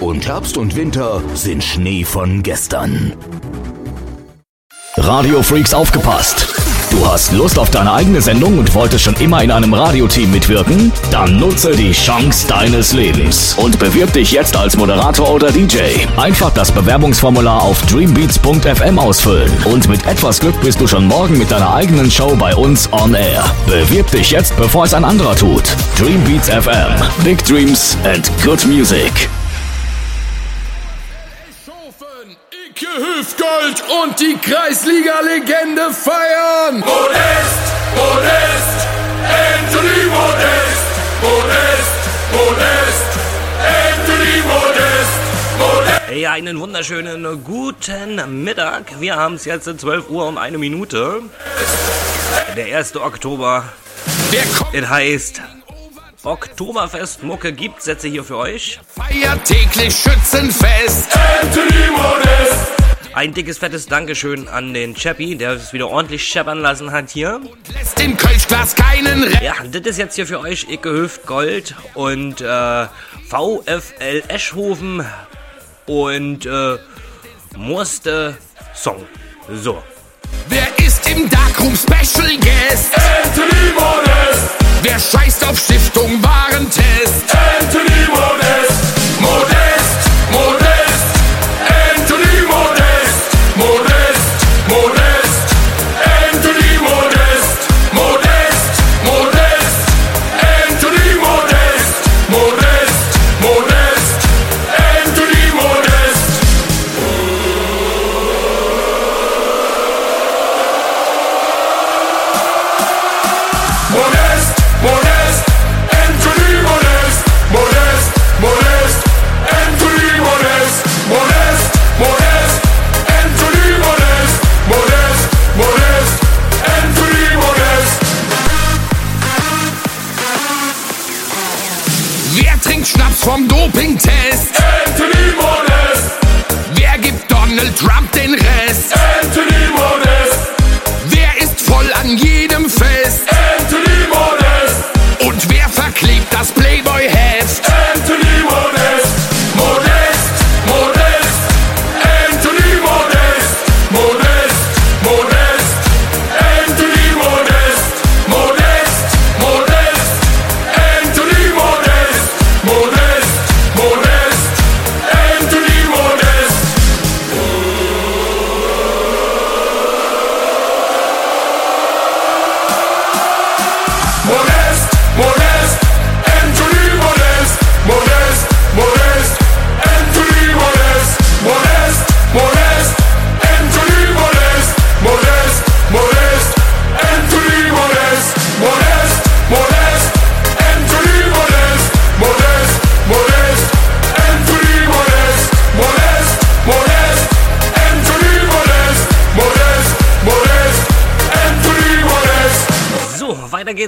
Und Herbst und Winter sind Schnee von gestern. Radio Freaks aufgepasst. Du hast Lust auf deine eigene Sendung und wolltest schon immer in einem Radioteam mitwirken? Dann nutze die Chance deines Lebens und bewirb dich jetzt als Moderator oder DJ. Einfach das Bewerbungsformular auf dreambeats.fm ausfüllen und mit etwas Glück bist du schon morgen mit deiner eigenen Show bei uns on air. Bewirb dich jetzt, bevor es ein anderer tut. Dreambeats FM. Big Dreams and good music. Icke Hüftgold und die Kreisliga-Legende feiern. Modest, Modest, Anthony Modest, Modest, Modest, Anthony Modest, Modest. Ja, einen wunderschönen guten Mittag. Wir haben es jetzt 12 Uhr um eine Minute. Der 1. Oktober. Wer kommt, Es heißt Oktoberfest Mucke gibt Sätze hier für euch. feiert täglich Schützenfest. Anthony Modest, Ein dickes, fettes Dankeschön an den Chappy, der es wieder ordentlich scheppern lassen hat hier. Lässt in Kölschglas keinen Re Ja, das ist jetzt hier für euch Icke Hüft Gold und äh, VfL Eschhofen und äh, Murste Song. So. Wer ist im Darkroom Special Guest? Anthony Modest, Wer scheißt auf Stiftung Warentest? Anthony Modest, Modest, Modest, vom Dopingtest? Anthony Modest, Wer gibt Donald Trump den Rest? Anthony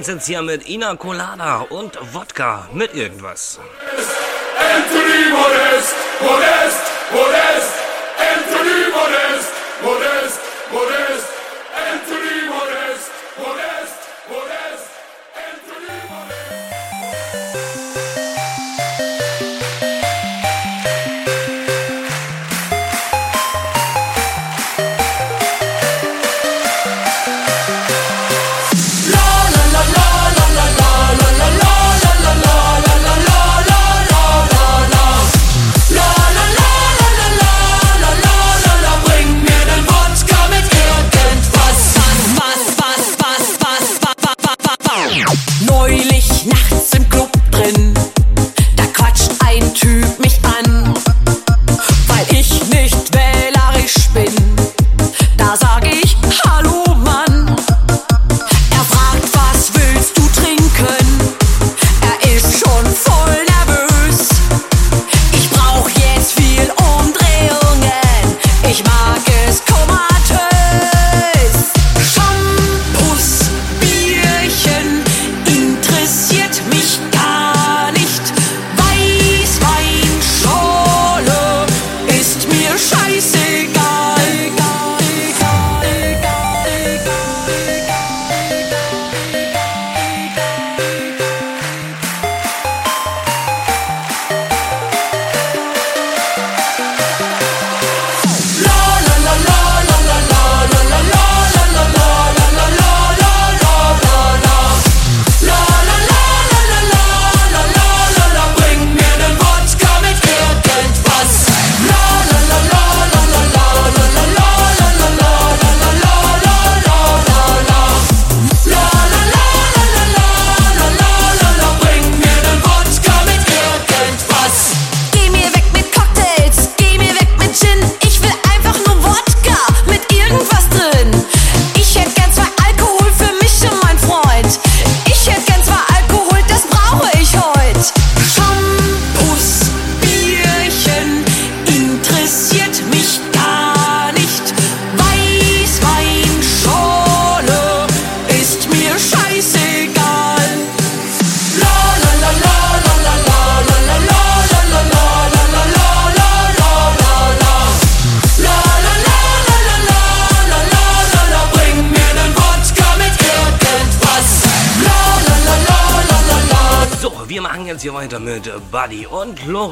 geht's jetzt hier mit Ina Colada und Wodka mit irgendwas. Anthony Modest, Modest, Modest, Anthony Modest, 물론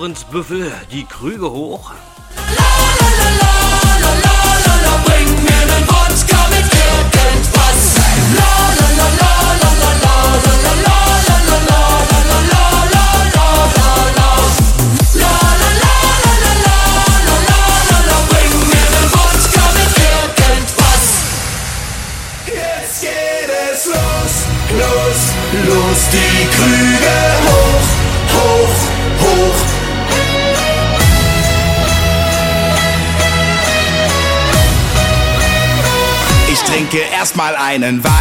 And. Wein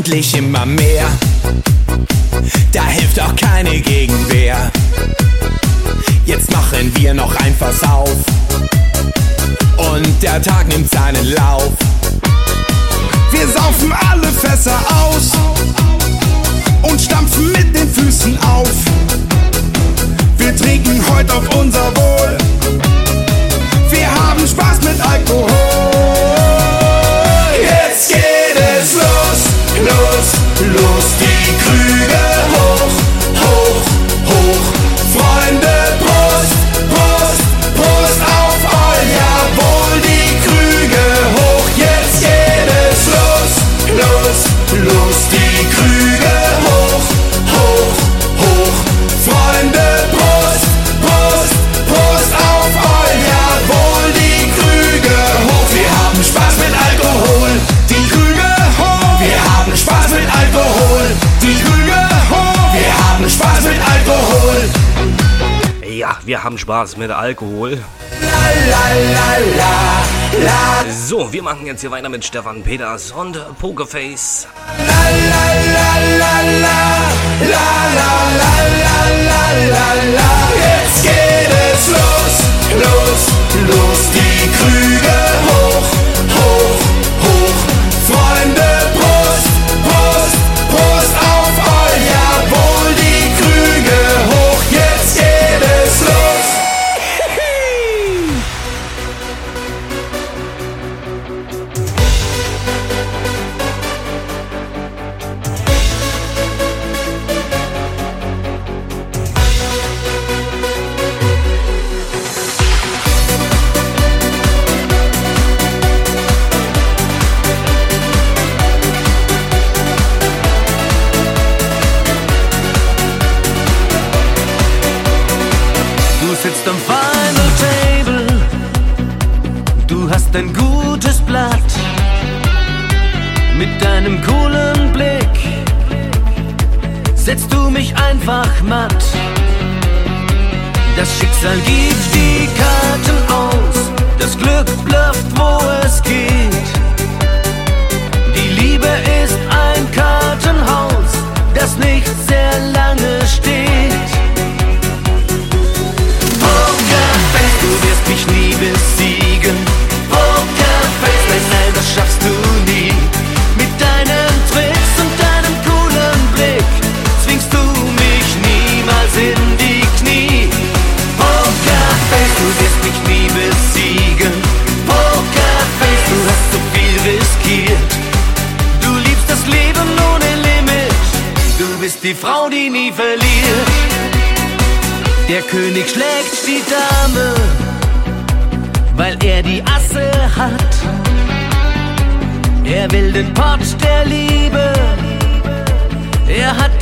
öffentlichem Spaß mit Alkohol. So, wir machen jetzt hier weiter mit Stefan Peters und Pokerface. Jetzt geht es los, los, los, die Krüge hoch.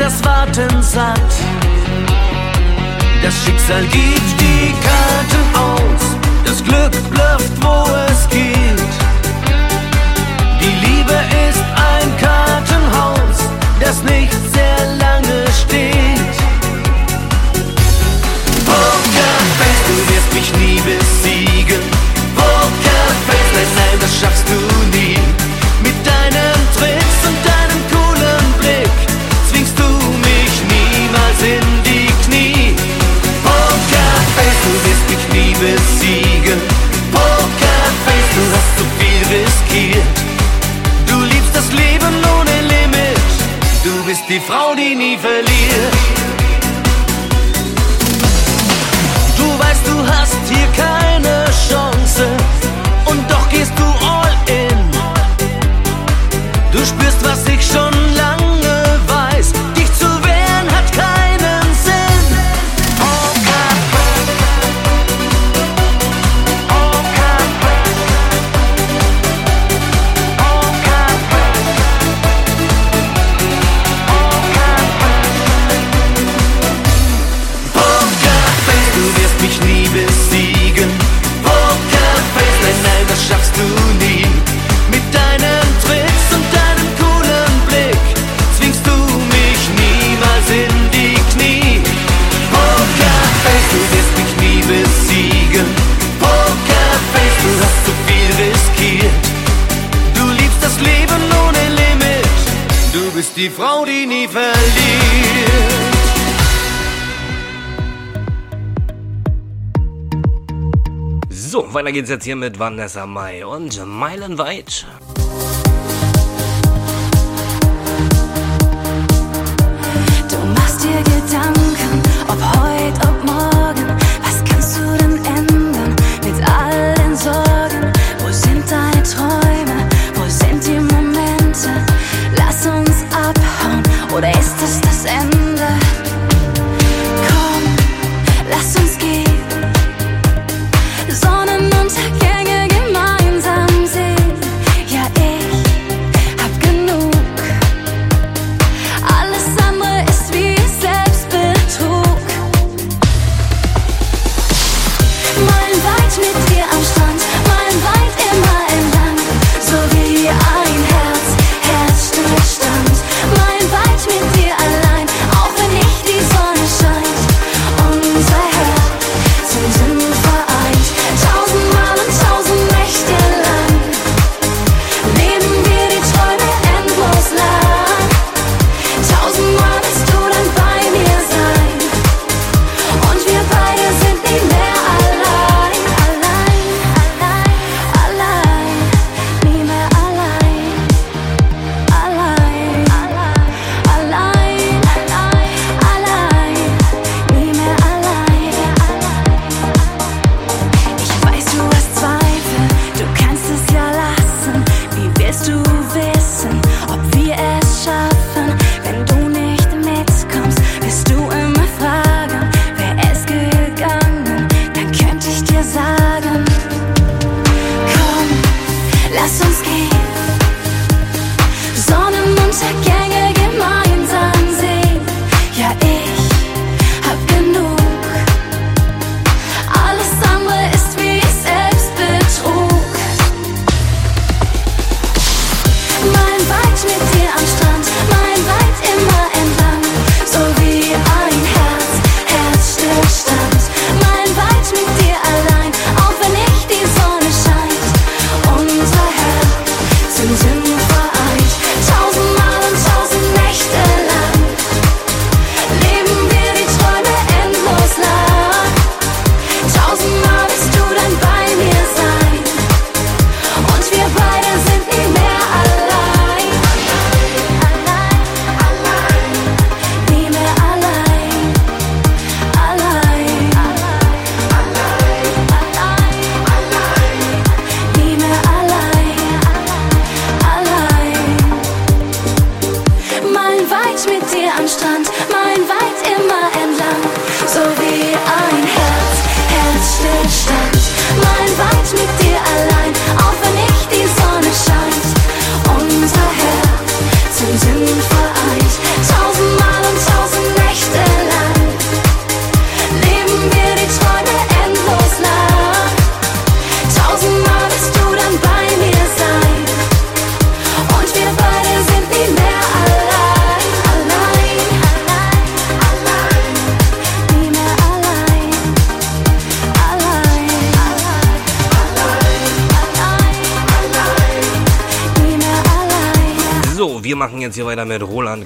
das Warten satt. Das Schicksal gibt die Karten aus, das Glück blufft, wo es geht. Die Liebe ist ein Kartenhaus, das nicht sehr lange steht. Pokerface, du wirst mich nie besiegen. Pokerface, nein, nein, das schaffst du nicht. besiegen. Pokerface, du hast zu viel riskiert. Du liebst das Leben ohne Limit. Du bist die Frau, die nie verliert. weiter geht's jetzt hier mit Vanessa Mai und Meilenweit.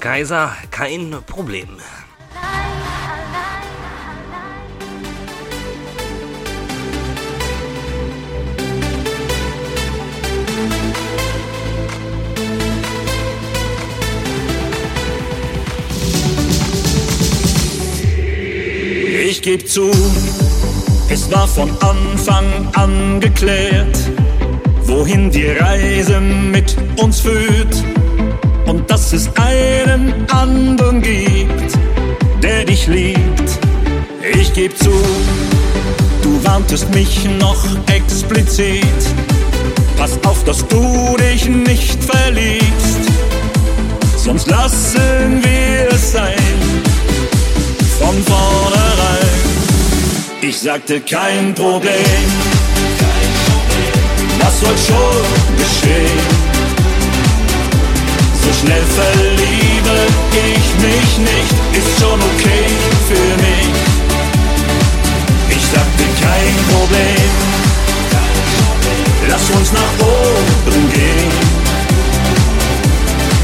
Kaiser. Kein Problem. Ich geb zu, es war von Anfang an geklärt, wohin die Reise mit uns führt. Dass es einen anderen gibt, der dich liebt. Ich geb zu, du warntest mich noch explizit. Pass auf, dass du dich nicht verliebst, sonst lassen wir es sein von vornherein. Ich sagte kein Problem, was soll schon geschehen? Schnell verliebe ich mich nicht, ist schon okay für mich. Ich sagte kein Problem, lass uns nach oben gehen.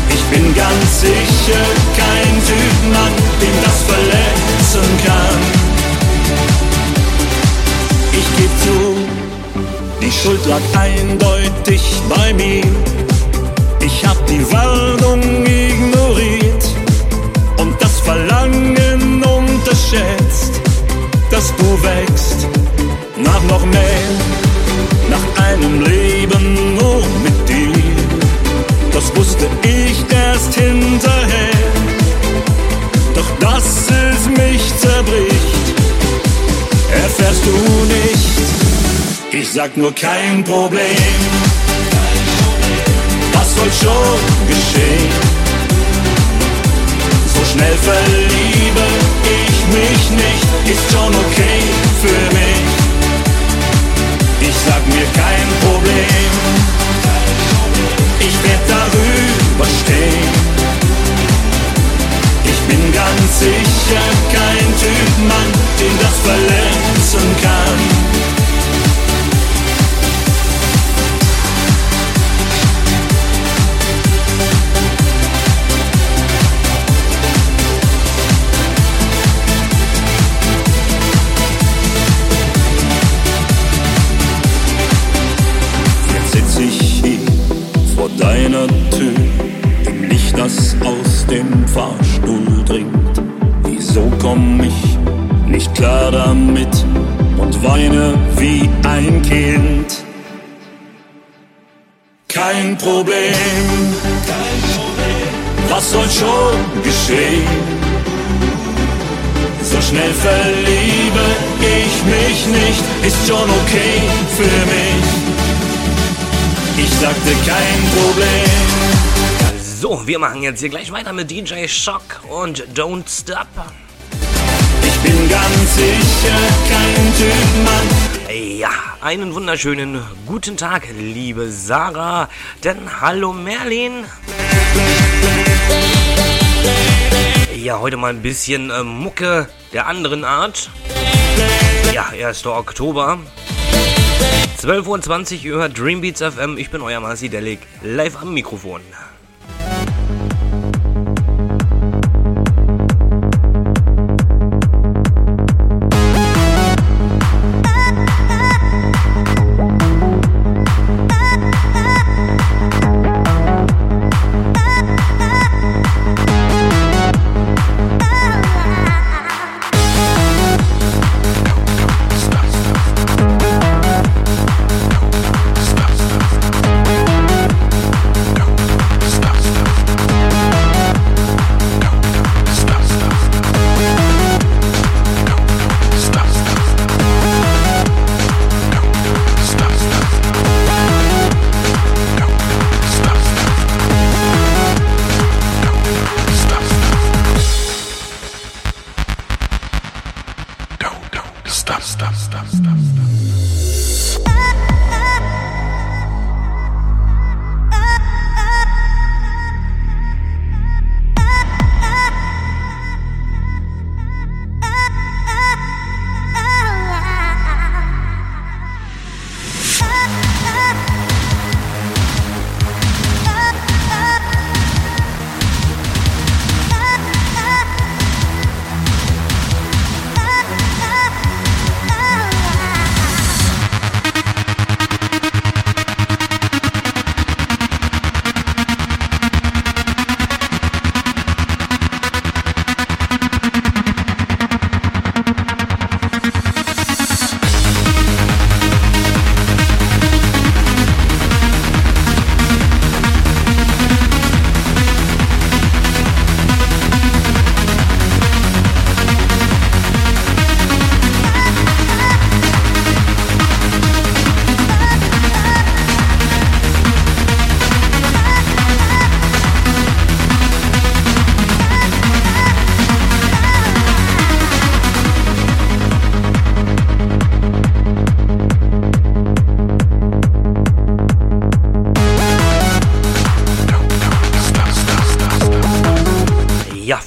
Ich bin ganz sicher kein Typ Mann, den das verletzen kann. Ich geb zu, die Schuld lag eindeutig bei mir. Ich hab die Warnung ignoriert und das Verlangen unterschätzt, dass du wächst nach noch mehr, nach einem Leben nur mit dir. Das wusste ich erst hinterher. Doch dass es mich zerbricht, erfährst du nicht. Ich sag nur kein Problem. Soll schon geschehen? So schnell verliebe ich mich nicht, ist schon okay für mich. Ich sag mir kein Problem ich werd darüber stehen. Ich bin ganz sicher kein Typ Mann, den das verletzen kann. Dem Fahrstuhl dringt. Wieso komm ich nicht klar damit und weine wie ein Kind? Kein Problem, was soll schon geschehen? So schnell verliebe ich mich nicht, ist schon okay für mich. Ich sagte kein Problem. So, wir machen jetzt hier gleich weiter mit DJ Shock und Don't Stop. Ich bin ganz sicher kein Typ Mann. Ja, einen wunderschönen guten Tag, liebe Sarah. Denn hallo Merlin. Ja, heute mal ein bisschen äh, Mucke der anderen Art. Ja, 1. Oktober. 12.20 Uhr, ihr hört Dreambeats FM. Ich bin euer Marci Delic, live am Mikrofon.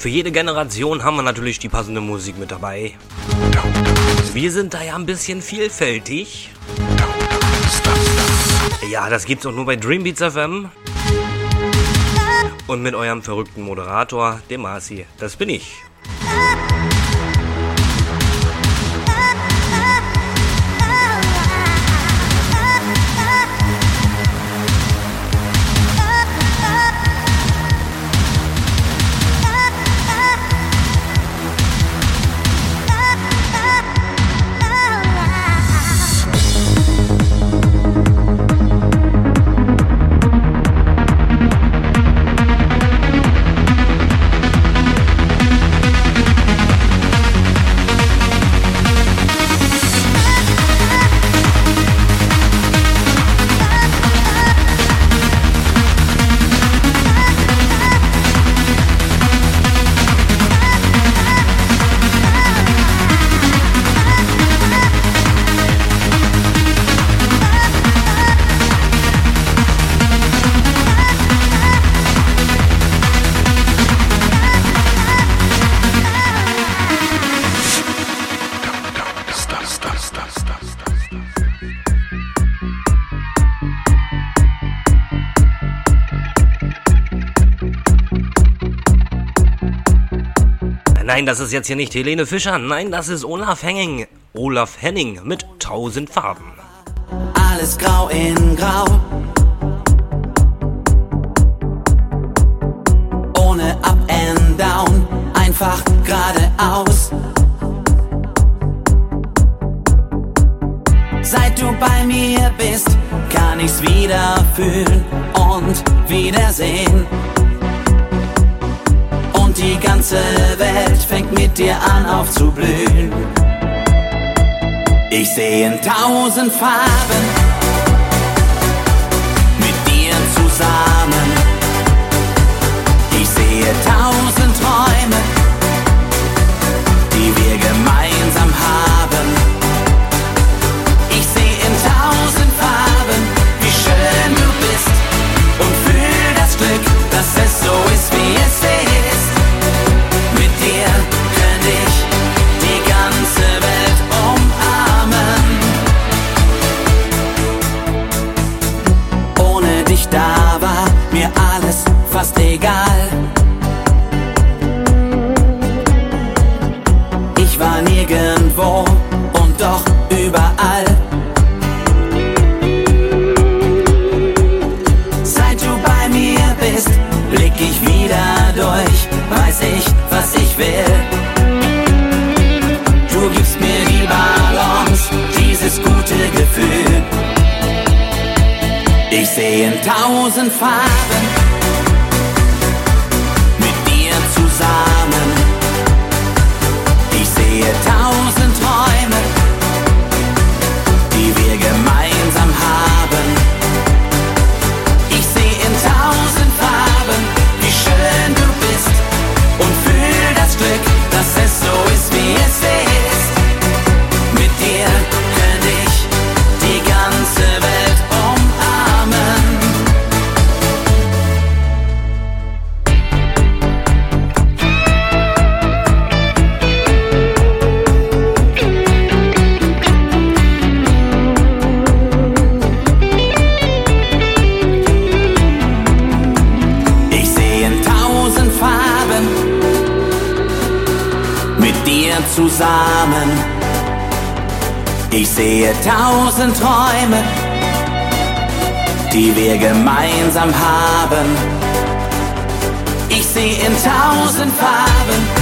Für jede Generation haben wir natürlich die passende Musik mit dabei. Wir sind da ja ein bisschen vielfältig. Ja, das gibt's auch nur bei Dreambeats FM. Und mit eurem verrückten Moderator, dem Marci. Das bin ich. Nein, das ist jetzt hier nicht Helene Fischer. Nein, das ist Olaf Henning. Olaf Henning mit 1000 Farben. alles grau in grau. Ohne Up and Down, einfach geradeaus. Seit du bei mir bist, kann ich's wieder fühlen und wiedersehen. Und die ganze Welt fängt mit dir an aufzublühen. Ich sehe in tausend Farben mit dir zusammen. Ich sehe tausend fast egal. Ich war nirgendwo und doch überall. Seit du bei mir bist, blick ich wieder durch, weiß ich, was ich will. Du gibst mir die Balance, dieses gute Gefühl. Ich sehe in tausend Farben sehe tausend Träume, die wir gemeinsam haben. Ich sehe in tausend Farben,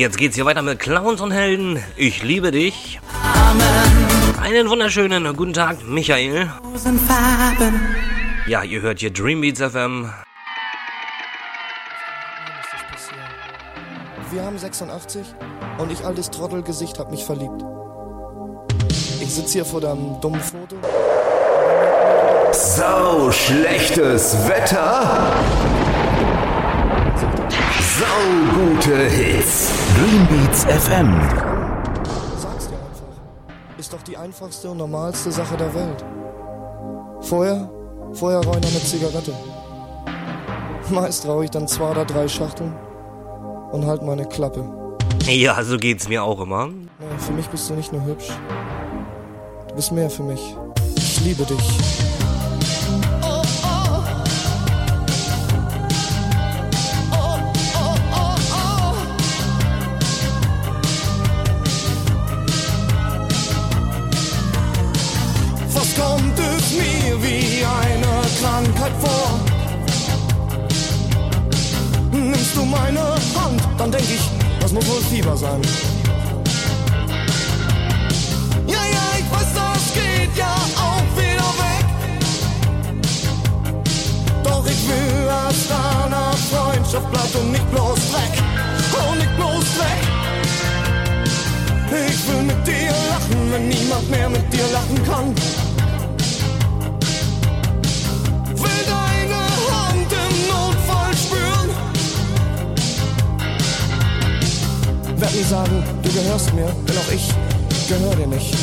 jetzt geht's hier weiter mit Clowns und Helden. Ich liebe dich. Amen. Einen wunderschönen guten Tag, Michael. Ja, ihr hört hier Dreambeats FM. Wir haben 86 und ich, altes Trottelgesicht, hab mich verliebt. Ich sitz hier vor deinem dummen Foto. Sau schlechtes Wetter. Sau gute Hits. Dreambeats FM. Sag's dir einfach. Ist doch die einfachste und normalste Sache der Welt. Vorher, vorher noch eine Zigarette. Meist rauche ich dann zwei oder drei Schachteln und halt meine Klappe. Ja, so geht's mir auch immer. Ja, für mich bist du nicht nur hübsch. Du bist mehr für mich. Ich liebe dich. Dann denk ich, das muss wohl Fieber sein. Ja, ja, ich weiß, das geht ja auch wieder weg. Doch ich will, dass deiner Freundschaft bleibt und nicht bloß Dreck. Oh, nicht bloß Dreck. Ich will mit dir lachen, wenn niemand mehr mit dir lachen kann. Werd nie sagen, du gehörst mir, denn auch ich gehör dir nicht.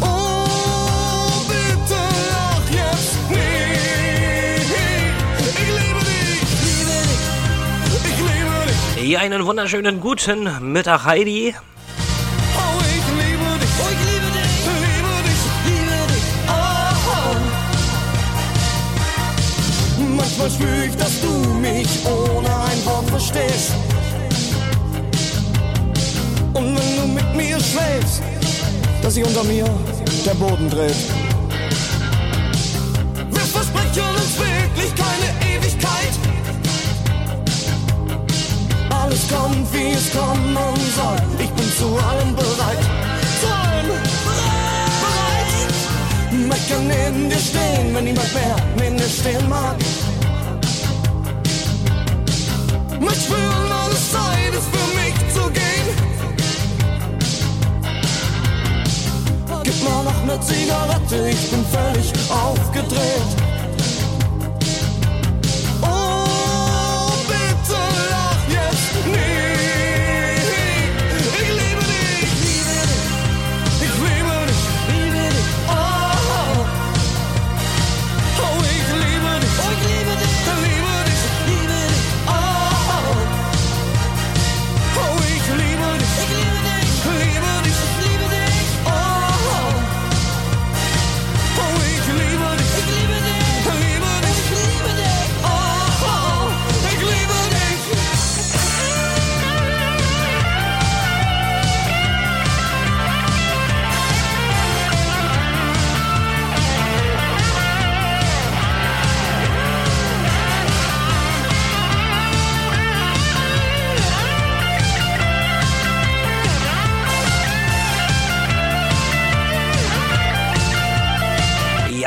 Oh, bitte lach jetzt nicht. Ich liebe dich, liebe dich, ich liebe dich. Ja, einen wunderschönen guten Mittag, Heidi. Ich liebe dich, ich liebe dich, liebe dich, liebe dich. Manchmal spür ich, dass du mich ohne ein Wort verstehst. Und wenn du mit mir schläfst, dass sich unter mir der Boden dreht. Wir versprechen uns wirklich keine Ewigkeit. Alles kommt, wie es kommen soll. Ich bin zu allem bereit. Zu allem bereit. Möchte neben dir stehen, wenn niemand mehr neben dir stehen mag. Möchte spüren, alles Zeit ist für mich zu gehen. Gib mal noch eine Zigarette, ich bin völlig aufgedreht.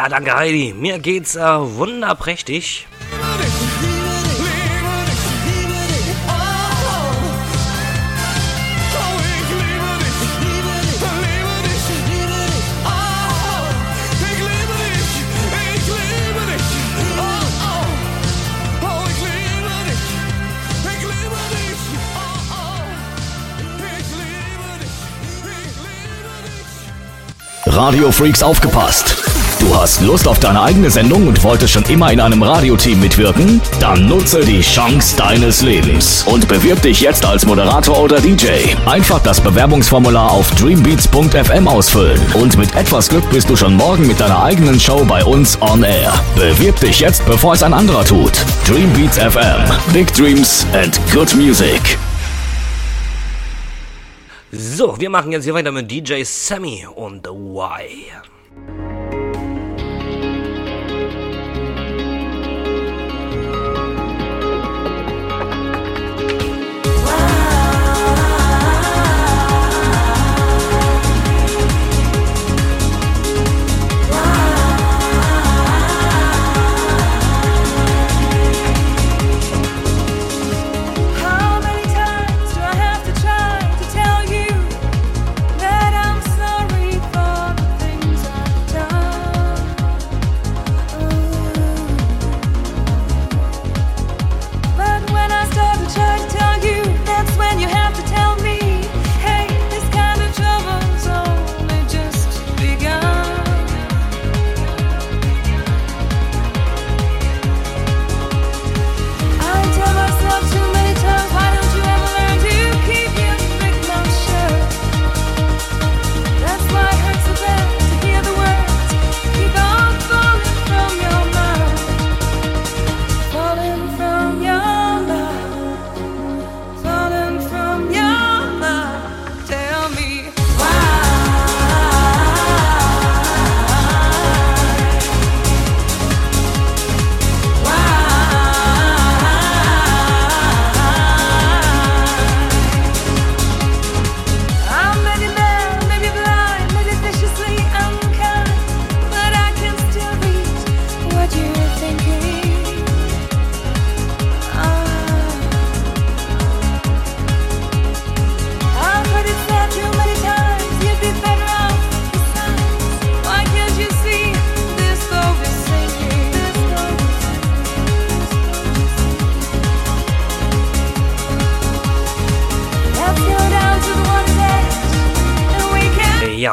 Danke, Heidi. Mir geht's äh, wunderprächtig. Radio Freaks aufgepasst. Du hast Lust auf deine eigene Sendung und wolltest schon immer in einem Radioteam mitwirken? Dann nutze die Chance deines Lebens und bewirb dich jetzt als Moderator oder DJ. Einfach das Bewerbungsformular auf dreambeats.fm ausfüllen und mit etwas Glück bist du schon morgen mit deiner eigenen Show bei uns on air. Bewirb dich jetzt, bevor es ein anderer tut. Dreambeats FM. Big Dreams and good music. So, wir machen jetzt hier weiter mit DJ Sammy und The Why.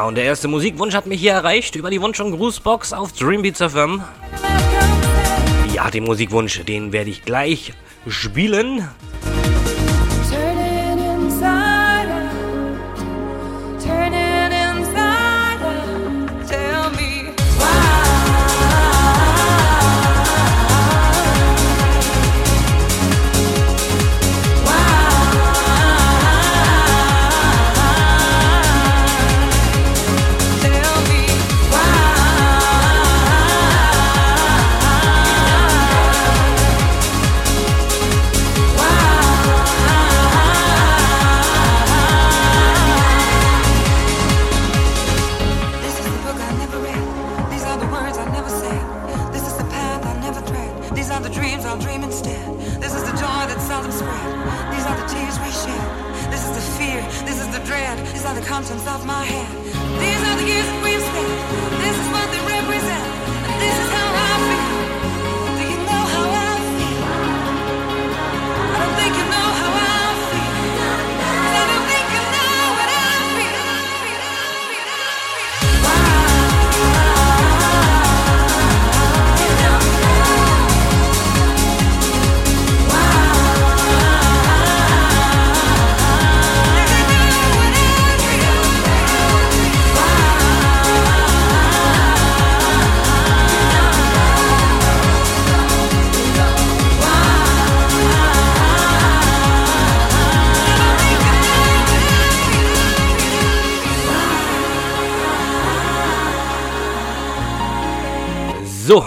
Und der erste Musikwunsch hat mich hier erreicht über die Wunsch- und Grußbox auf Dreambeats FM. Ja, den Musikwunsch, den werde ich gleich spielen.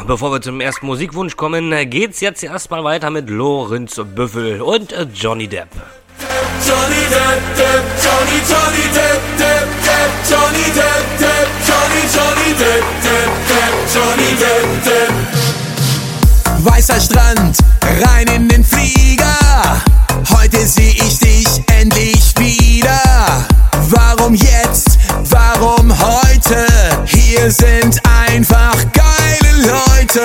Bevor wir zum ersten Musikwunsch kommen, geht's jetzt erstmal weiter mit Lorenz Büffel und äh, Johnny Depp. Johnny Depp, Depp, Johnny, Johnny Depp, Depp, Depp, Johnny Depp, Depp, Johnny, Johnny Depp, Depp, Depp, Johnny Depp, Depp. Weißer Strand, rein in den Flieger. Heute sehe ich dich endlich wieder. Warum jetzt? Warum heute? Hier sind geile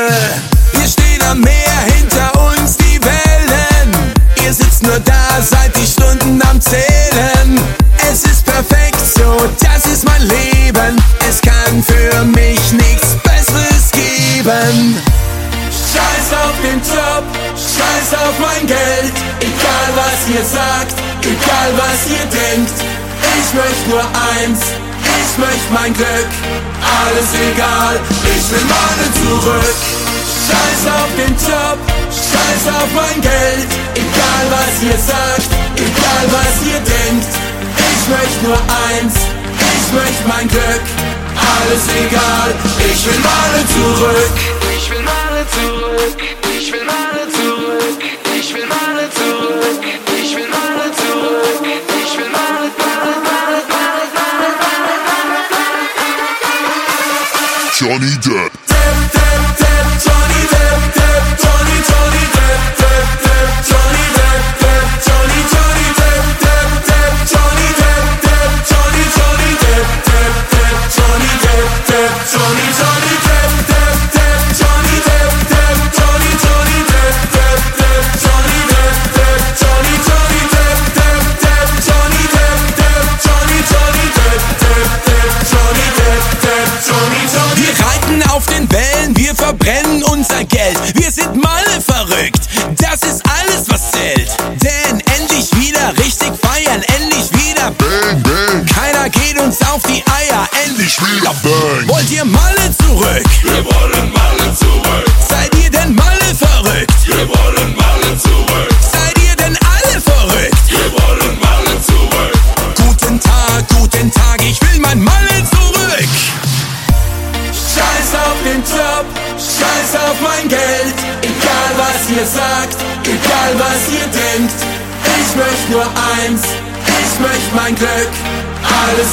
Hier stehen am Meer hinter uns die Wellen. Ihr sitzt nur da, seid die Stunden am Zählen. Es ist perfekt so, das ist mein Leben. Es kann für mich nichts Besseres geben. Scheiß auf den Job, scheiß auf mein Geld. Egal was ihr sagt, egal was ihr denkt. Ich möchte nur eins, ich möchte mein Glück. Alles egal, ich will meine zurück. Scheiß auf den Job, scheiß auf mein Geld. Egal was ihr sagt, egal was ihr denkt. Ich möchte nur eins, ich möchte mein Glück. Alles egal, ich will meine zurück. Ich will Male zurück,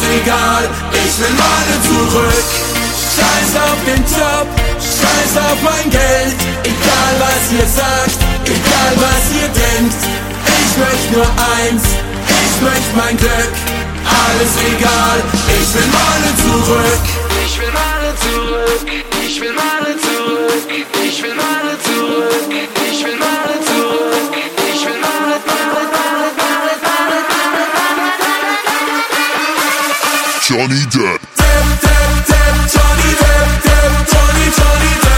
Alles egal, ich will Malle zurück. Scheiß auf den Job, scheiß auf mein Geld. Egal was ihr sagt, egal was ihr denkt. Ich möchte nur eins, ich möchte mein Glück. Alles egal, ich will Malle zurück. Ich will Male zurück, ich will Male zurück, ich will Male zurück, ich will Male zurück, Johnny Depp. Depp, Depp, Depp, Johnny Depp, Depp, Johnny, Johnny Depp.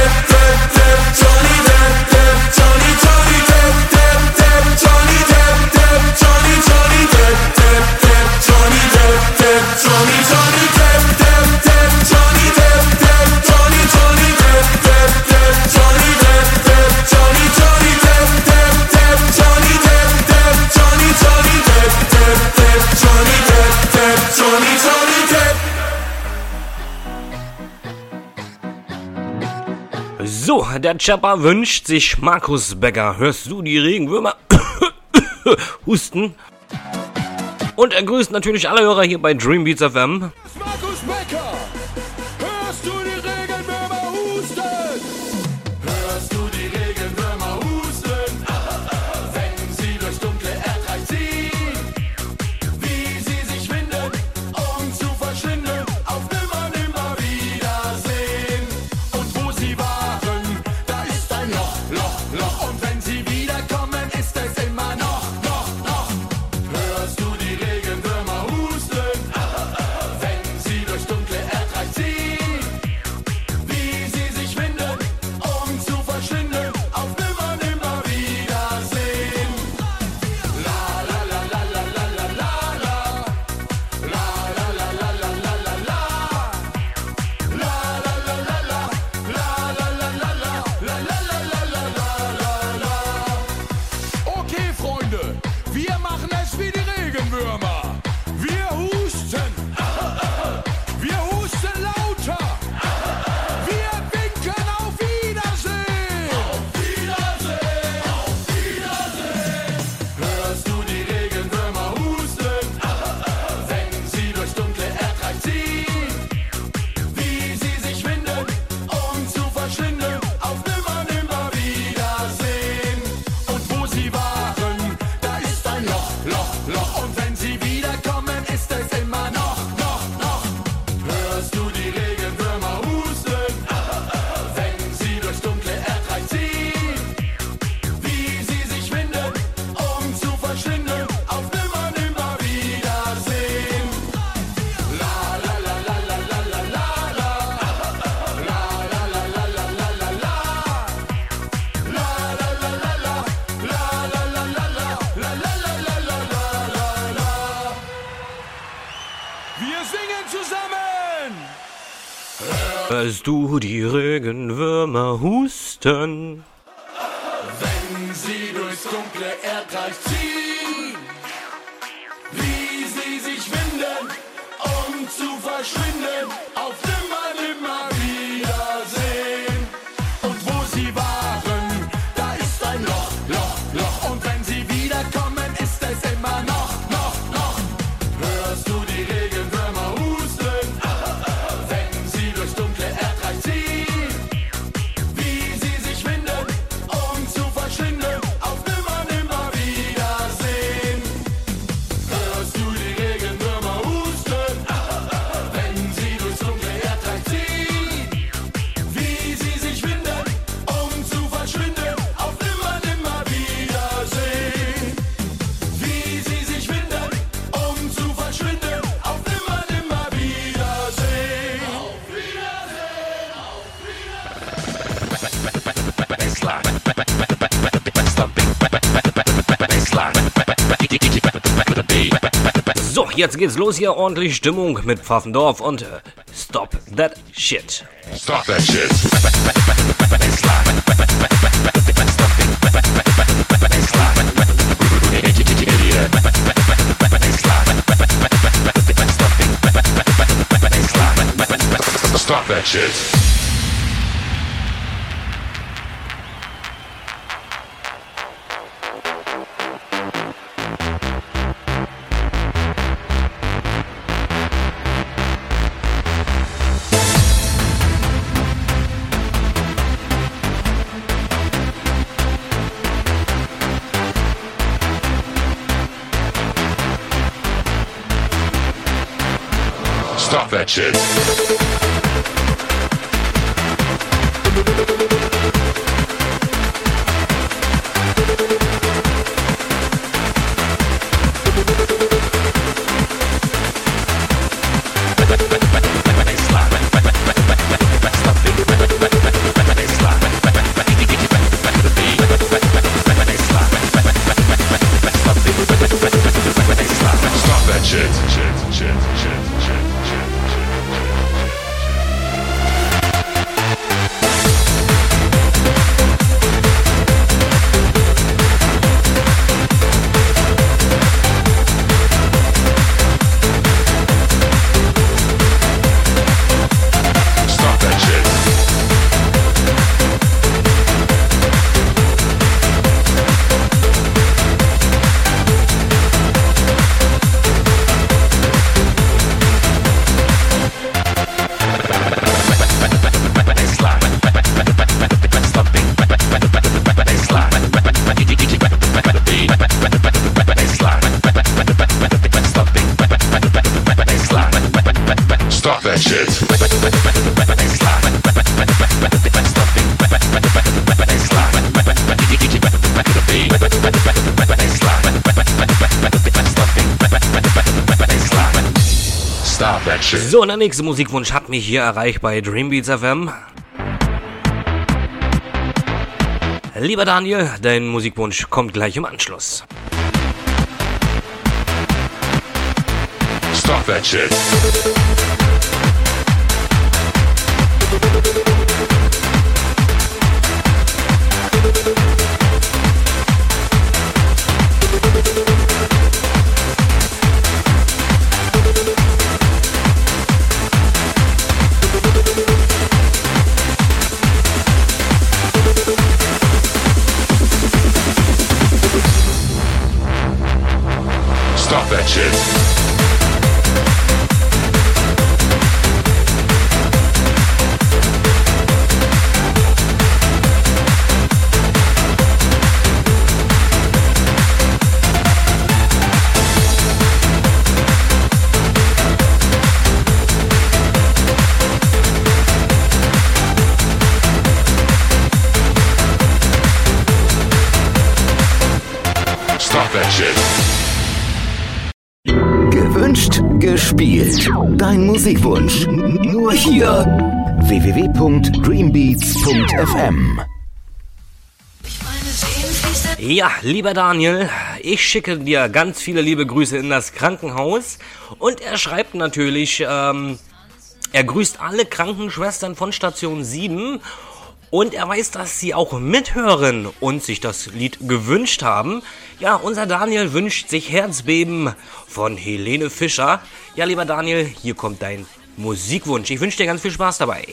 Der Chapper wünscht sich Markus Becker. Hörst du die Regenwürmer husten? Und er grüßt natürlich alle Hörer hier bei Dreambeats FM. als du die Regenwürmer husten. geht's los hier. Ordentlich Stimmung mit Pfaffendorf und äh, Stop That Shit. Stop That Shit. Stop that shit. So, und der nächste Musikwunsch hat mich hier erreicht bei Dreambeats FM. Lieber Daniel, dein Musikwunsch kommt gleich im Anschluss. Stop that shit. Musikwunsch. Nur hier. www.dreambeats.fm ja, lieber Daniel, ich schicke dir ganz viele liebe Grüße in das Krankenhaus und er schreibt natürlich, ähm, er grüßt alle Krankenschwestern von Station 7 und er weiß, dass sie auch mithören und sich das Lied gewünscht haben. Ja, unser Daniel wünscht sich Herzbeben von Helene Fischer. Ja, lieber Daniel, hier kommt dein Musikwunsch. Ich wünsche dir ganz viel Spaß dabei.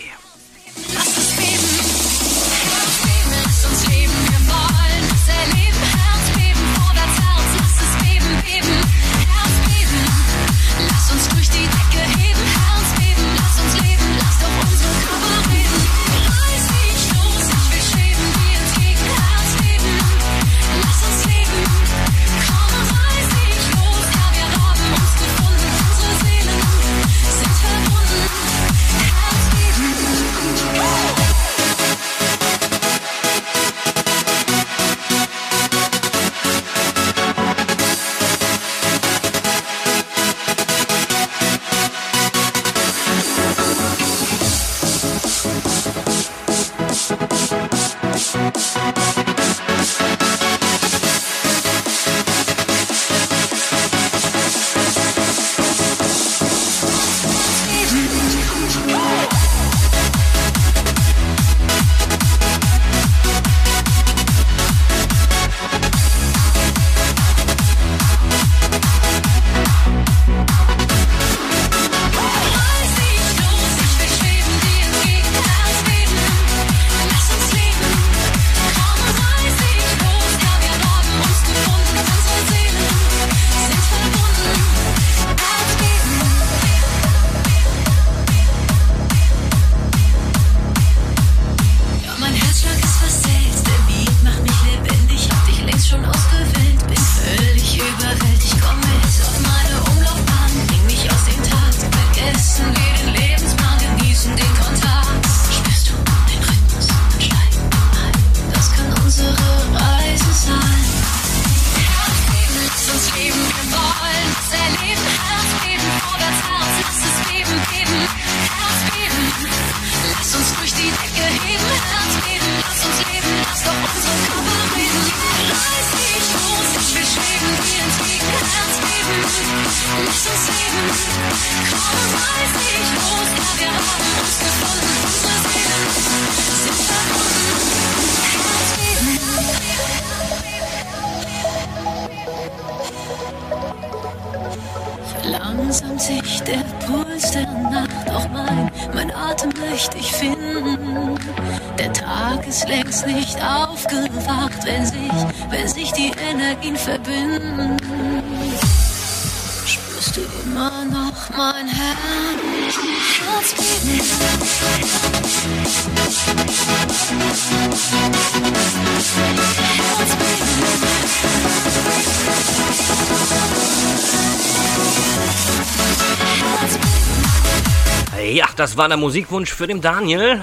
war der Musikwunsch für den Daniel.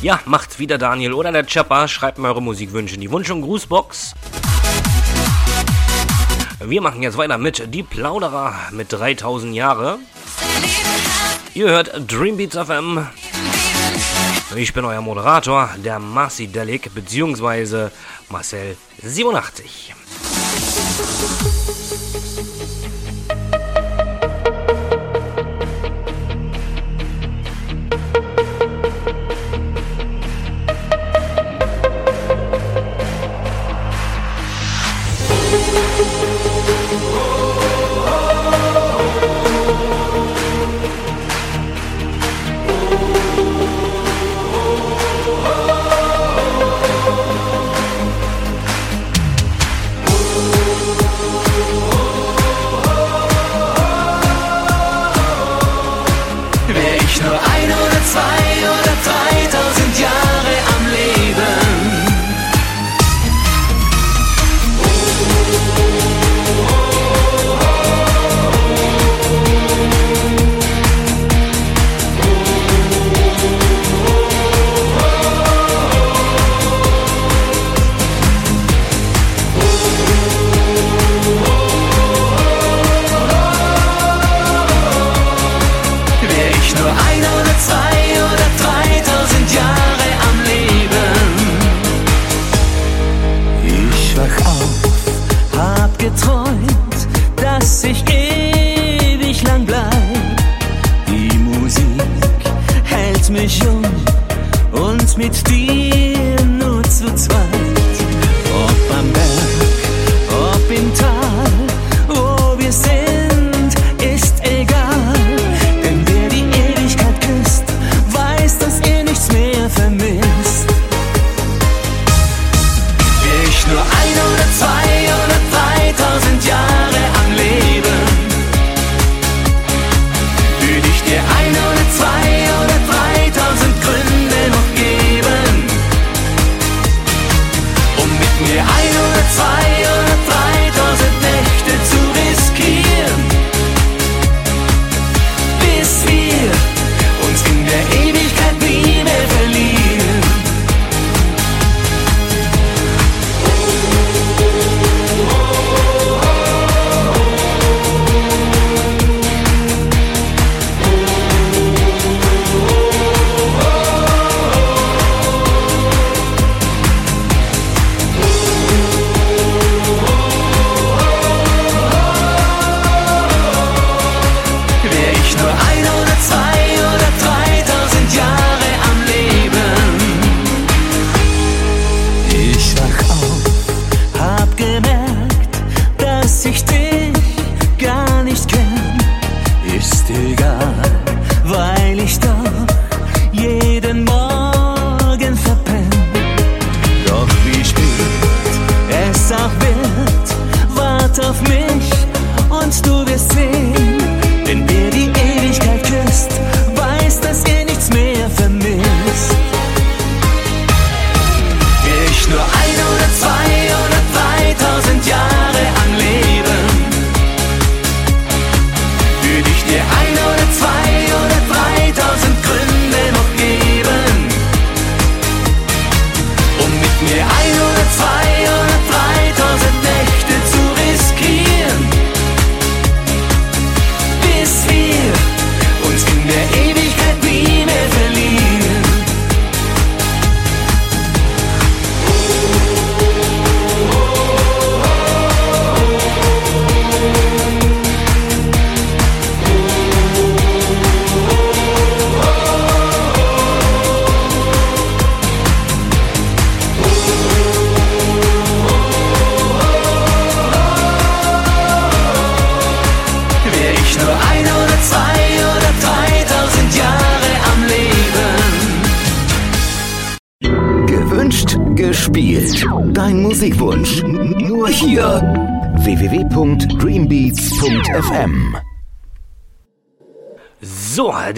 Ja, macht wieder Daniel oder der Chappa. Schreibt mir eure Musikwünsche in die Wunsch- und Grußbox. Wir machen jetzt weiter mit Die Plauderer mit 3000 Jahre. Ihr hört Dreambeats FM. Ich bin euer Moderator, der Marci Delik bzw. Marcel87. Smith and me.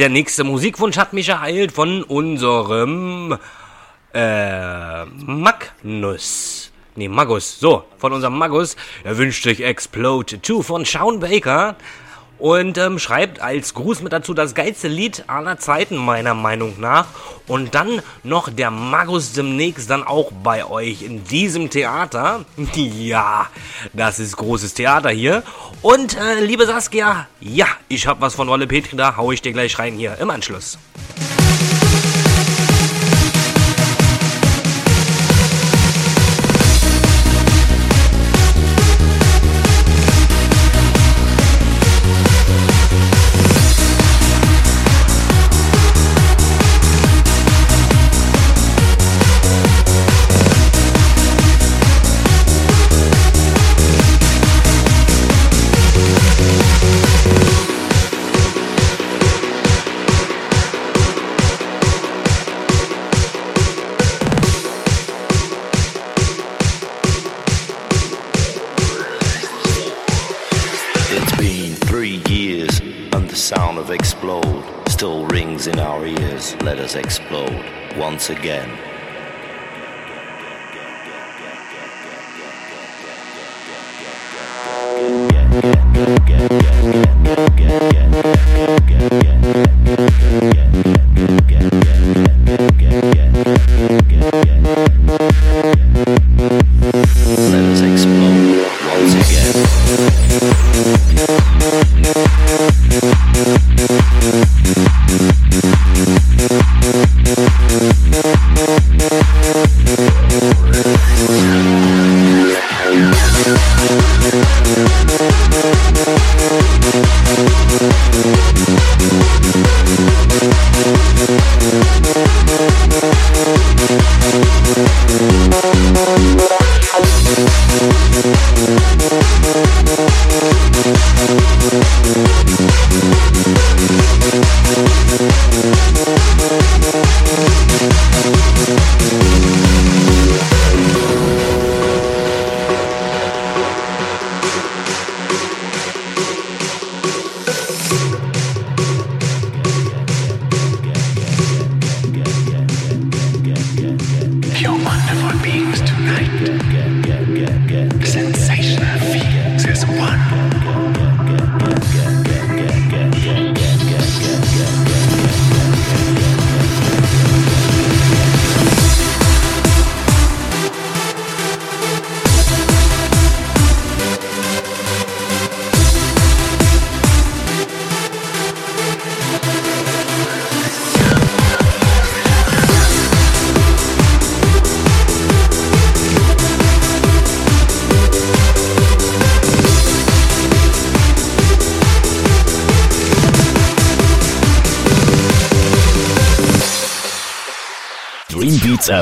Der nächste Musikwunsch hat mich ereilt von unserem äh, Magnus. Nee, Magus. So, von unserem Magus. Er wünscht sich Explode 2 von Shawn Baker. Und ähm, schreibt als Gruß mit dazu das geilste Lied aller Zeiten, meiner Meinung nach. Und dann noch der Magus demnächst dann auch bei euch in diesem Theater. Ja, das ist großes Theater hier. Und äh, liebe Saskia, ja, ich hab was von Rolle Petri da, hau ich dir gleich rein hier im Anschluss. Once again.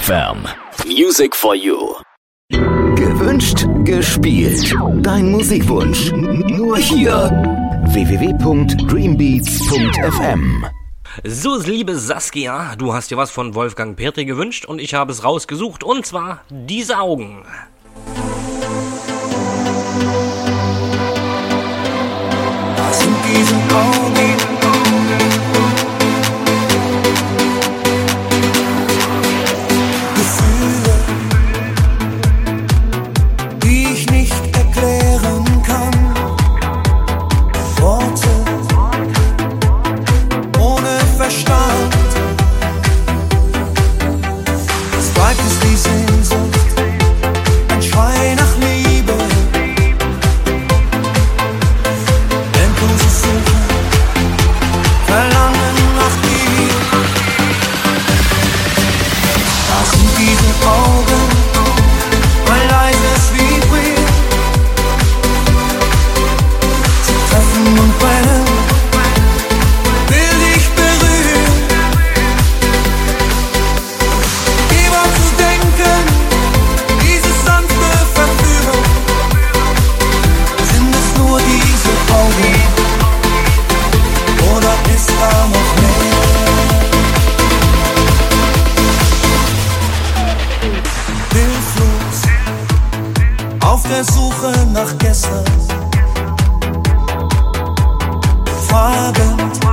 FM. Music for you. Gewünscht, gespielt. Dein Musikwunsch. Nur hier. www.dreambeats.fm So, liebe Saskia, du hast dir was von Wolfgang Petri gewünscht und ich habe es rausgesucht und zwar diese Augen. Der Suche nach gestern. Fragend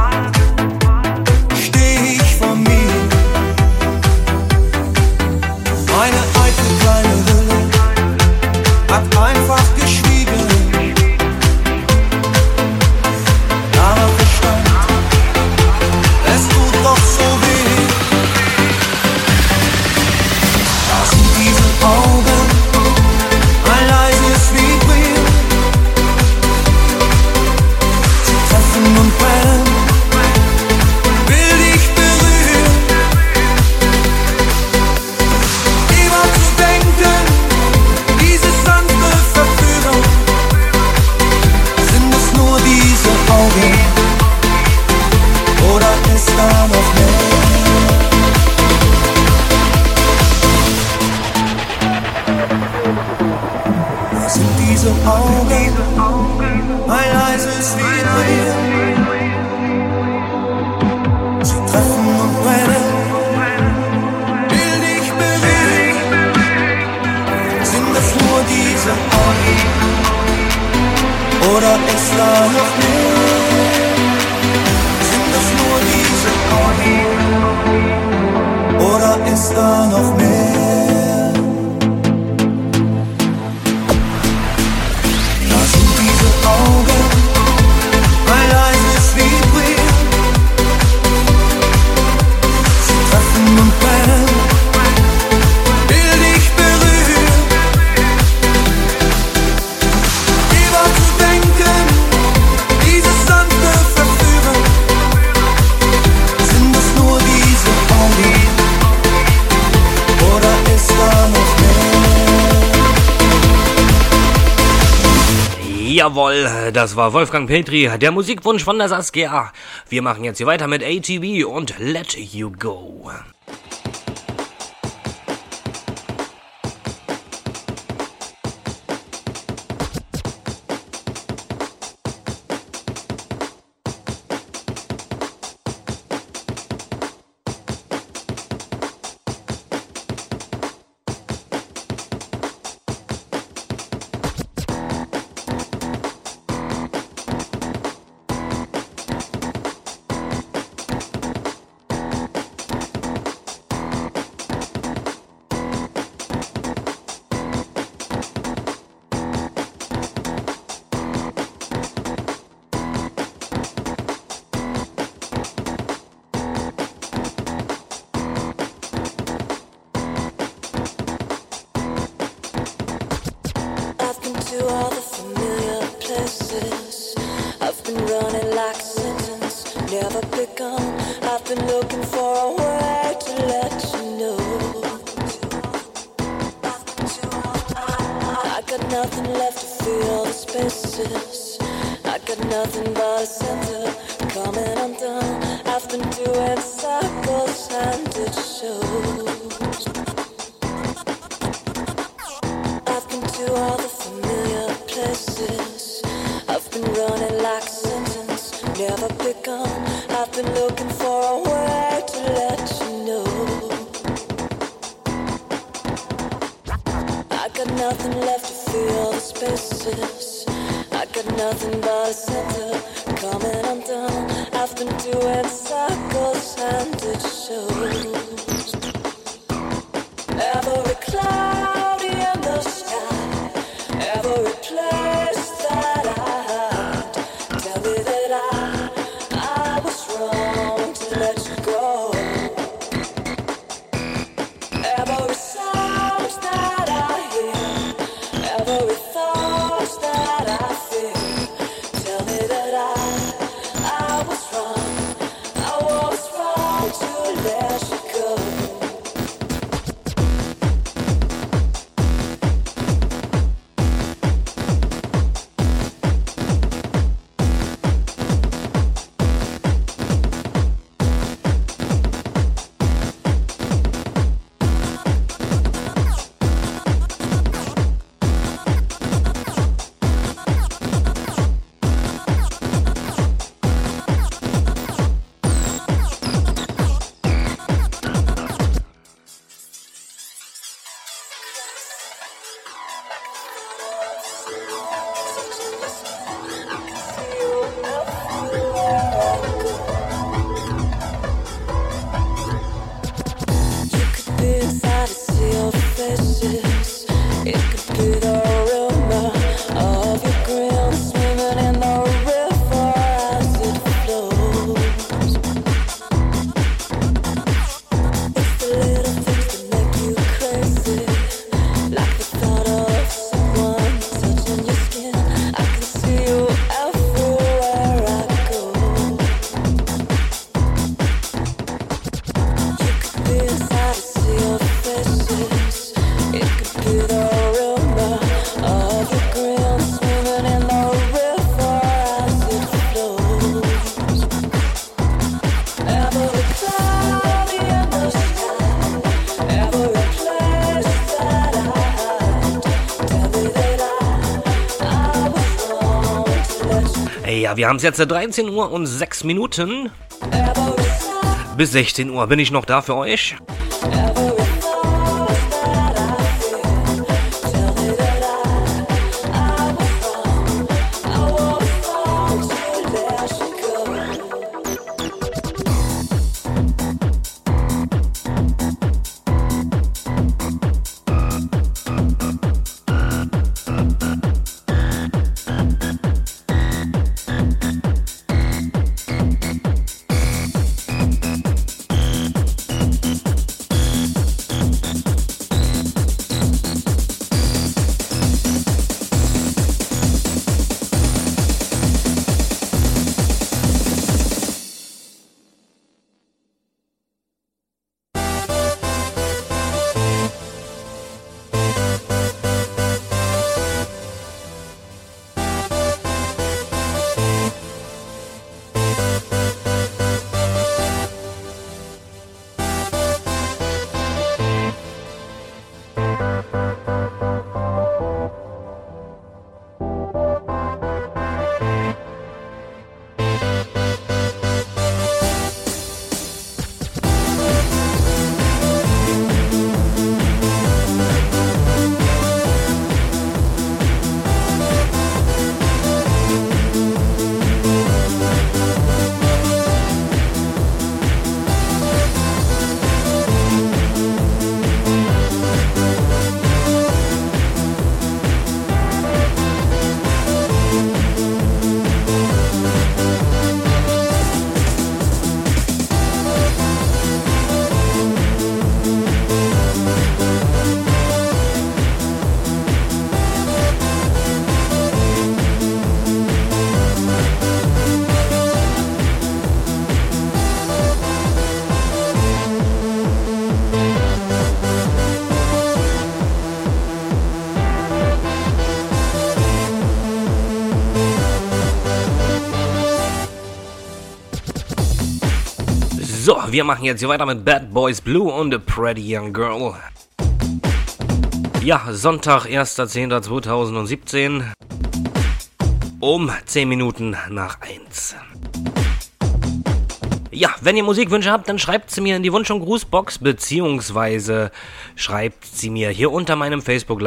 das war Wolfgang Petri, der Musikwunsch von der Saskia. Wir machen jetzt hier weiter mit ATV und Let You Go. ja, wir haben es jetzt äh, 13 Uhr und 6 Minuten. Bis 16 Uhr bin ich noch da für euch. Wir machen jetzt hier weiter mit Bad Boys Blue und A Pretty Young Girl. Ja, Sonntag, 1.10.2017 um 10 Minuten nach 1. Ja, wenn ihr Musikwünsche habt, dann schreibt sie mir in die Wunsch- und Grußbox, beziehungsweise schreibt sie mir hier unter meinem Facebook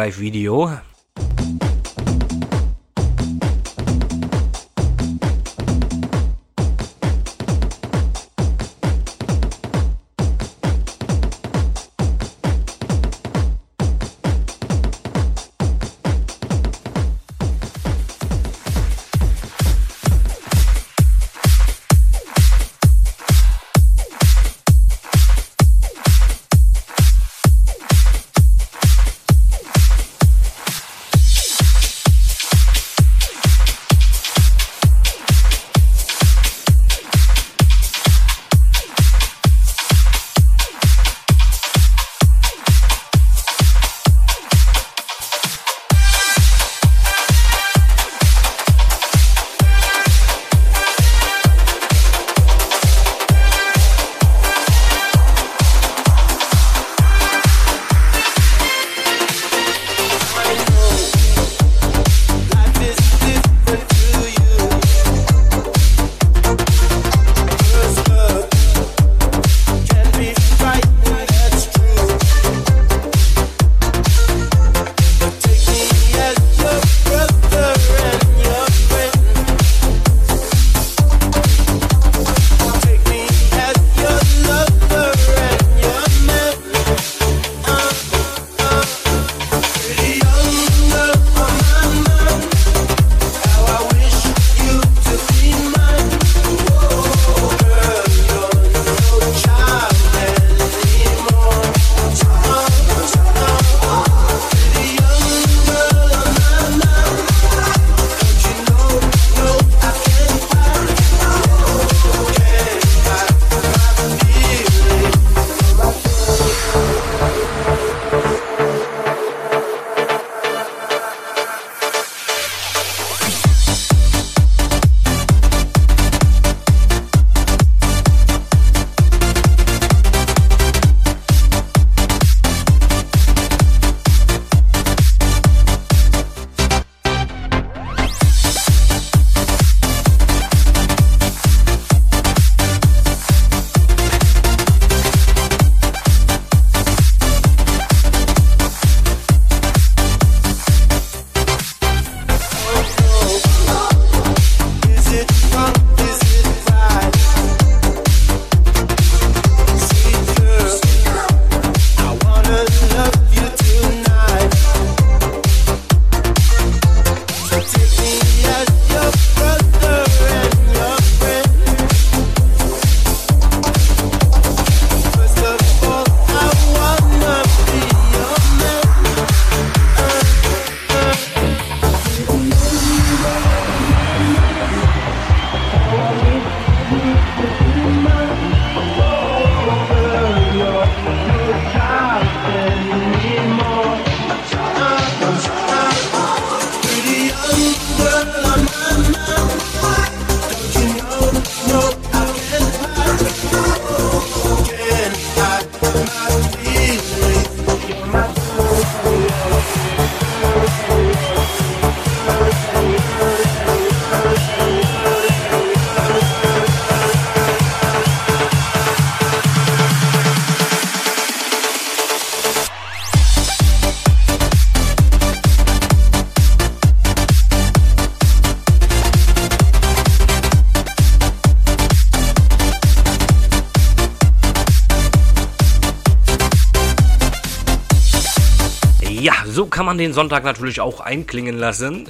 den Sonntag natürlich auch einklingen lassen.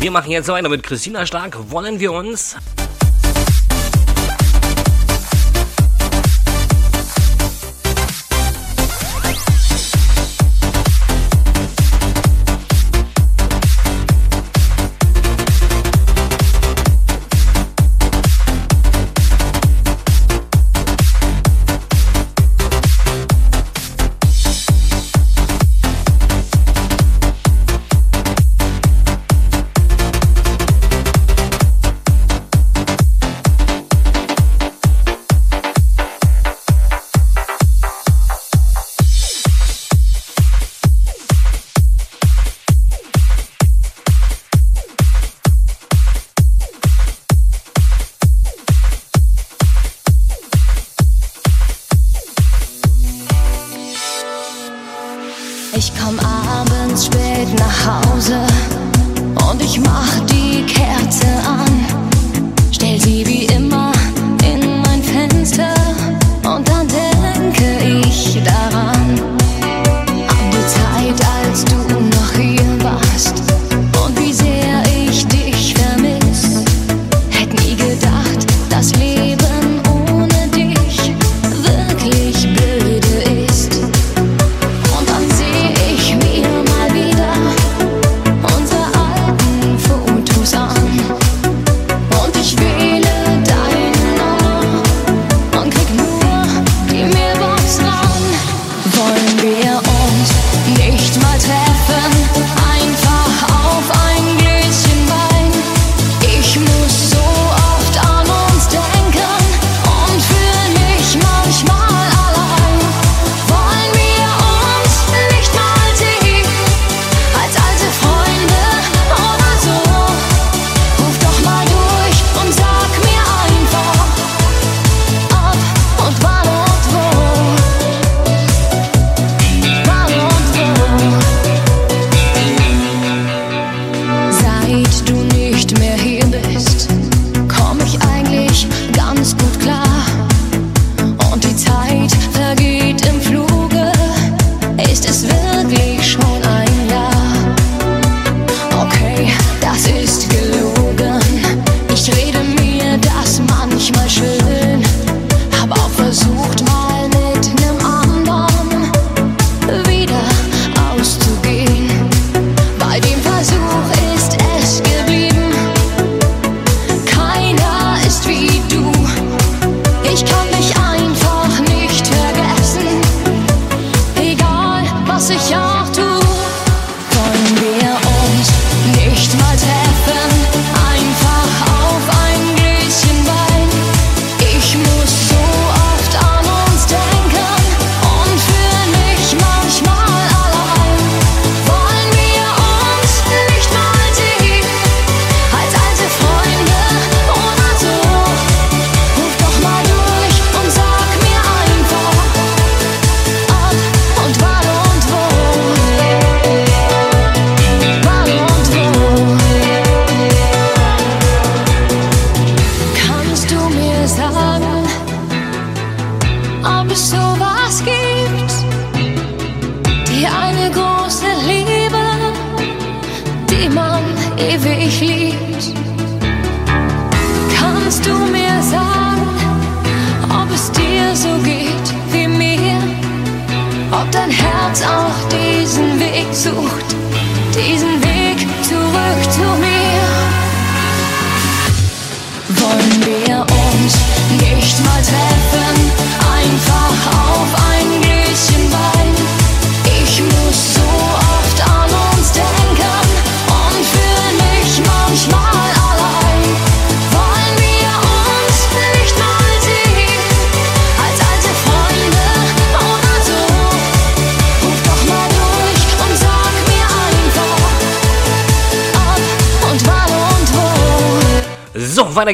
Wir machen jetzt weiter mit Christina Stark. Wollen wir uns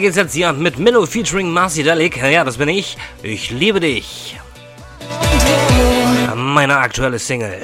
geht's jetzt hier mit Milo featuring Marcy Delic. Ja, das bin ich. Ich liebe dich. Meine aktuelle Single.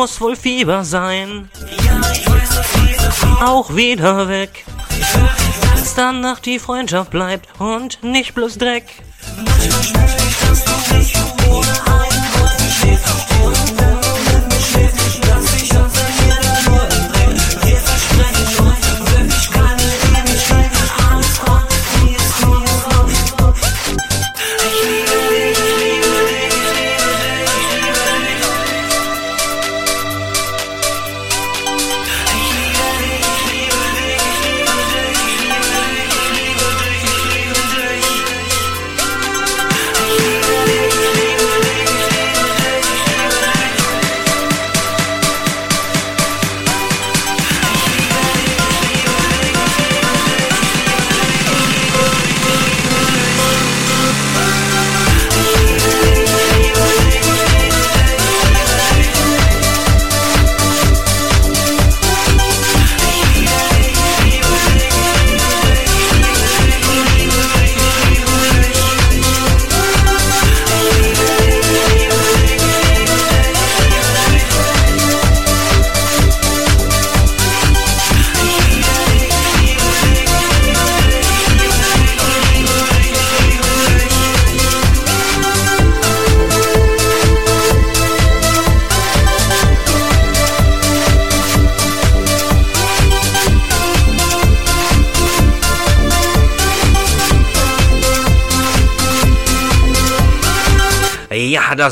Muss wohl Fieber sein. Auch wieder weg. Dass danach die Freundschaft bleibt und nicht bloß Dreck. Ja,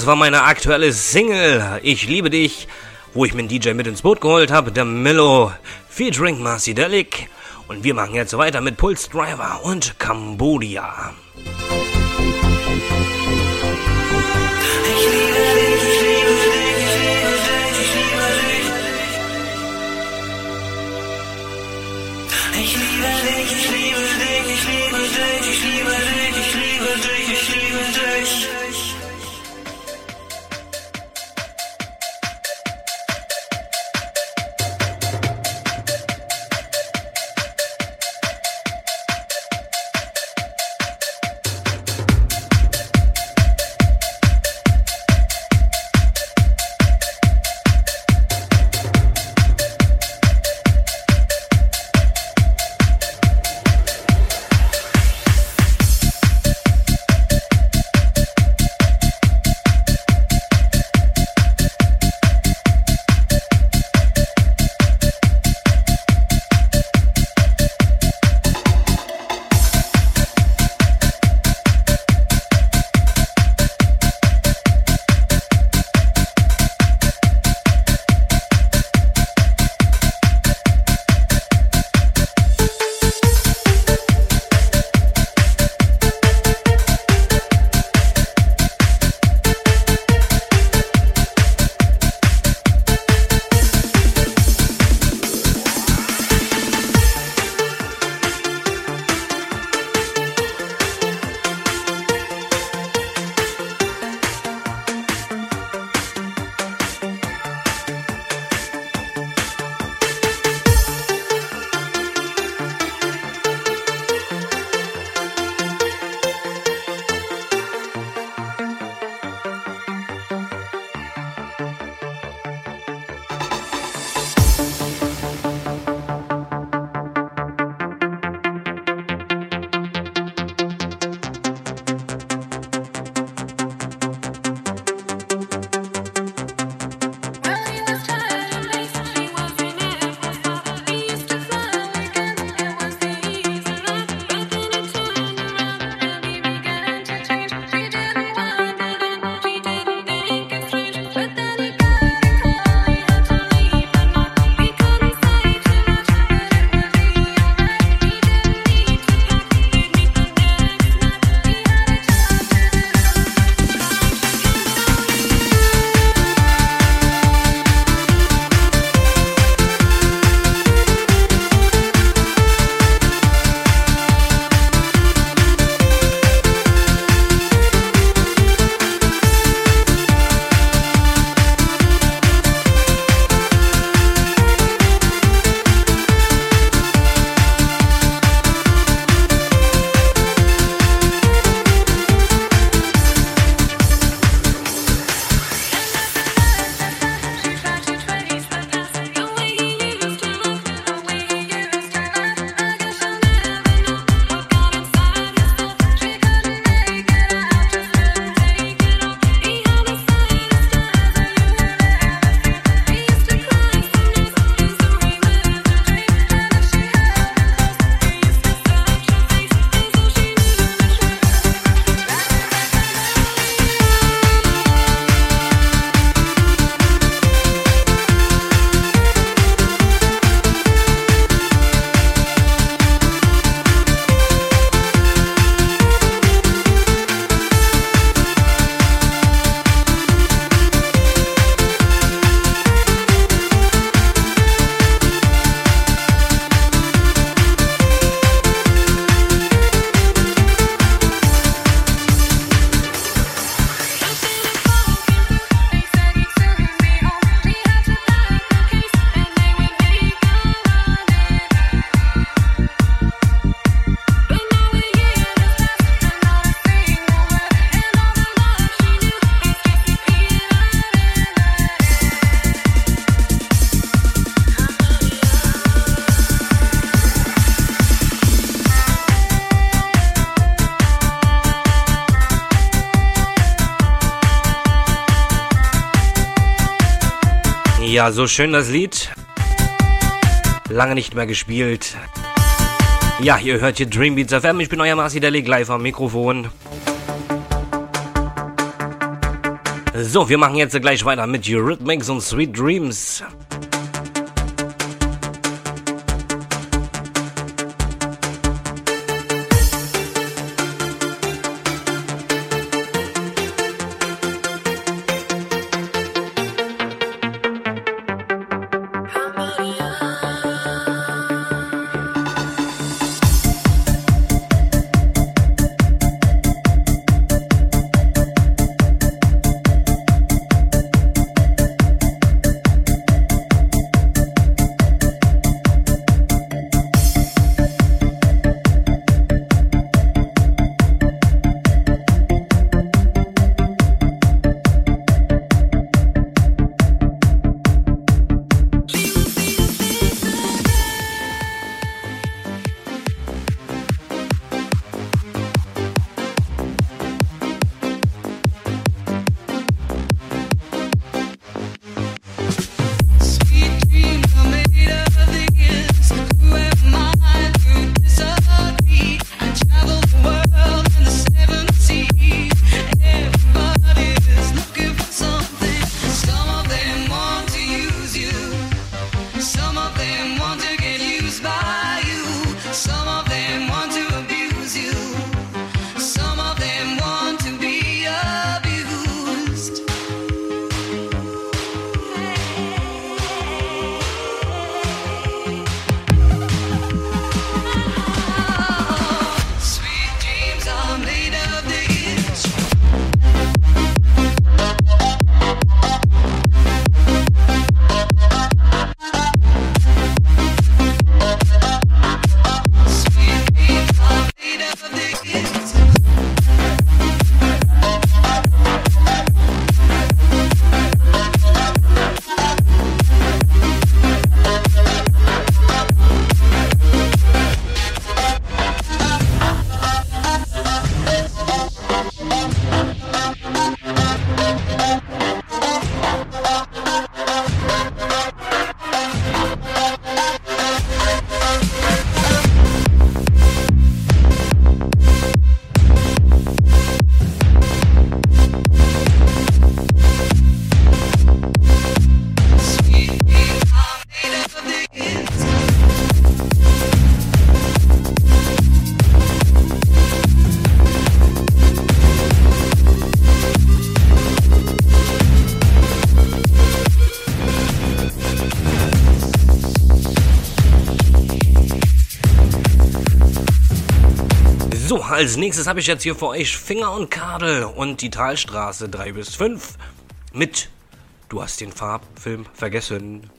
war meine aktuelle Single. Ich liebe dich, wo ich mir einen DJ mit ins Boot geholt habe, der Mellow featuring Marcy Delic. Und wir machen jetzt weiter mit Pulse Driver und Cambodia. Ja, so schön das Lied. Lange nicht mehr gespielt. Ja, ihr hört hier Dreambeats FM. Ich bin euer Marci Delig live am Mikrofon. So, wir machen jetzt gleich weiter mit Eurythmics und Sweet Dreams. Als nächstes habe ich jetzt hier für euch Finger und Kabel und die Talstraße 3 bis 5 mit Du hast den Farbfilm vergessen.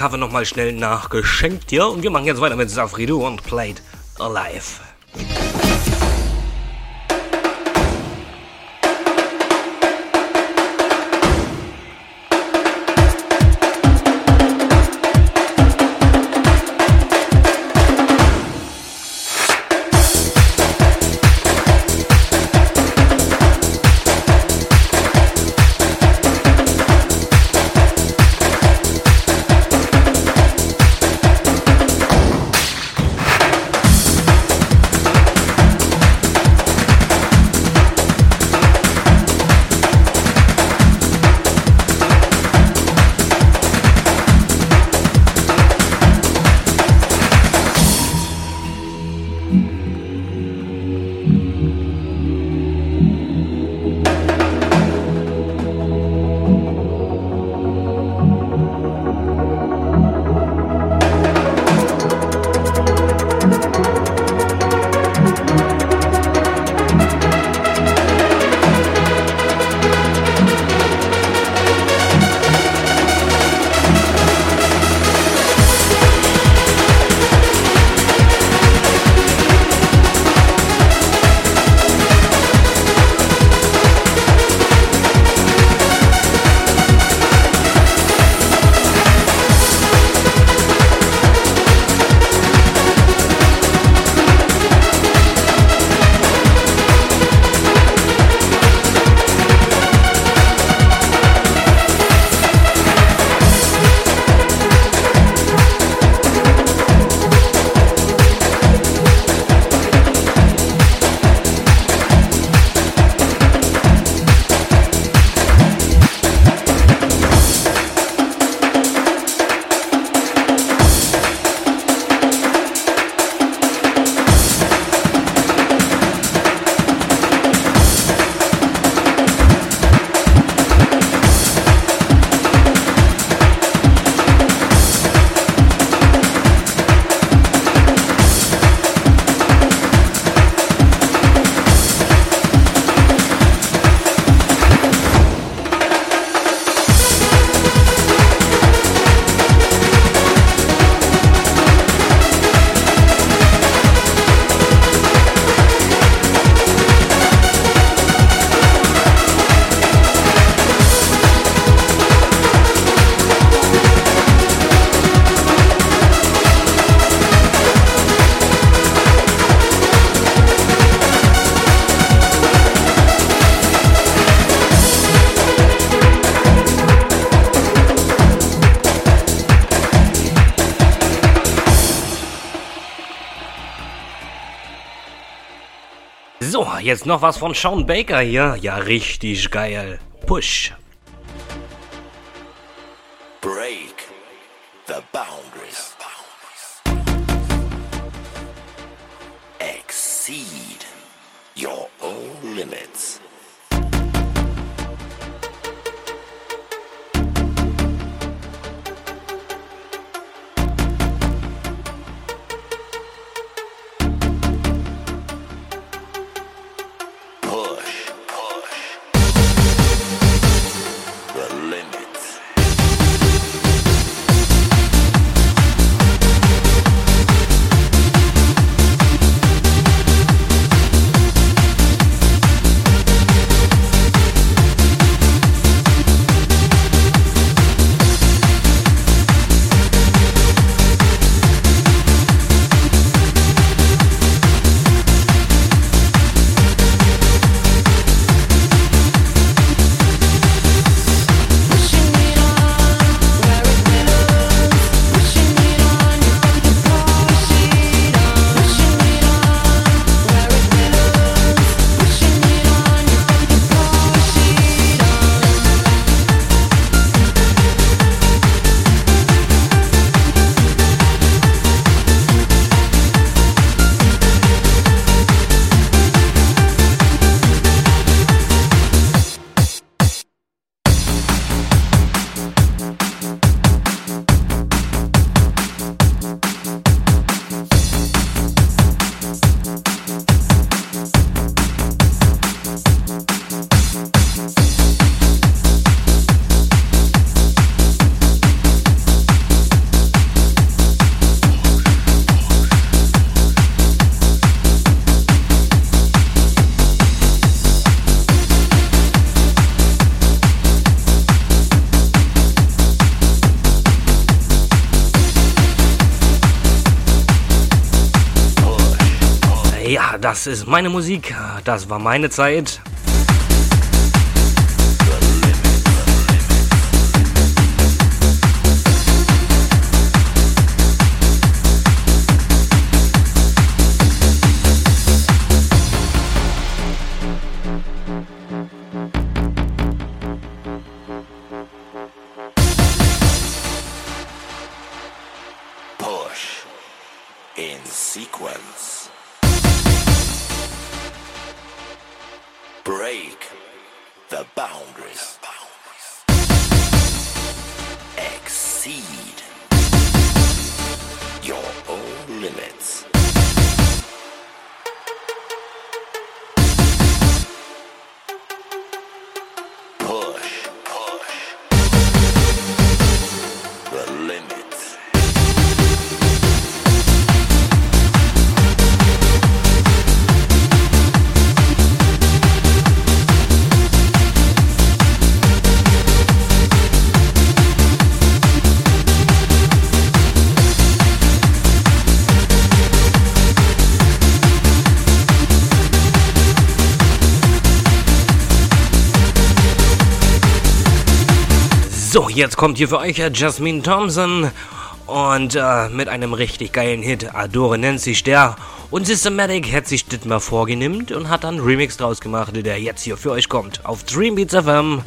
Cover nochmal schnell nachgeschenkt hier. Und wir machen jetzt weiter mit Safridu und Played Alive. Jetzt noch was von Sean Baker hier. Ja, richtig geil. Push. das ist meine Musik, das war meine Zeit. exceed. jetzt kommt hier für euch äh, Jasmine Thompson und äh, mit einem richtig geilen Hit. Adore nennt sich der. Und Systematic hat sich das mal vorgenommen und hat dann einen Remix draus gemacht, der jetzt hier für euch kommt. Auf Dreambeats FM.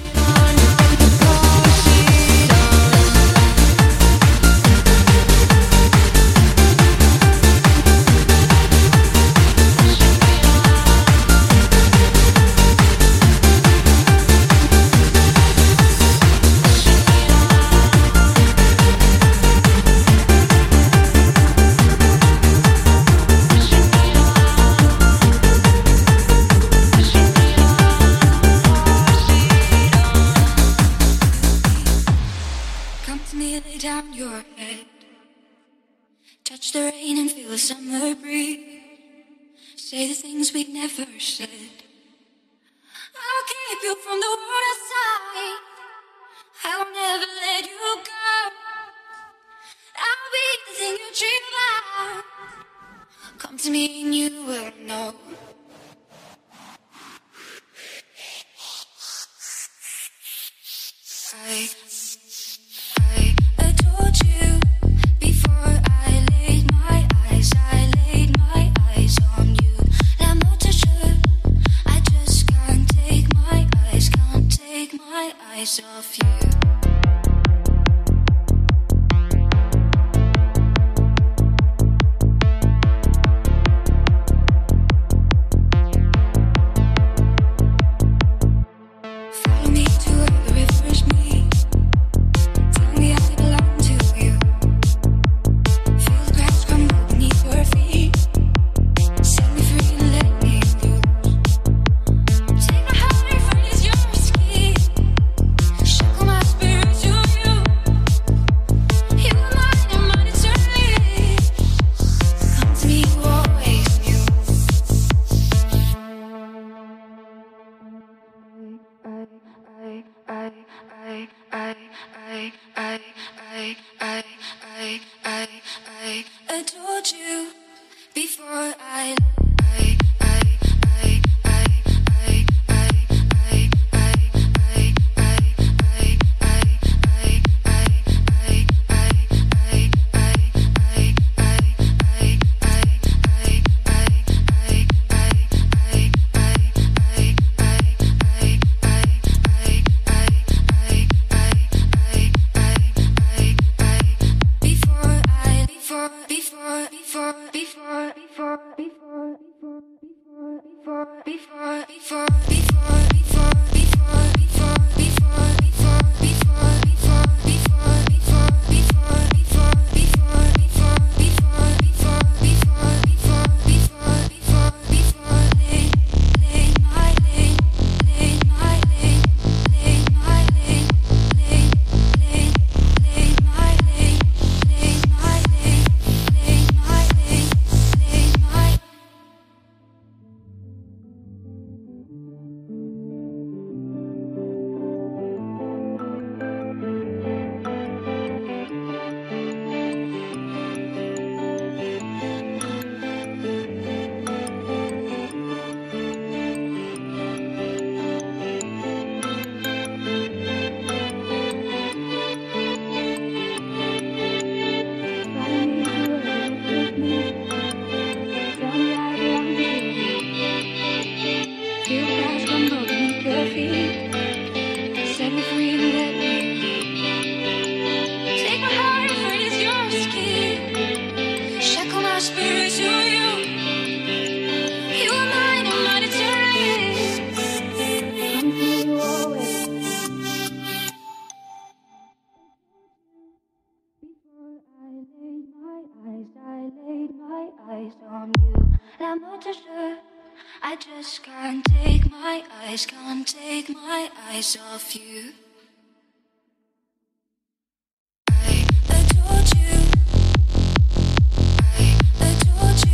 for La I just can't take my eyes, can't take my eyes off you. I adored you. I adored you.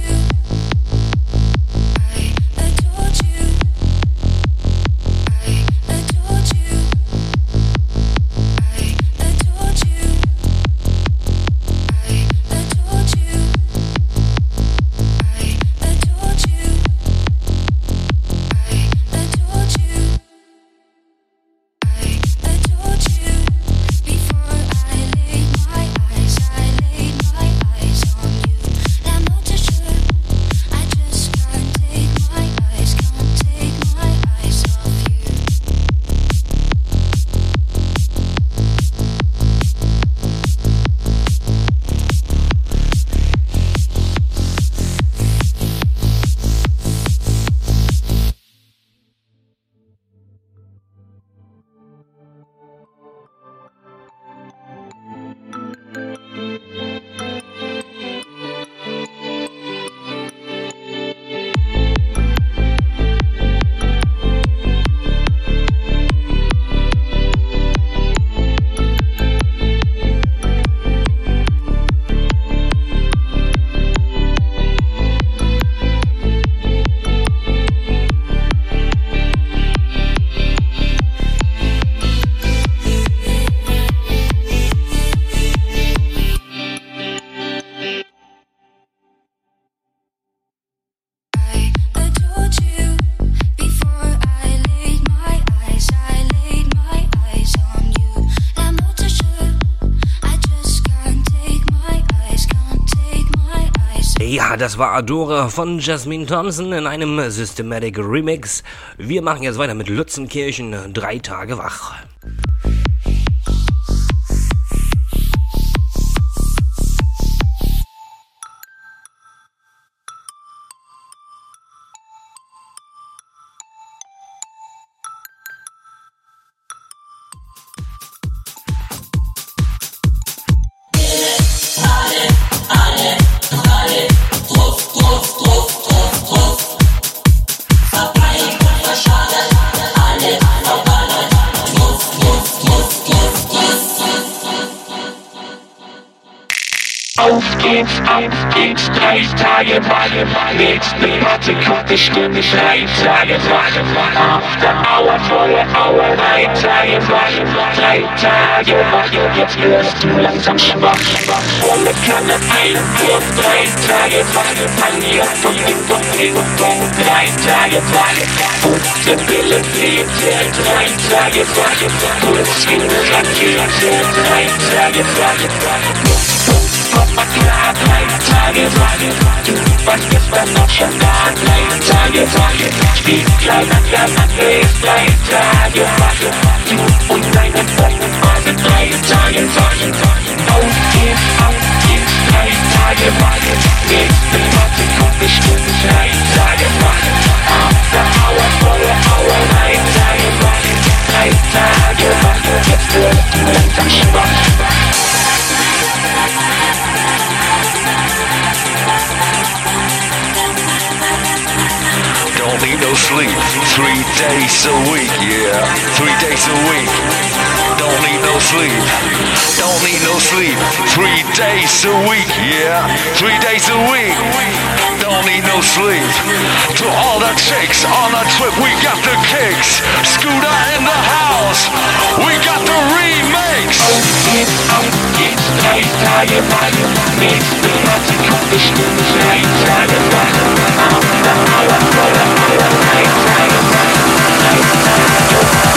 Das war Adora von Jasmine Thompson in einem Systematic Remix. Wir machen jetzt weiter mit Lützenkirchen, drei Tage wach. Ab geht's, drei Tage Wache, nächste Party kommt bestimmt drei Tage Wache, After Hour, volle Hour, drei Tage Wache, drei Tage Wache, jetzt wirst du langsam schwach, volle Kanne ein, Wurf, drei Tage Wache, Panier, von links und drei Tage Wache, fünfte Pille, vierte, drei Tage Wache, kurz in Rakete, drei Tage Wache, Otwila Hotline, Tage, Tage, was ist das noch schon da? Hotline, Tage, Tage, spiel kleiner, kleiner, ist drei Tage, Tage, du und deine Freunde, Phase, drei Tage, Tage, auf geht's, auf geht's, drei Tage, Tage, geht's, bin Mathe, kommt bestimmt, drei Tage, Tage, after hour, volle Hour, drei Tage, Tage, drei Tage, Tage, jetzt wird die Welt am Schwach. Don't need no sleep. Three days a week, yeah. Three days a week. Don't need no sleep. Don't need no sleep. Three days a week, yeah. Three days a week. Don't need no sleep. To all the chicks on the trip, we got the kicks. Scooter in the house. We got the remix.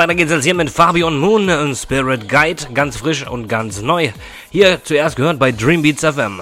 weiter geht's jetzt hier mit Fabian Moon, äh, Spirit Guide, ganz frisch und ganz neu. Hier zuerst gehört bei Dreambeats FM.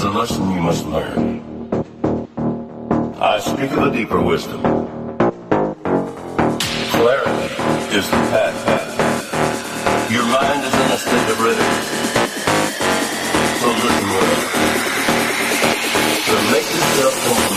Is a lesson you must learn. I speak of a deeper wisdom. Clarity is the path. Your mind is in a state of rhythm. So listen well. To make yourself complete,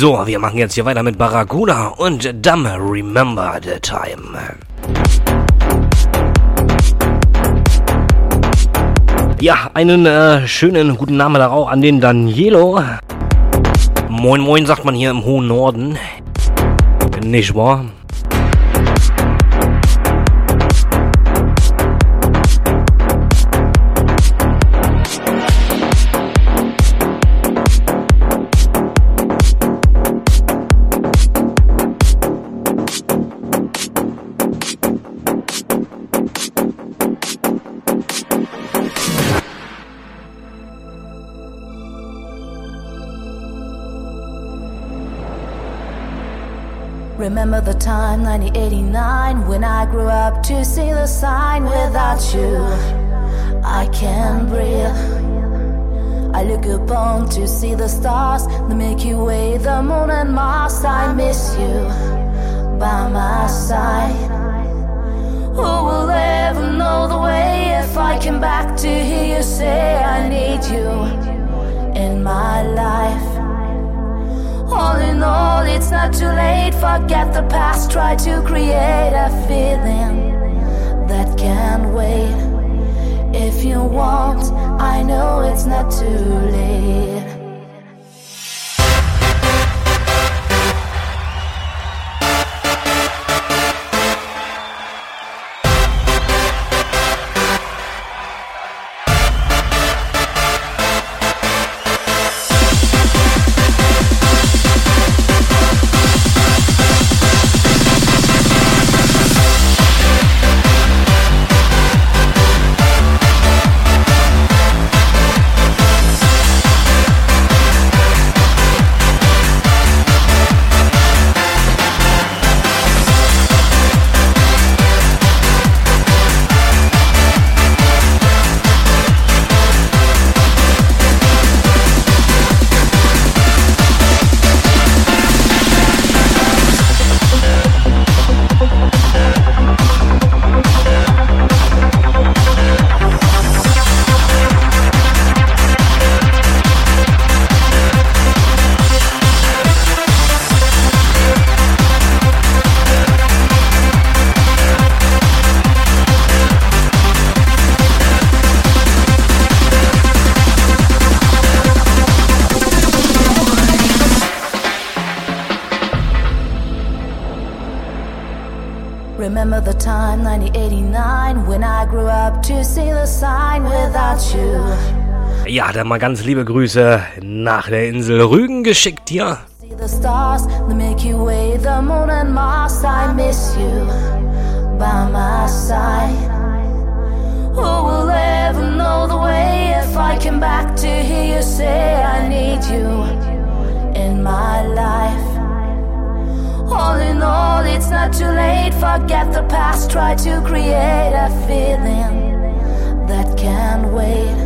So, wir machen jetzt hier weiter mit Barracuda und Dumb Remember the Time. Ja, einen äh, schönen guten Namen da auch an den Danielo. Moin Moin sagt man hier im hohen Norden. Nicht wahr? 1989 when I grew up to see the sign without you. I can't breathe. I look upon to see the stars, the Milky Way, the moon and Mars. I miss you by my side. Who will ever know the way if I came back to hear you say I need you in my life? All in all, it's not too late. Forget the past, try to create a feeling that can't wait. If you want, I know it's not too late. Dann mal ganz liebe Grüße nach der Insel Rügen geschickt hier. The stars, the Milky Way, the moon and Mars. I miss you by my side. Who will ever know the way if I came back to hear you say I need you in my life? All in all, it's not too late. Forget the past, try to create a feeling that can wait.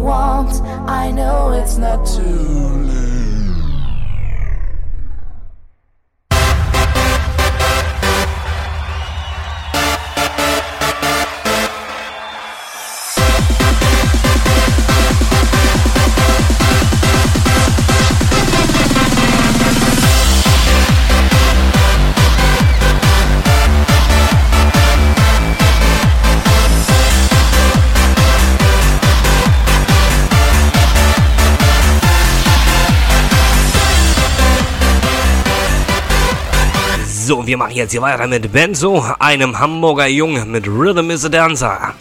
want. I know it's not too wir machen jetzt hier weiter mit Benzo, einem Hamburger Jungen mit Rhythm is a Dancer.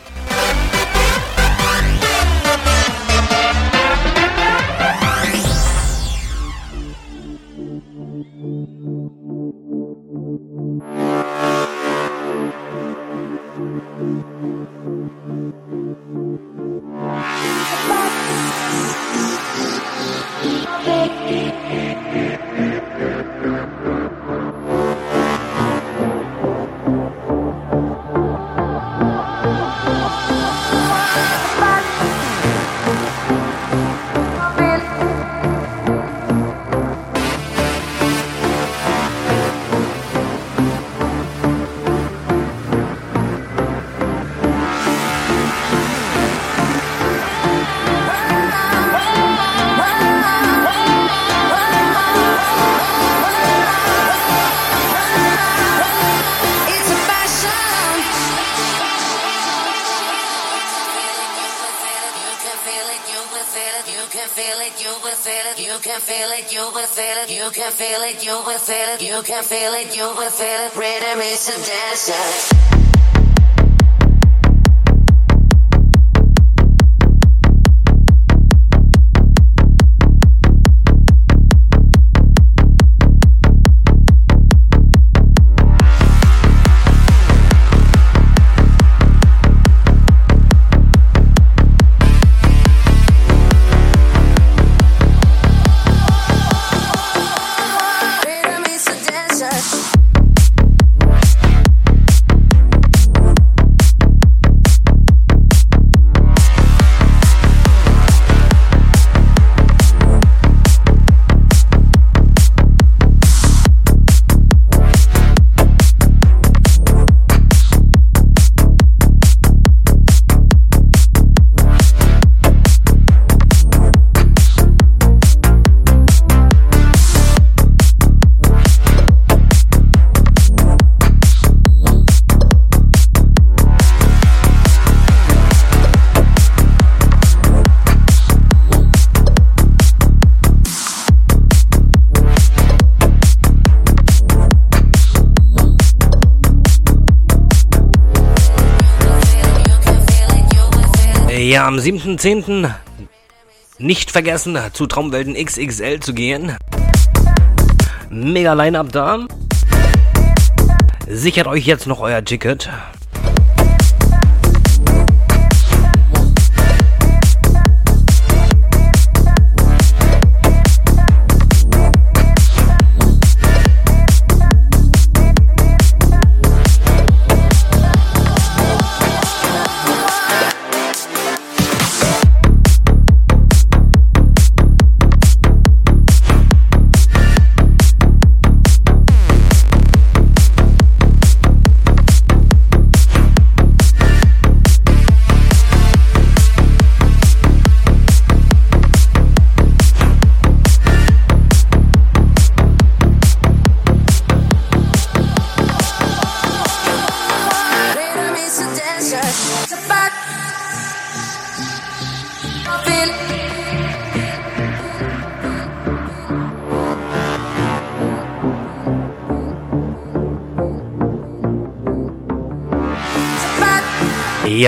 Am 7.10. nicht vergessen, zu Traumwelten XXL zu gehen. Mega Line-Up da. Sichert euch jetzt noch euer Ticket.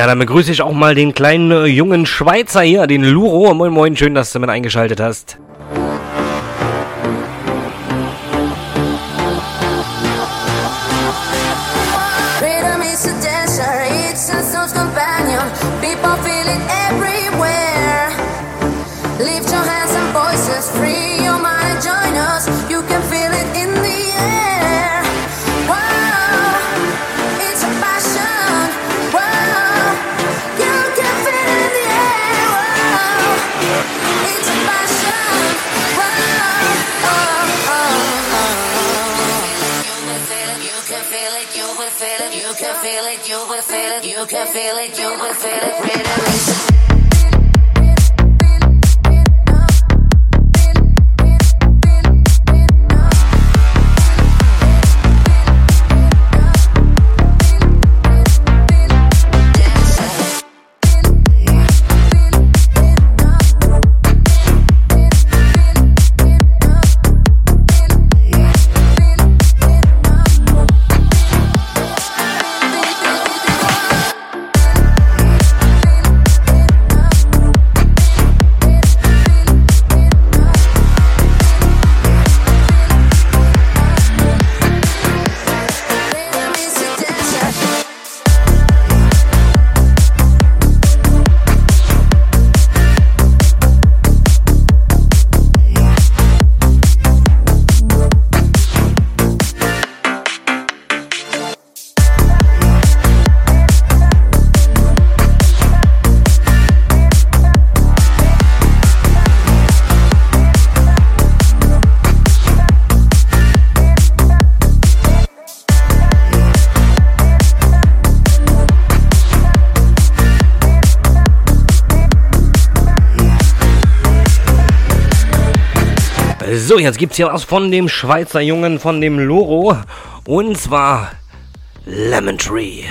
Ja, dann begrüße ich auch mal den kleinen äh, jungen Schweizer hier, den Luro. Moin, moin, schön, dass du mit eingeschaltet hast. jetzt gibt's hier was von dem Schweizer Jungen, von dem Loro. Und zwar Lemon Tree.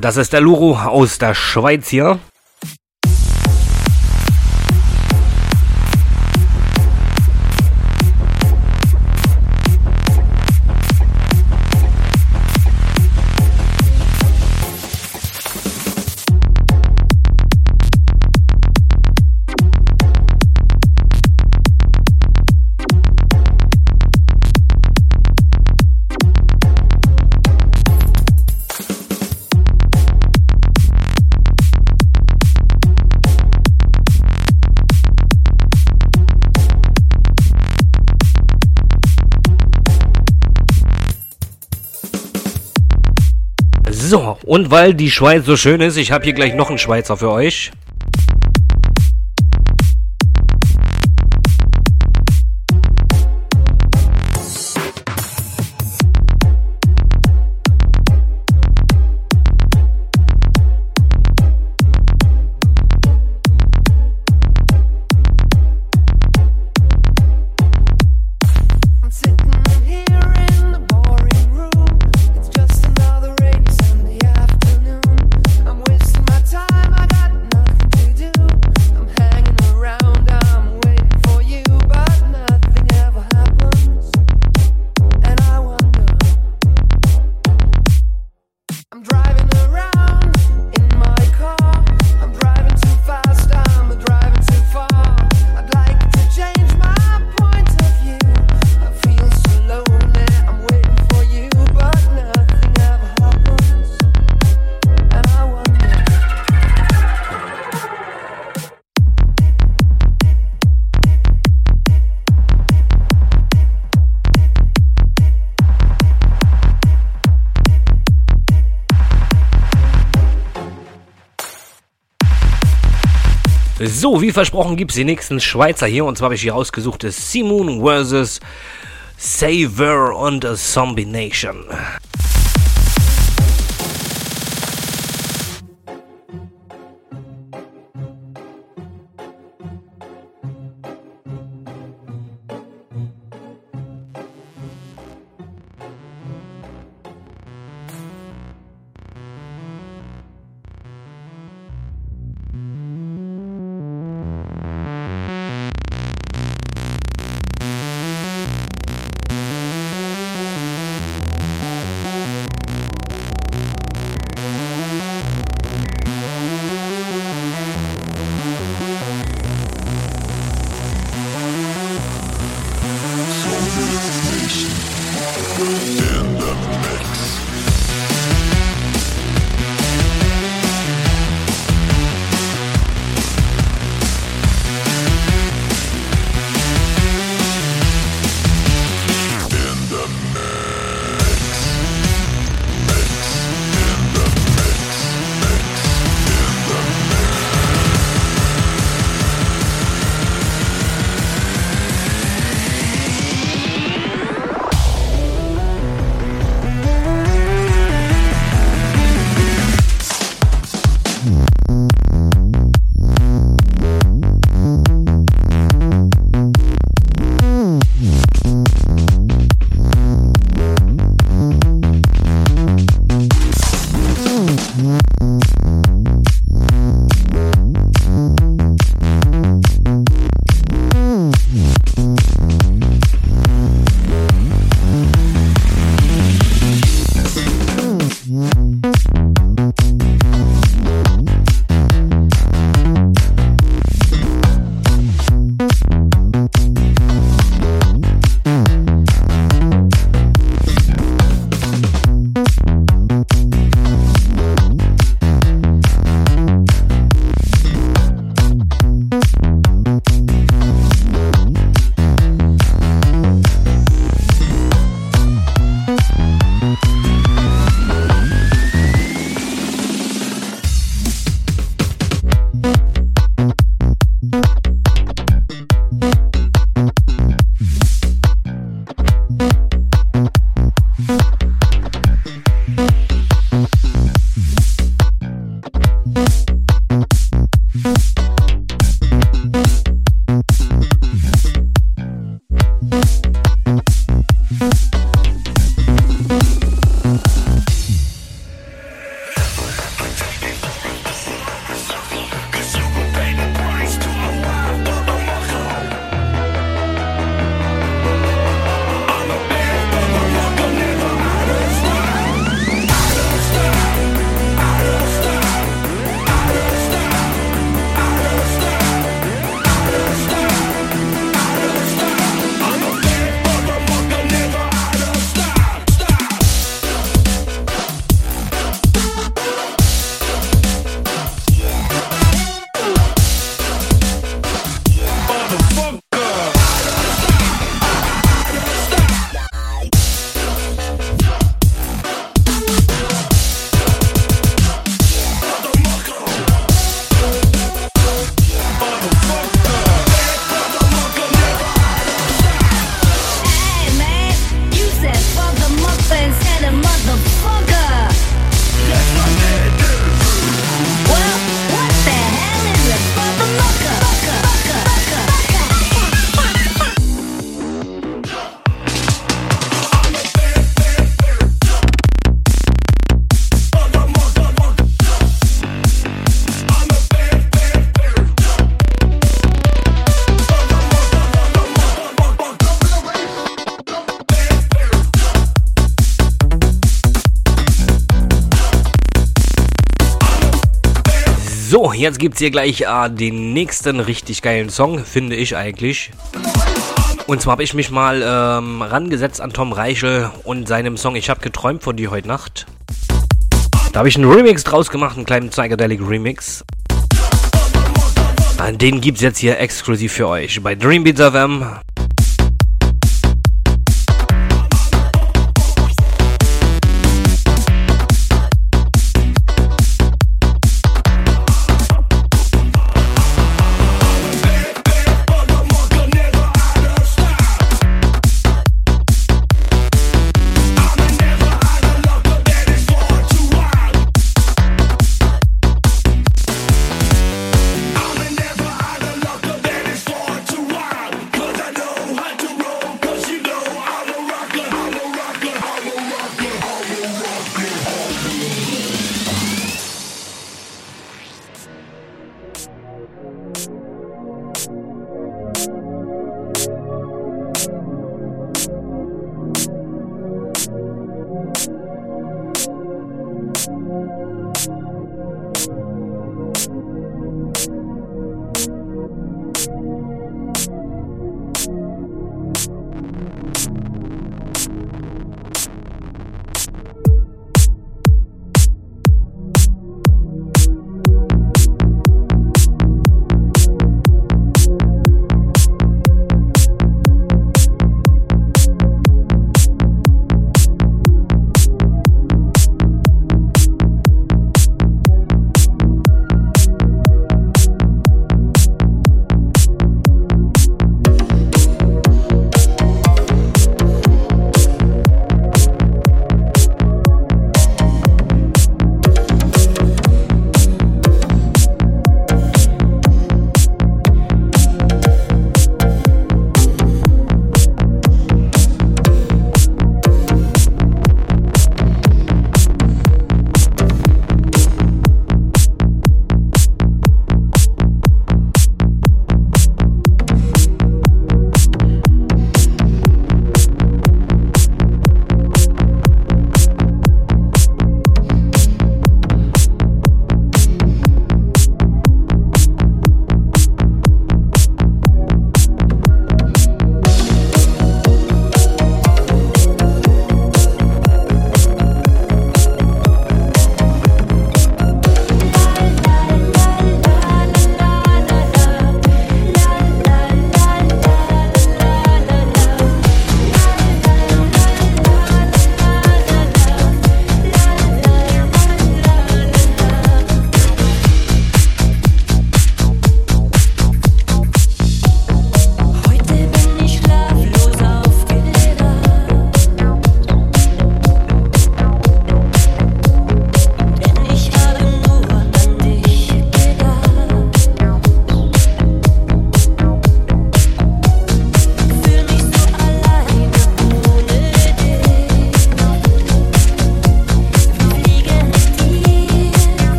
Das ist der Luro aus der Schweiz hier. Und weil die Schweiz so schön ist, ich habe hier gleich noch einen Schweizer für euch. Wie versprochen gibt es die nächsten Schweizer hier. Und zwar habe ich hier ausgesucht Simon vs. Saver und a Zombie Nation. Jetzt gibt's hier gleich äh, den nächsten richtig geilen Song, finde ich eigentlich. Und zwar habe ich mich mal ähm, rangesetzt an Tom Reichel und seinem Song Ich hab geträumt von dir heute Nacht. Da habe ich einen Remix draus gemacht, einen kleinen Psychedelic Remix. Äh, Den gibt's jetzt hier exklusiv für euch bei Dreambeats FM.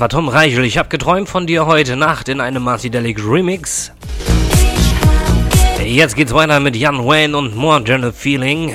war Tom Reichel. Ich habe geträumt von dir heute Nacht in einem Marcidelic Remix. Jetzt geht's weiter mit Jan Wayne und More General Feeling.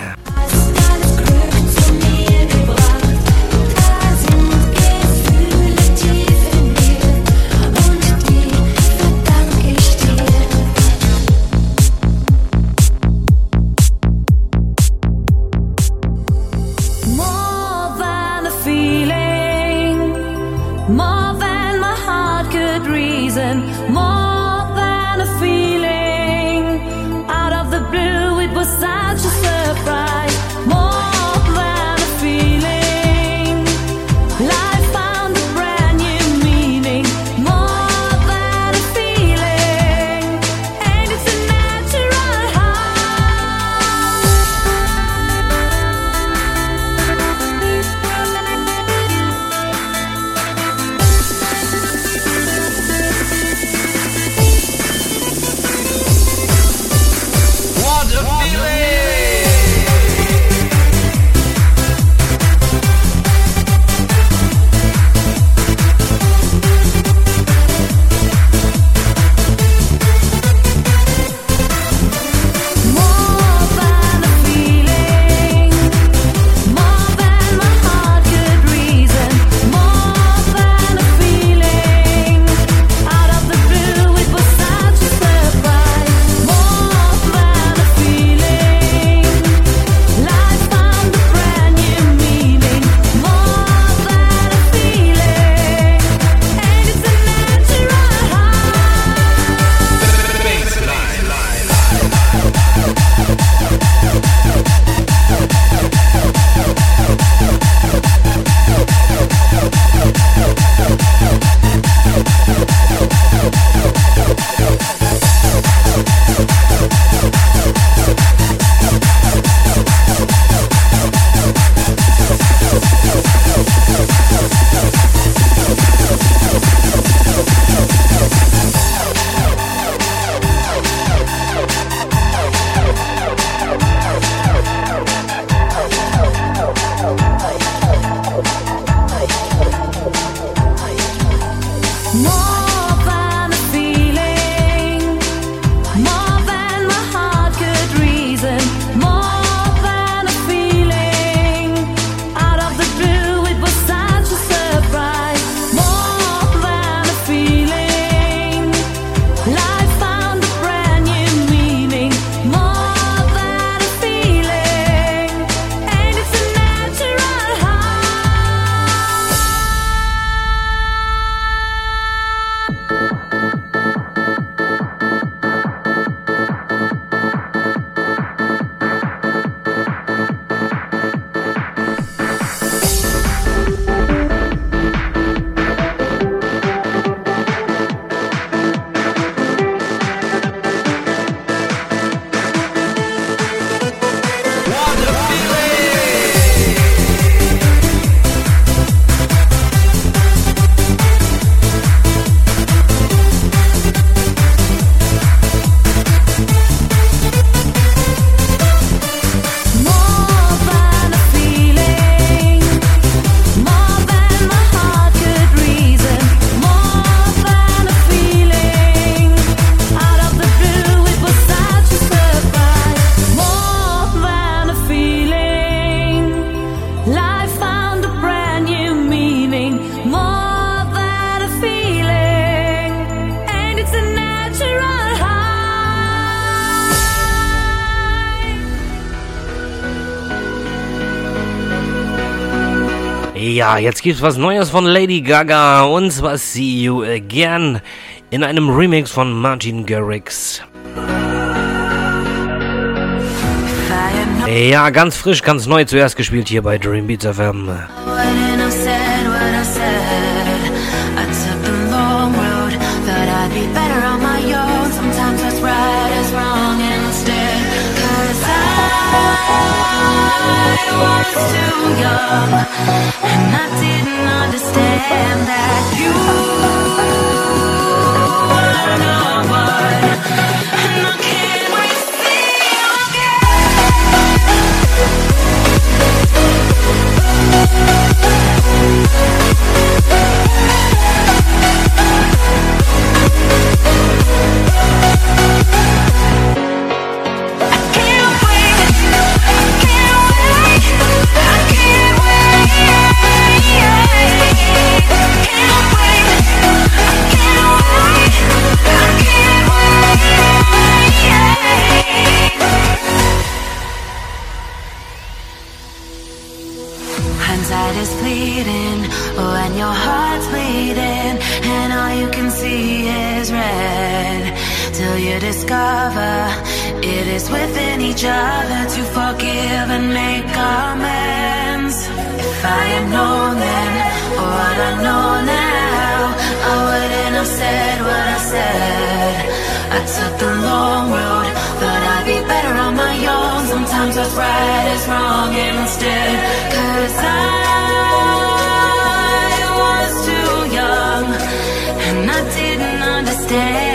Ja, jetzt gibt's was Neues von Lady Gaga und zwar See You Again in einem Remix von Martin Garrix. Ja, ganz frisch, ganz neu zuerst gespielt hier bei Dream Beats FM. was too young, and I didn't understand that you were no one, and I can't see again. I took the long road Thought I'd be better on my own. Sometimes what's right is wrong instead Cause I was too young And I didn't understand.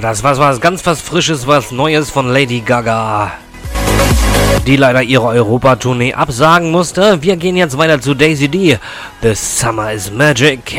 Das war was ganz was Frisches, was Neues von Lady Gaga. Die leider ihre Europa-Tournee absagen musste. Wir gehen jetzt weiter zu Daisy D. The Summer is Magic.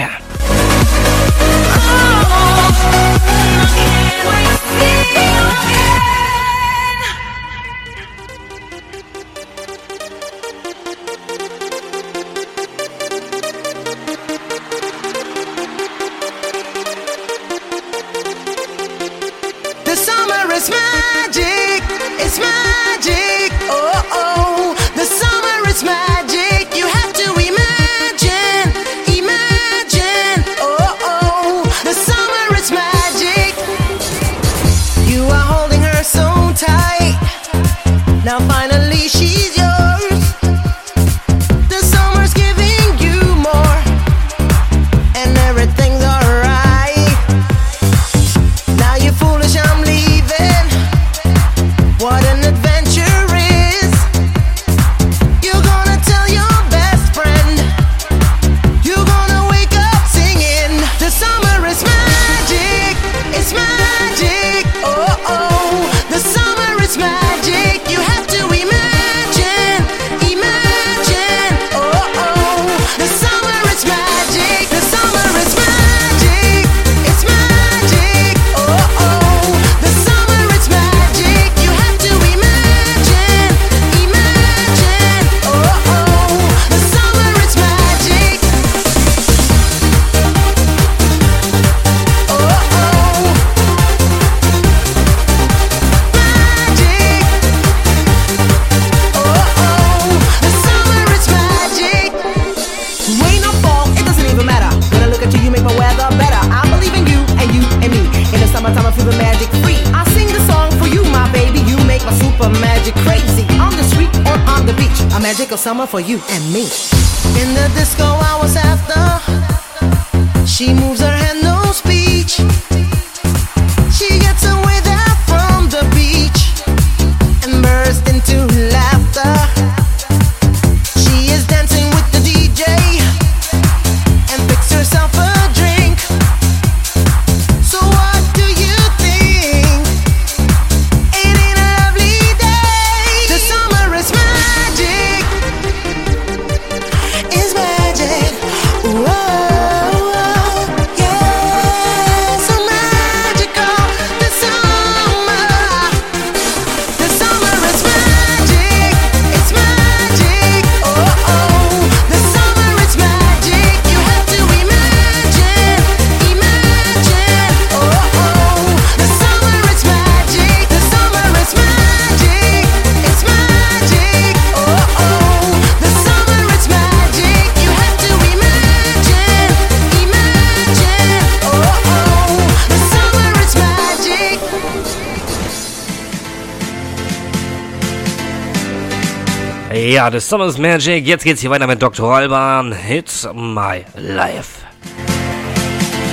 Ja, das Summer's Magic. Jetzt geht's hier weiter mit Dr. Alban. It's my life.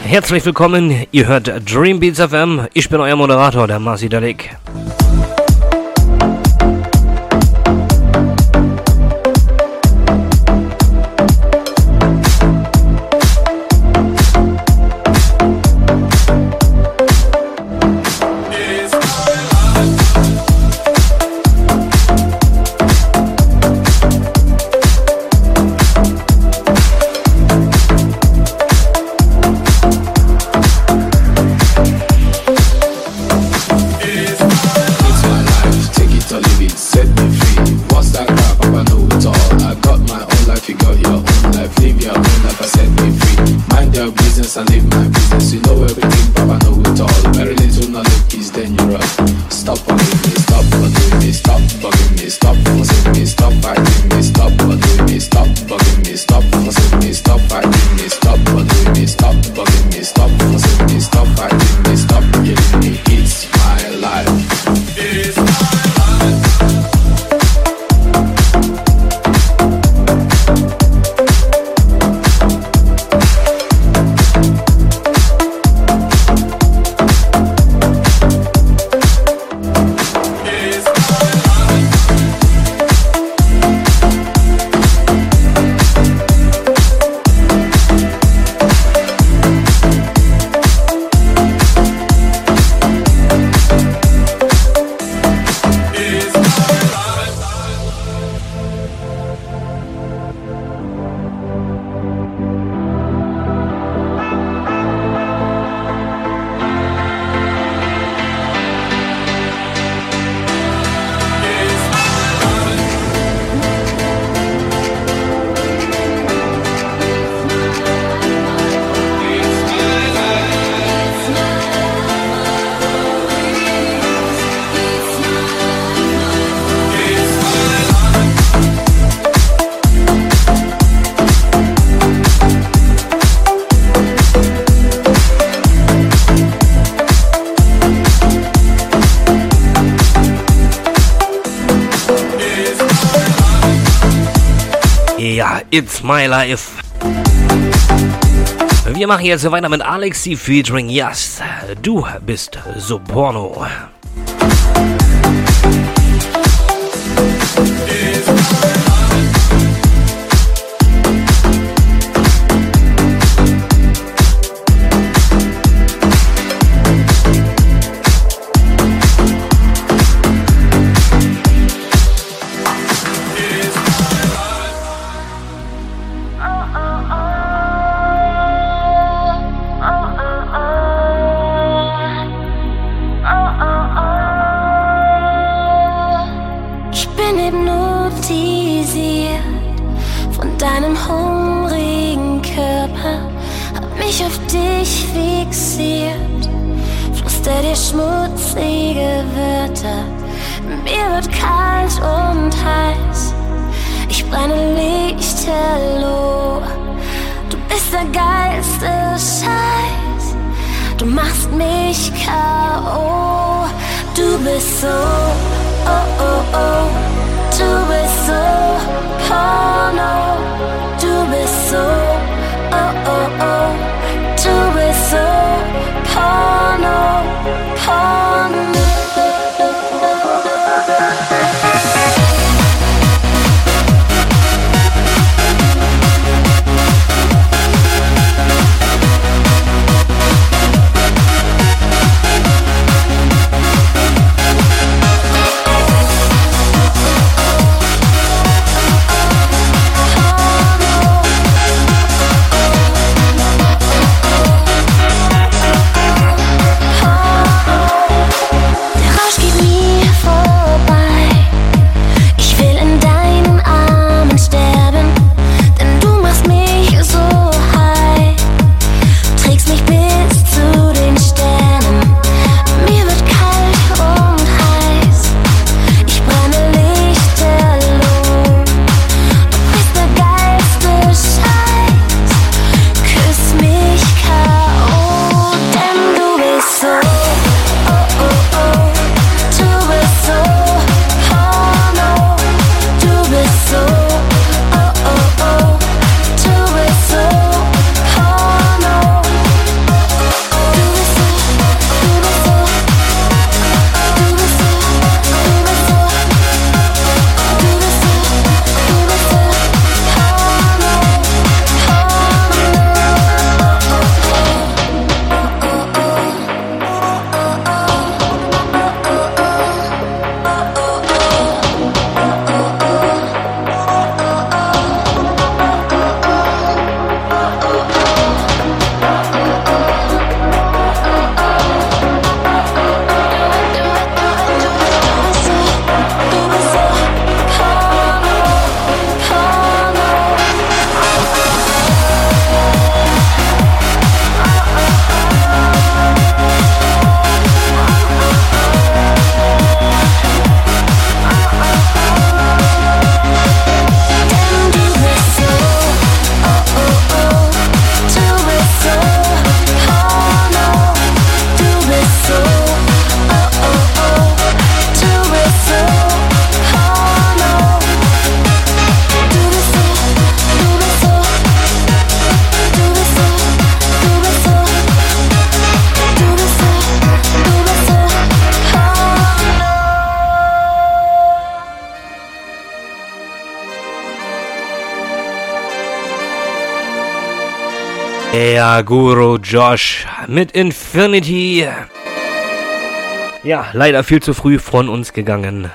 Herzlich willkommen. Ihr hört Dream Beats FM. Ich bin euer Moderator, der Marci Dalek. My Life. Wir machen jetzt weiter mit Alexi featuring Just. Du bist so porno. Ja, Guru Josh mit Infinity. Ja, leider viel zu früh von uns gegangen.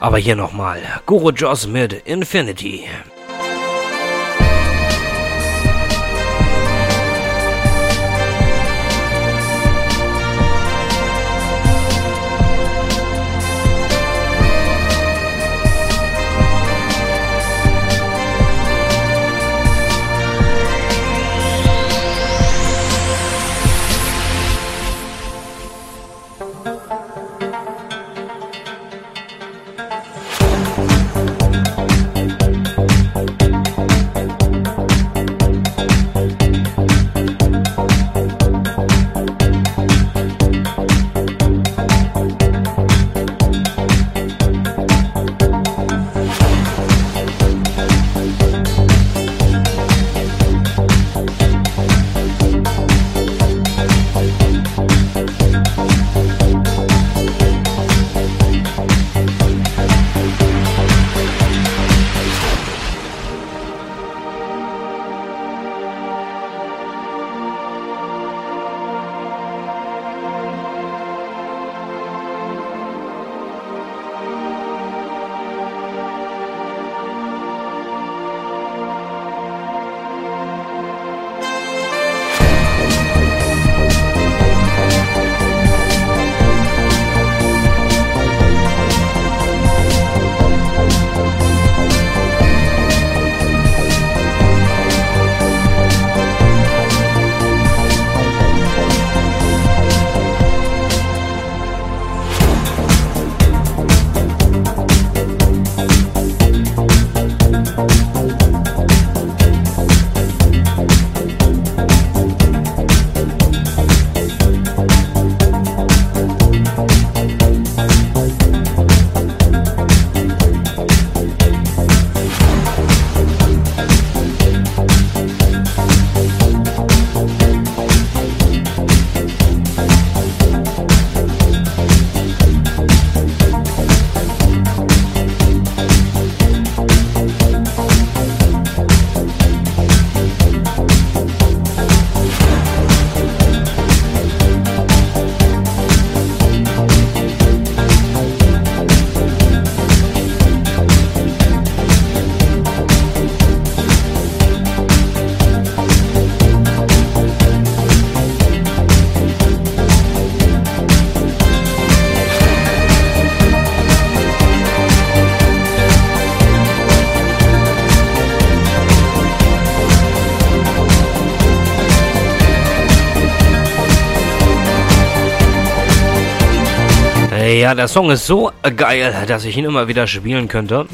Aber hier nochmal. Guru Josh mit Infinity. Ja, der Song ist so geil, dass ich ihn immer wieder spielen könnte.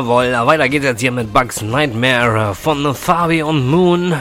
Jawohl, weiter geht's jetzt hier mit Bugs Nightmare von Fabi und Moon.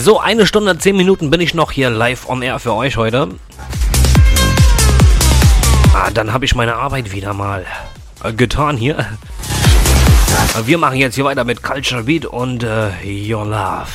So, eine Stunde, zehn Minuten bin ich noch hier live on air für euch heute. Ah, dann habe ich meine Arbeit wieder mal äh, getan hier. Wir machen jetzt hier weiter mit Culture Beat und äh, Your Love.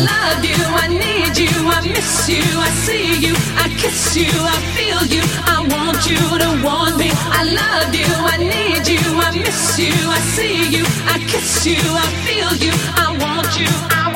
love you, I need you, I miss you, I see you, I kiss you, I feel you, I want you to want me. I love you, I need you, I miss you, I see you, I kiss you, I feel you, I want you. I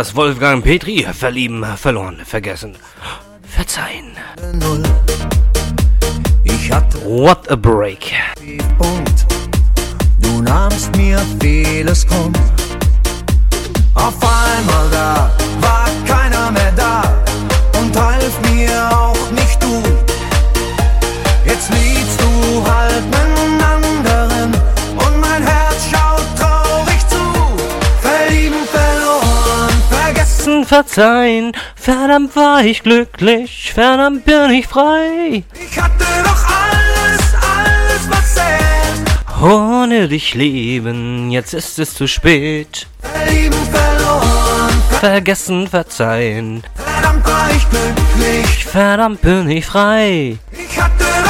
das Wolfgang Petri verlieben, verloren, vergessen, verzeihen. Ich hatte What a break. Und du nahmst mir vieles krumm. Auf einmal da verzeihen. Verdammt war ich glücklich, verdammt bin ich frei. Ich hatte doch alles, alles, was zählt. Ohne dich lieben, jetzt ist es zu spät. Verlieben, verloren, Vergessen, verzeihen. verdammt war ich glücklich. Verdammt bin ich frei. Ich hatte doch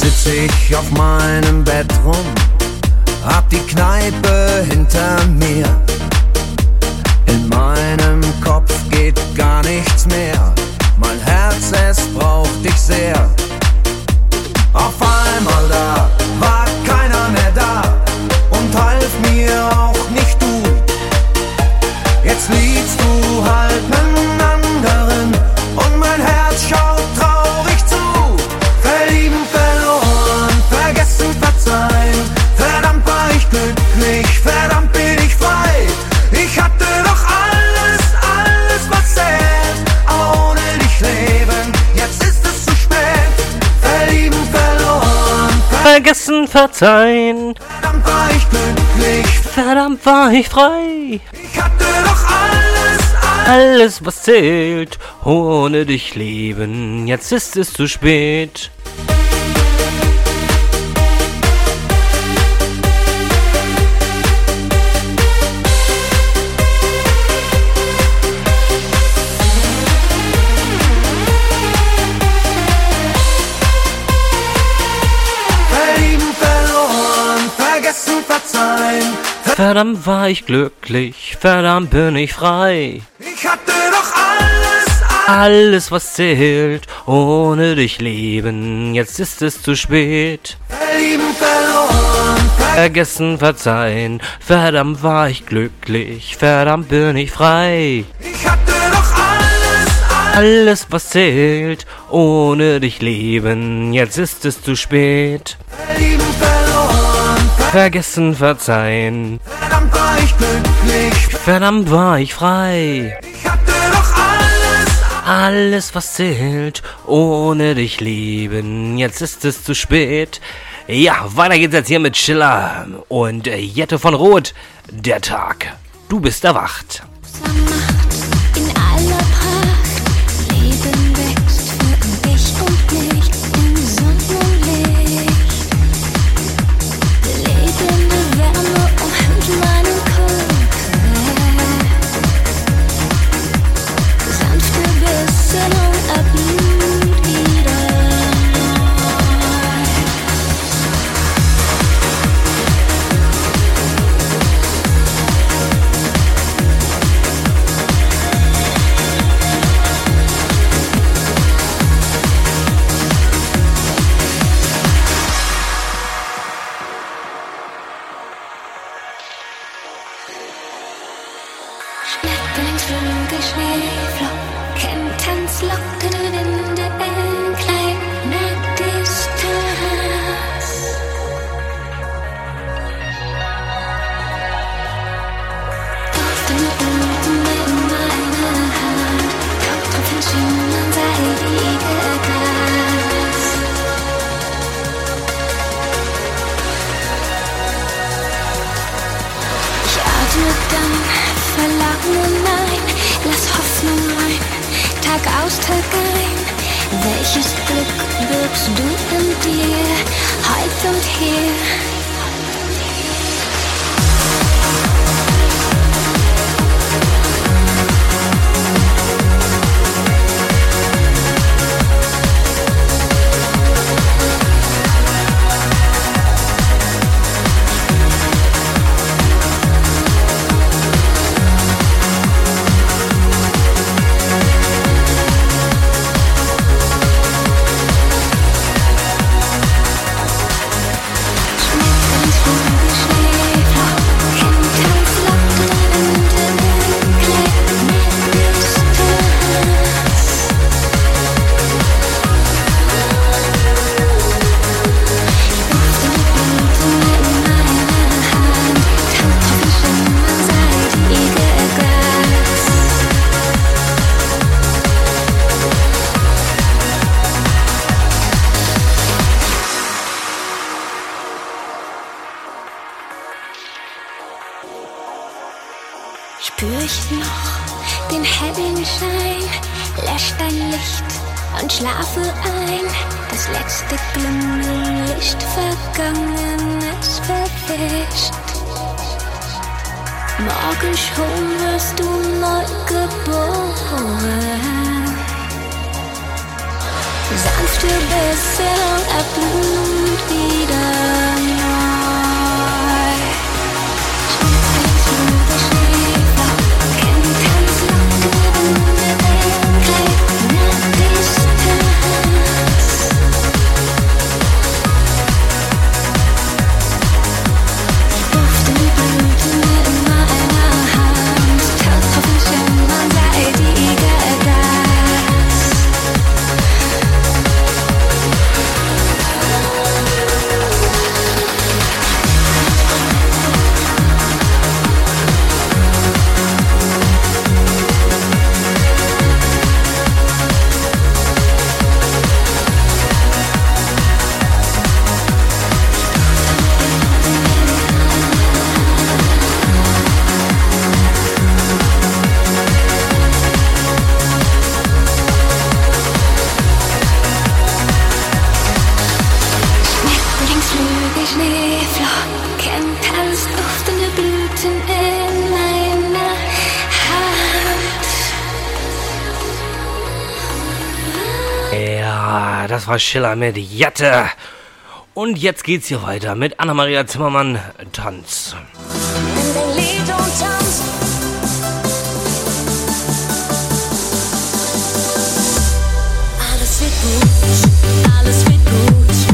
sitze ich auf meinem Bett rum, hab die Kneipe hinter mir. In meinem Kopf geht gar nichts mehr. Mein Herz, es braucht dich sehr. Vergessen, verzeihen. verdammt war ich glücklich. Verdammt war ich frei. Ich hatte doch alles, Alles, was zählt, ohne dich leben, jetzt ist es zu spät. Verdammt war ich glücklich, verdammt bin ich frei. Ich hatte doch alles, Alles, was zählt, ohne dich leben, jetzt ist es zu spät. verlieben, verloren, Vergessen, verzeihen, verdammt war ich glücklich, verdammt bin ich frei. ich hatte doch alles, Alles, was zählt, ohne dich leben, jetzt ist es zu spät. verlieben, verloren, Vergessen, verzeihen, verdammt war ich glücklich. verdammt war ich frei. Ich hatte doch alles, Alles, was zählt, ohne dich leben, jetzt ist es zu spät. Ja, weiter geht's jetzt hier mit Schiller und Jette von Roth. Der Tag. Du bist erwacht. In aller Pracht, Leben heute Frau Schiller mit Jatte. Und jetzt geht's hier weiter mit Anna-Maria Zimmermann, Tanz. Alles wird gut, alles wird gut.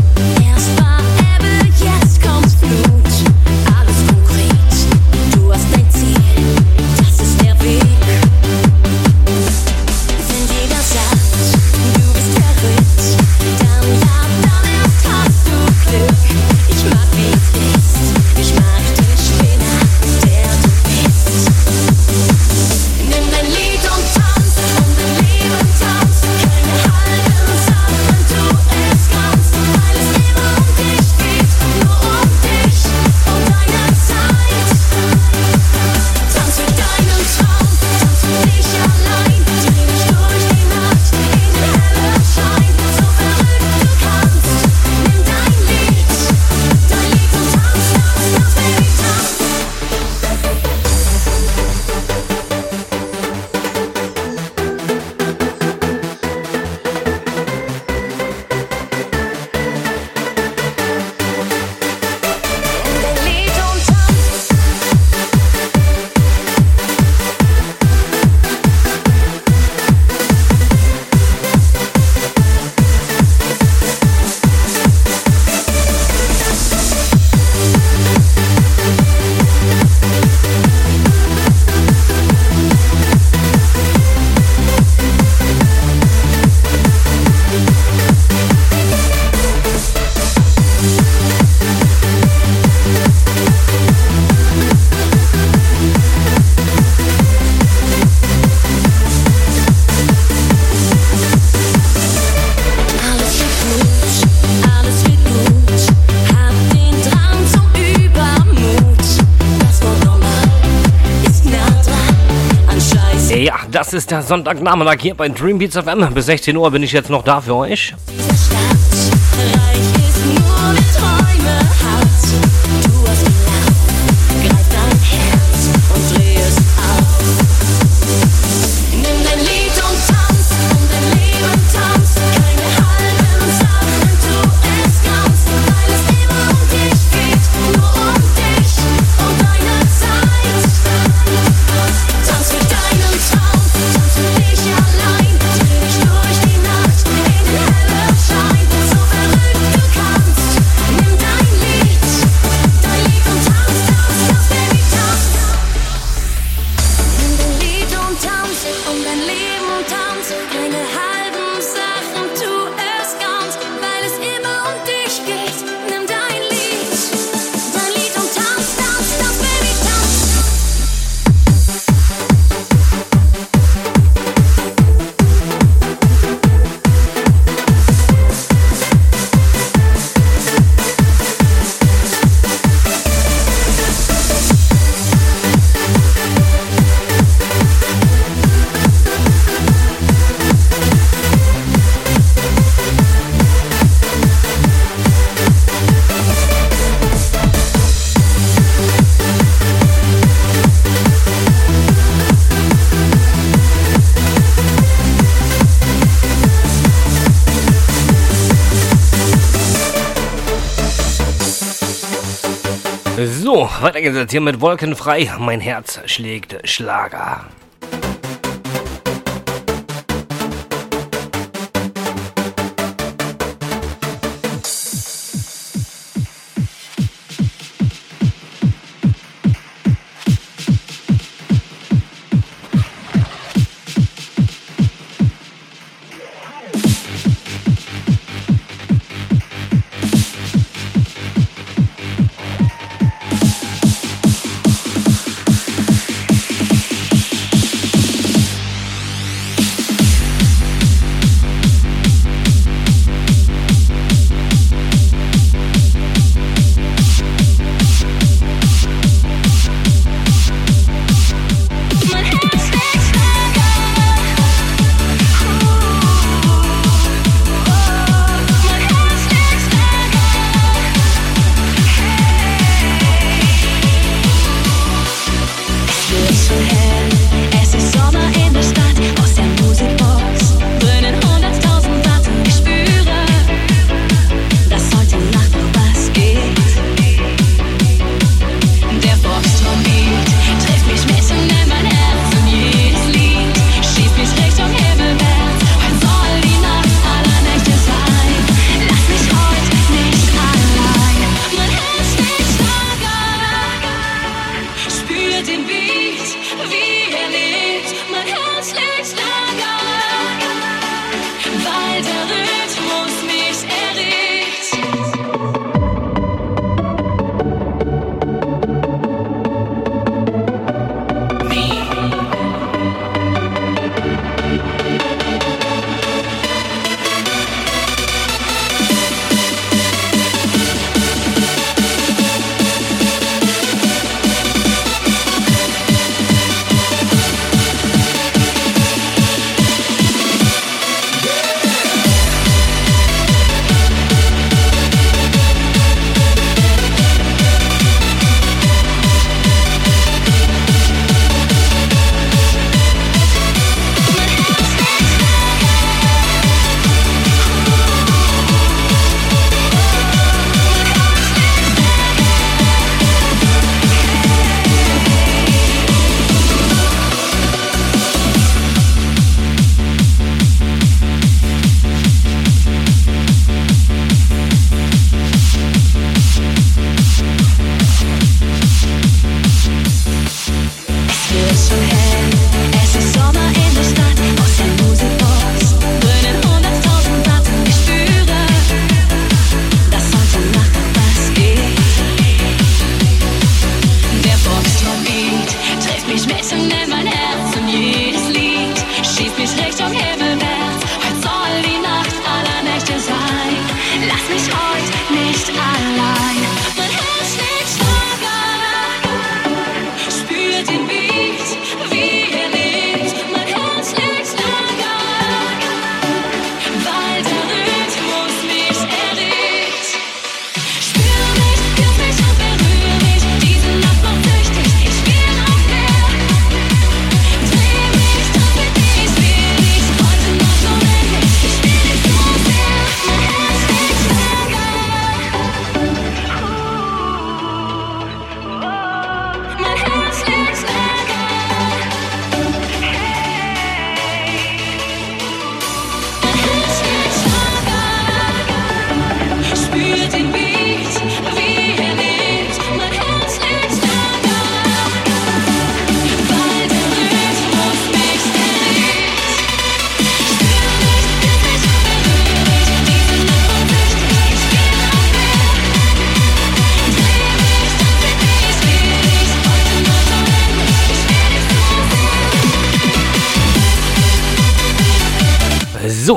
ist der Sonntagnachmittag hier bei Dream Beats FM. Bis 16 Uhr bin ich jetzt noch da für euch. Weiter geht's hier mit Wolkenfrei. Mein Herz schlägt Schlager.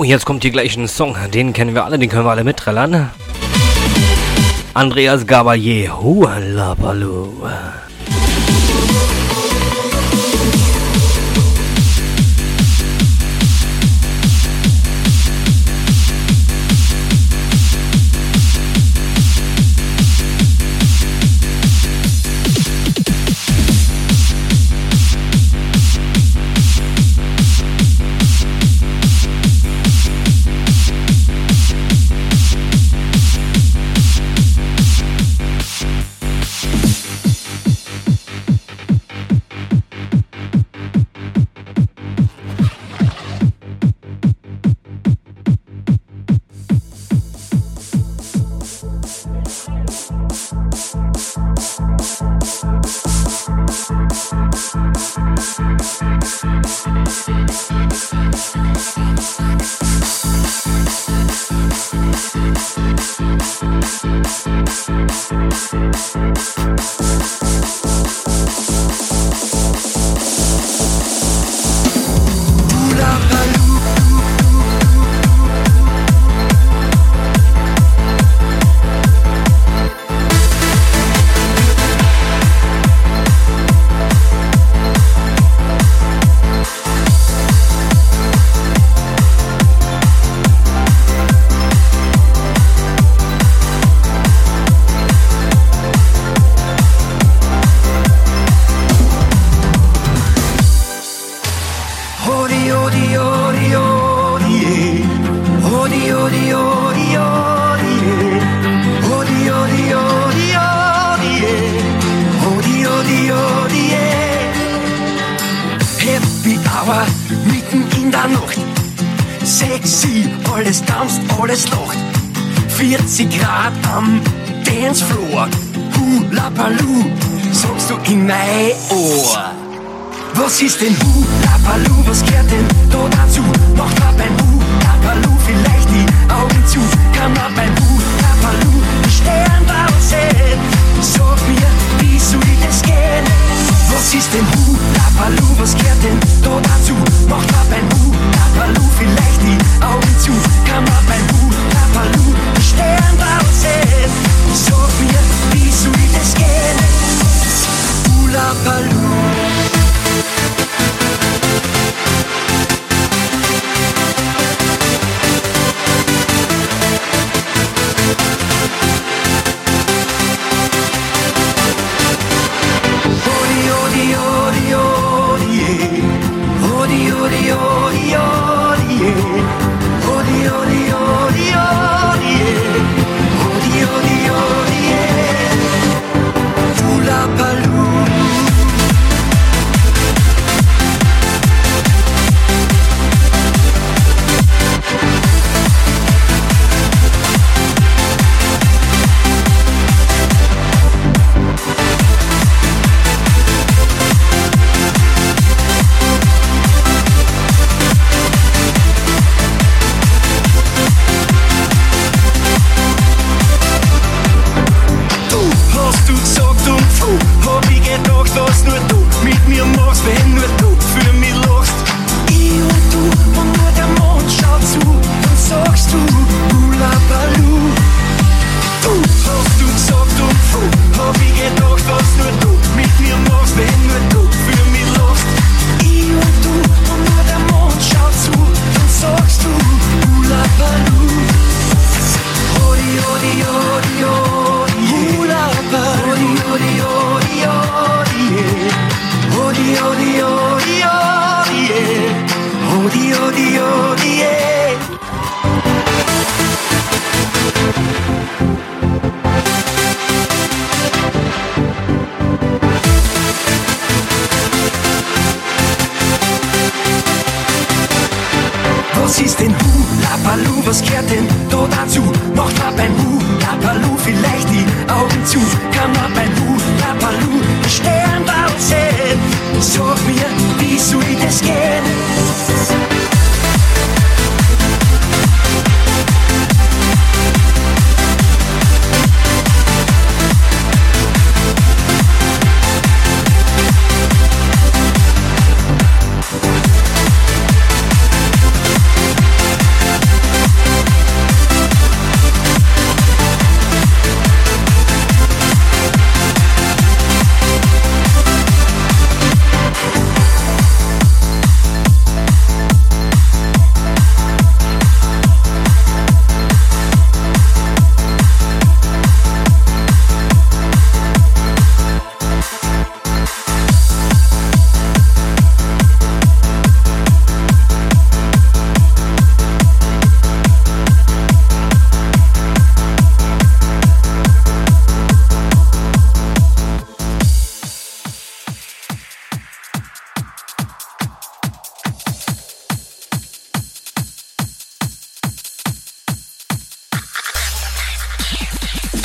Jetzt kommt hier gleich ein Song. Den kennen wir alle, den können wir alle mitträllern. Andreas Gabalier, Hualabaloo.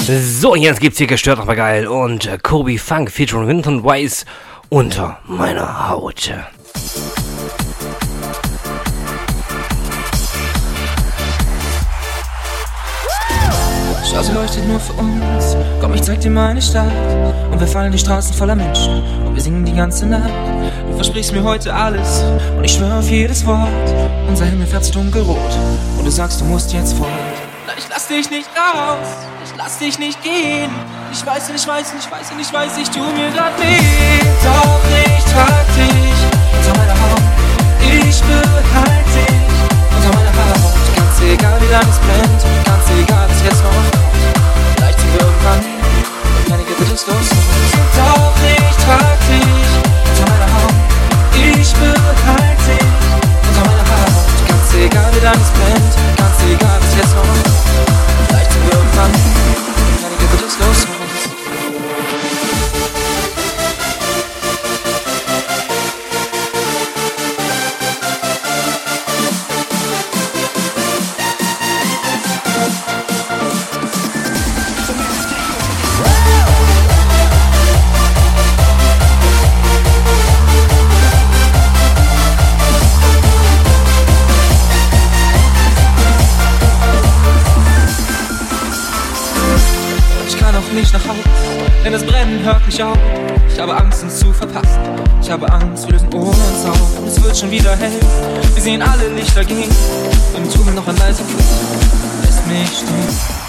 So, jetzt gibt's hier gestört, aber geil. Und äh, Kobe Funk featuring Winton Weiss unter meiner Haut. Sie leuchtet nur für uns. Komm, ich zeig dir meine Stadt. Und wir fallen die Straßen voller Menschen. Und wir singen die ganze Nacht. Du versprichst mir heute alles. Und ich schwöre auf jedes Wort. Unser Himmel fährt dunkelrot. Und du sagst, du musst jetzt fort. Ich lass dich nicht raus. Ich lass dich nicht gehen. Ich weiß, ich weiß, ich weiß, ich weiß, ich tu mir grad weh. Doch ich trag dich unter meiner Haut. Ich behalte dich unter meiner Haut. Ganz egal, wie lange es brennt. Ganz egal, was jetzt noch kommt. Vielleicht sind wir irgendwann keine Gitter ist los. Doch ich trag dich unter meiner Haut. Ich behalte dich unter meiner Haut. Ganz egal, wie lange es brennt. Egal, was jetzt noch. Vielleicht sind wir irgendwann und keine schon wieder hell. Wir sehen alle Lichter gehen. Im Zug noch ein leiser Fuß lässt mich stehen.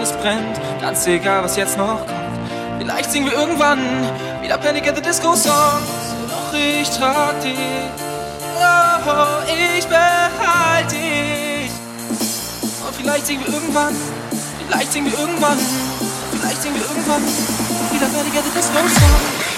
wenn es brennt, ganz egal, was jetzt noch kommt. Vielleicht singen wir irgendwann wieder Panic at the Disco Songs. Doch ich trag dich, oh, ich behalte dich. Und vielleicht singen wir irgendwann, vielleicht singen wir irgendwann, vielleicht singen wir irgendwann wieder Panic at the Disco Songs.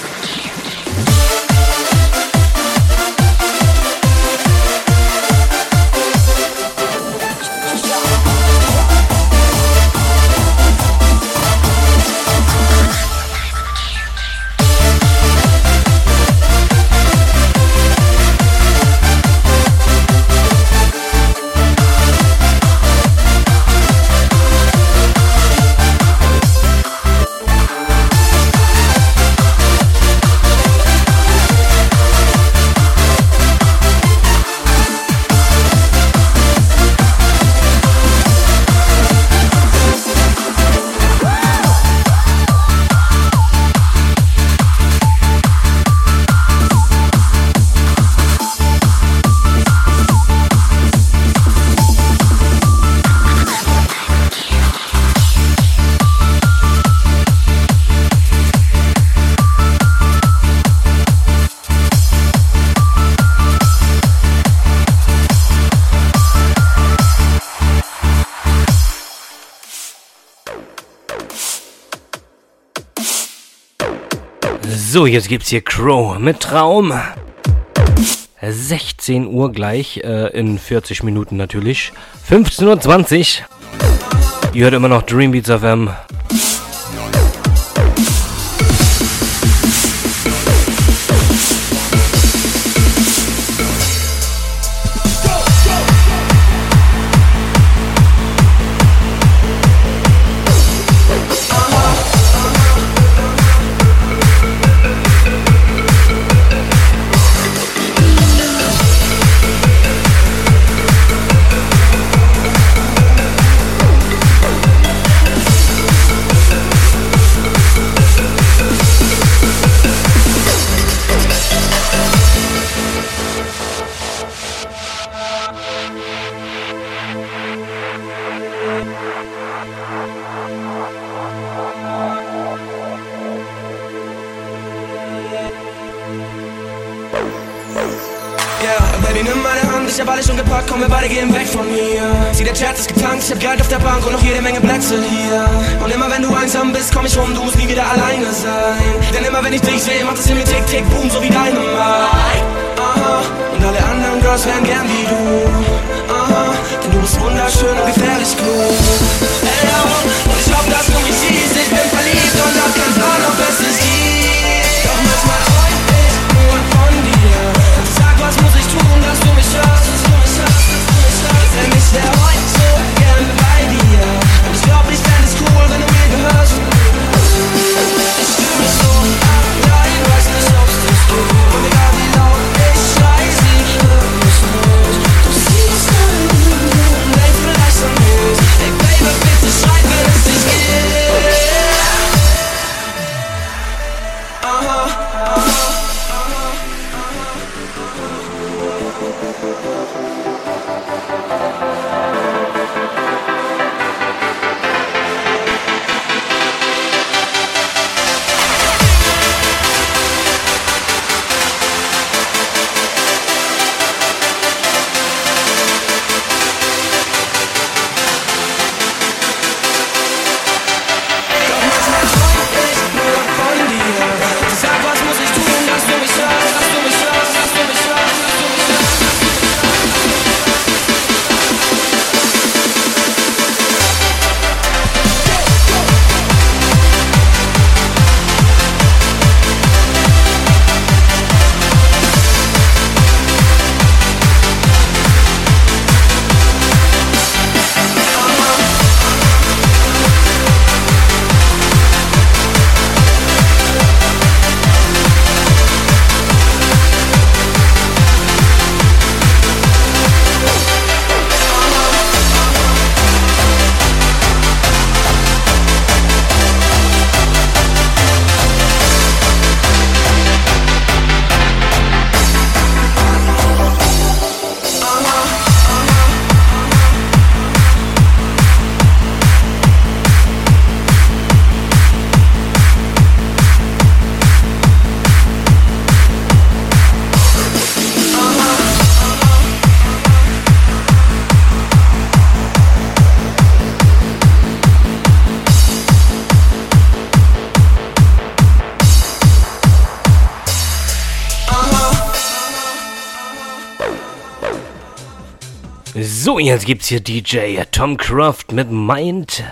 So, jetzt gibt's hier Crow mit Traum. 16 Uhr gleich, äh, in 40 Minuten natürlich. 15.20 Uhr. Ihr hört immer noch Dreambeats FM So, jetzt gibt's hier DJ Tom Croft mit Mind.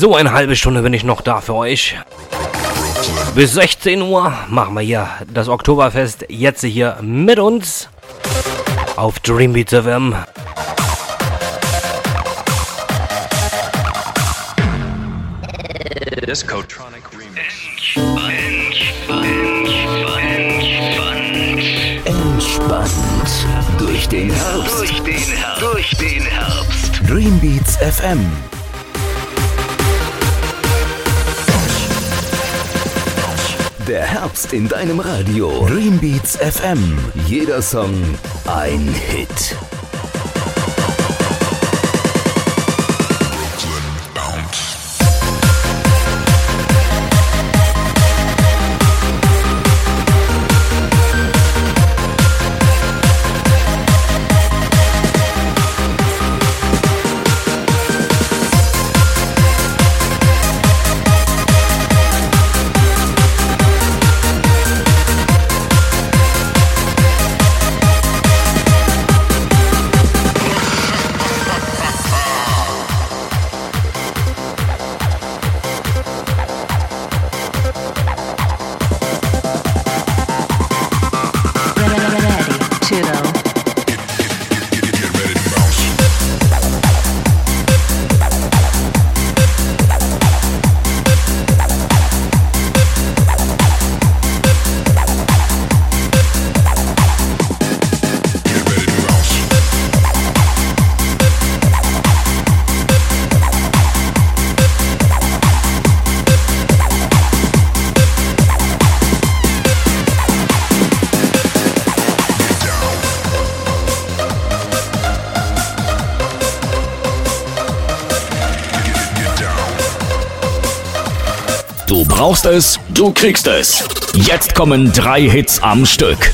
So eine halbe Stunde bin ich noch da für euch. Bis 16 Uhr machen wir hier das Oktoberfest jetzt hier mit uns auf Dreambeats FM. Discotronic Remix. Entspannt durch den Herbst. Durch den Herbst. Durch den Herbst. Dreambeats FM. Der Herbst in deinem Radio. Dreambeats FM. Jeder Song ein Hit. Brauchst es, du kriegst es. Jetzt kommen drei Hits am Stück.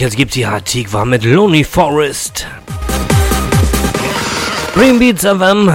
Jetzt gibt's hier Antigua mit Lonely Forest. Green Beats FM.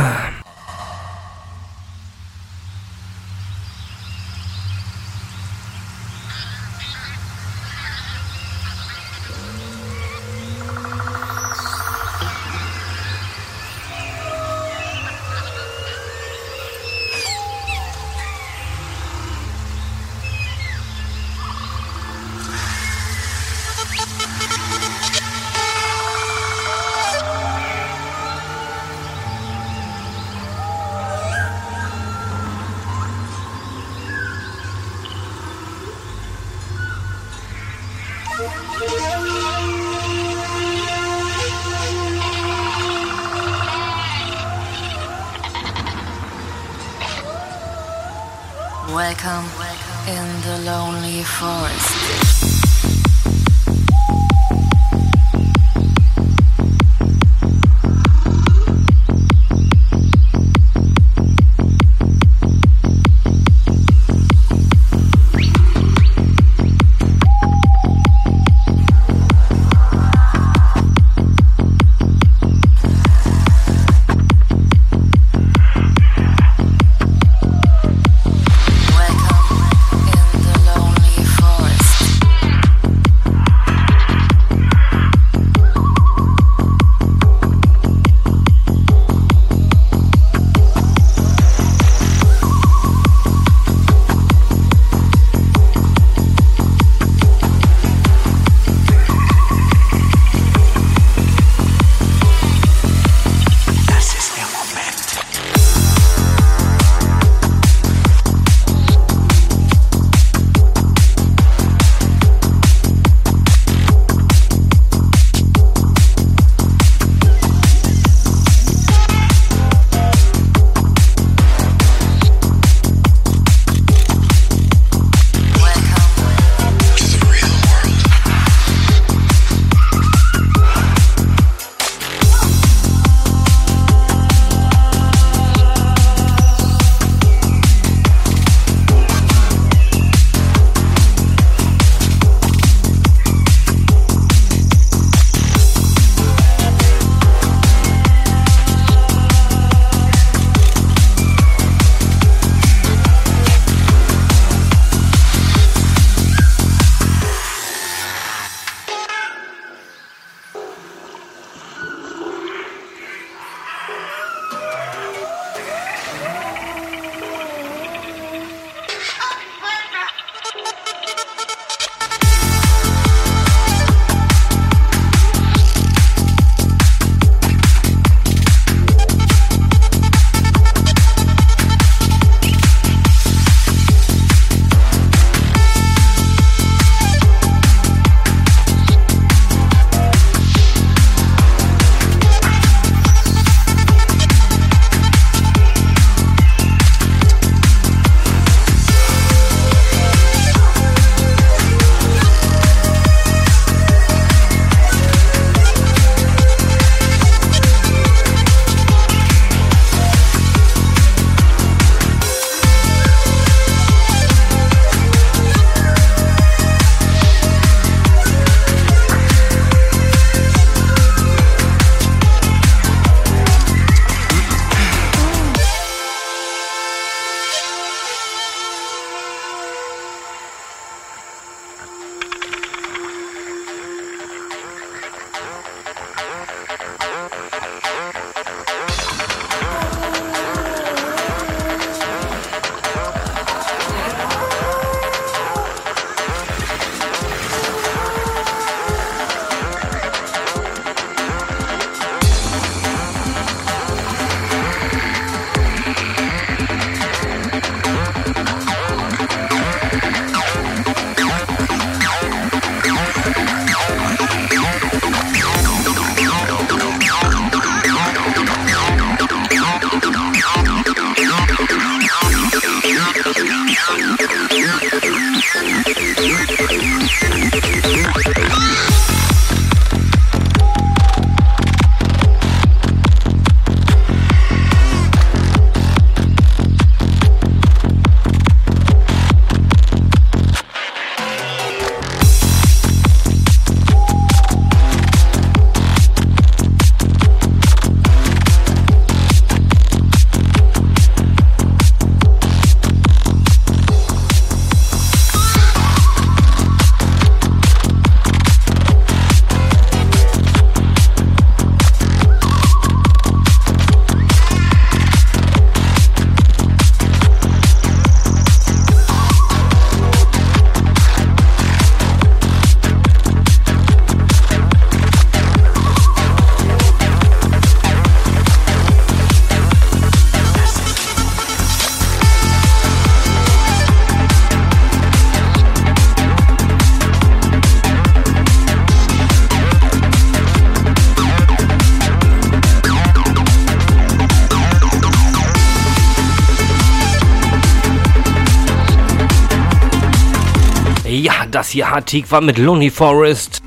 Hier hat Tikva mit Lonely Forest.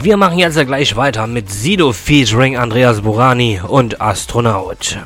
Wir machen jetzt gleich weiter mit Sido featuring Andreas Burani und Astronaut.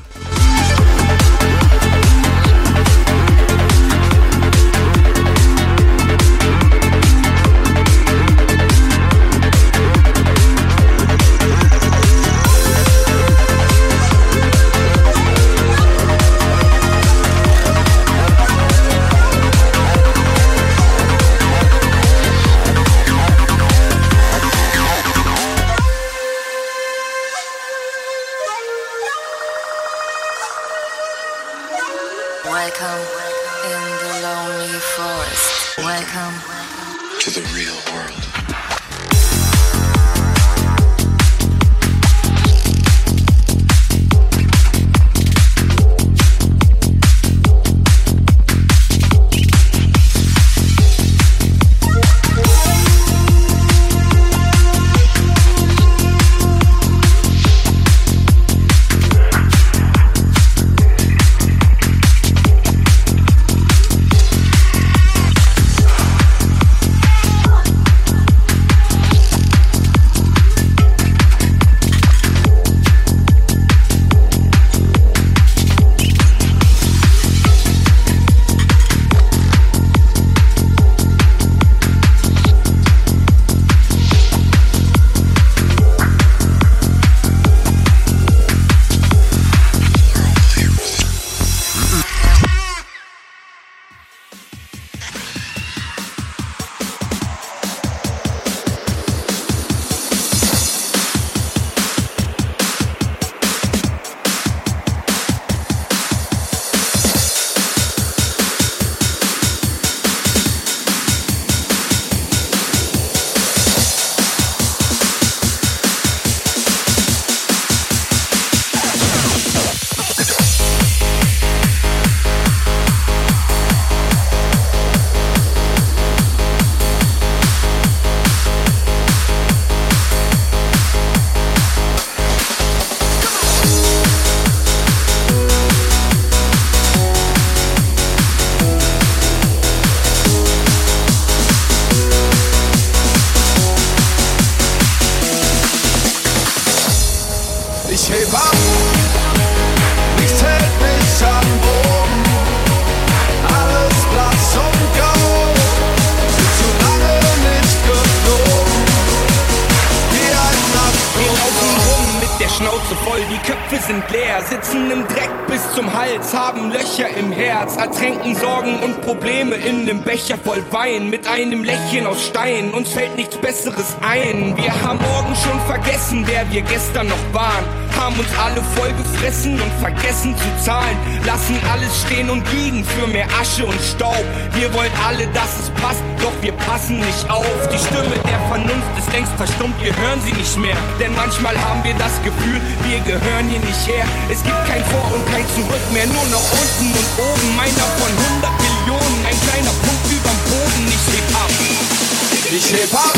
Uns fällt nichts Besseres ein. Wir haben morgen schon vergessen, wer wir gestern noch waren, haben uns alle voll gefressen und vergessen zu zahlen, lassen alles stehen und liegen für mehr Asche und Staub. Wir wollen alle, dass es passt, doch wir passen nicht auf. Die Stimme der Vernunft ist längst verstummt, wir hören sie nicht mehr, denn manchmal haben wir das Gefühl, wir gehören hier nicht her. Es gibt kein Vor und kein Zurück mehr, nur noch unten und oben. Meiner von 100 Millionen, ein kleiner Punkt überm Boden. Ich heb ab. Ich heb ab,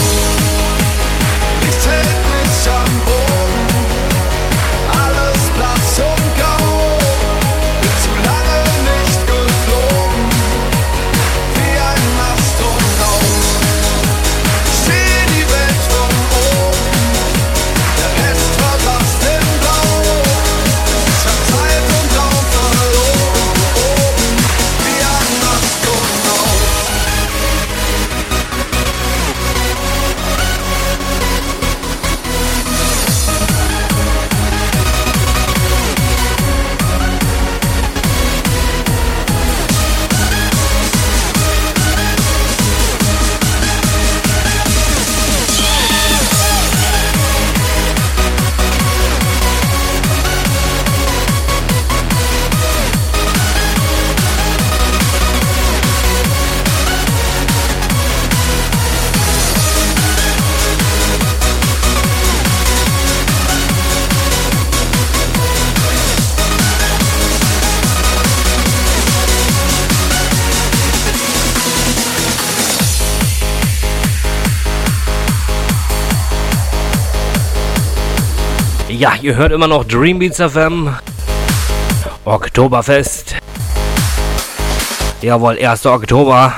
nichts hält mich am Ja, ihr hört immer noch Dreambeats FM. Oktoberfest. Jawohl, 1. Oktober.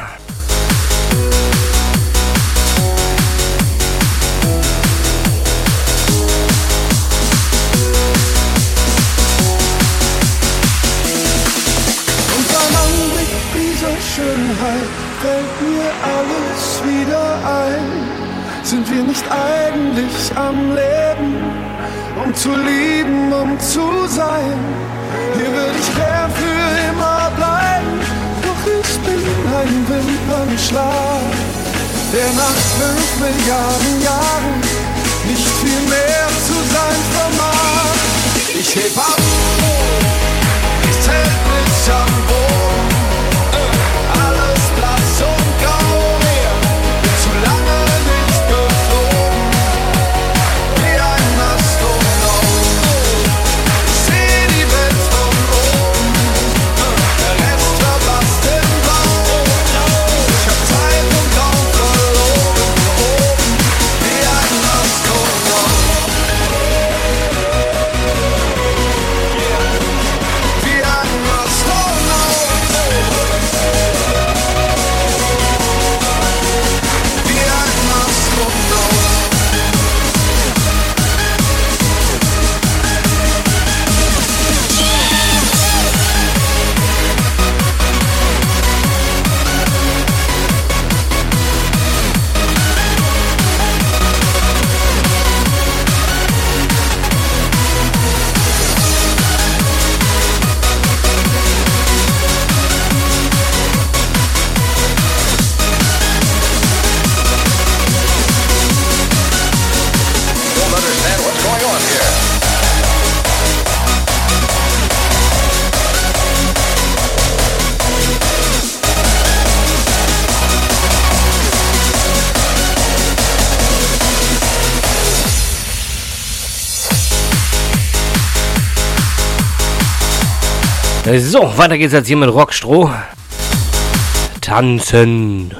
Äh, so, weiter geht's jetzt hier mit Rockstroh. Tanzen.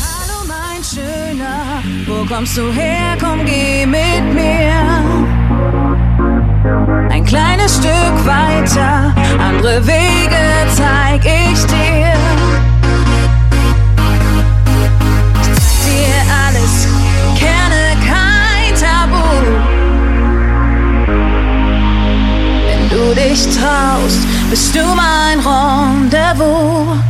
Hallo mein Schöner, wo kommst du her, komm, geh weiter, andere Wege zeig ich dir. Dir alles, kenne kein Tabu. Wenn du dich traust, bist du mein Rendezvous.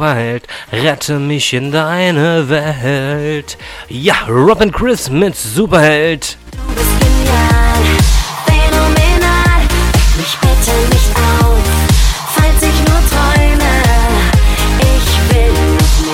Superheld, rette mich in deine Welt. Ja, Robin Chris mit Superheld. genial, phänomenal. Mich bitte nicht auf, falls ich nur träume. Ich will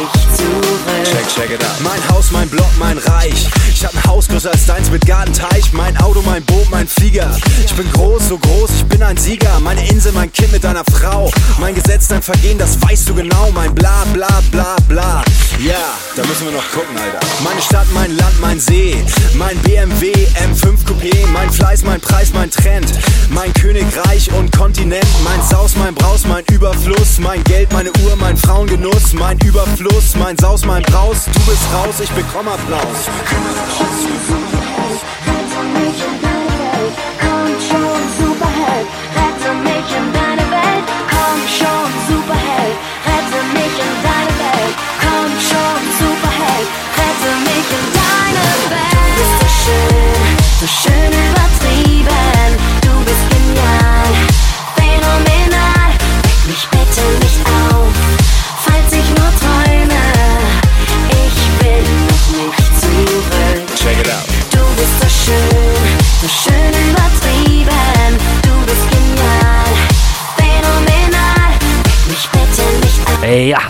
nicht zurück. Check, check it out. Mein Haus, mein Block, mein Reich. Ich hab ein Haus größer als deins mit Gartenteich. Mein Auto, mein Boot, mein Flieger. Ich bin groß, so groß, ich bin ein Sieger. Meine Insel, mein Kind mit deiner Frau. Mein Gesetz, dein Vergehen, das weißt du genau. Mein bla bla bla bla. Ja, da müssen wir noch gucken, Alter. Meine Stadt, mein Land, mein See. Mein BMW M5 Coupé. Mein Fleiß, mein Preis, mein Trend. Mein Königreich und Kontinent. Mein Saus, mein Braus, mein Überfluss. Mein Geld, meine Uhr, mein Frauengenuss. Mein Überfluss, mein Saus, mein Braus. Du bist raus, ich bekomme Applaus. Komm schon,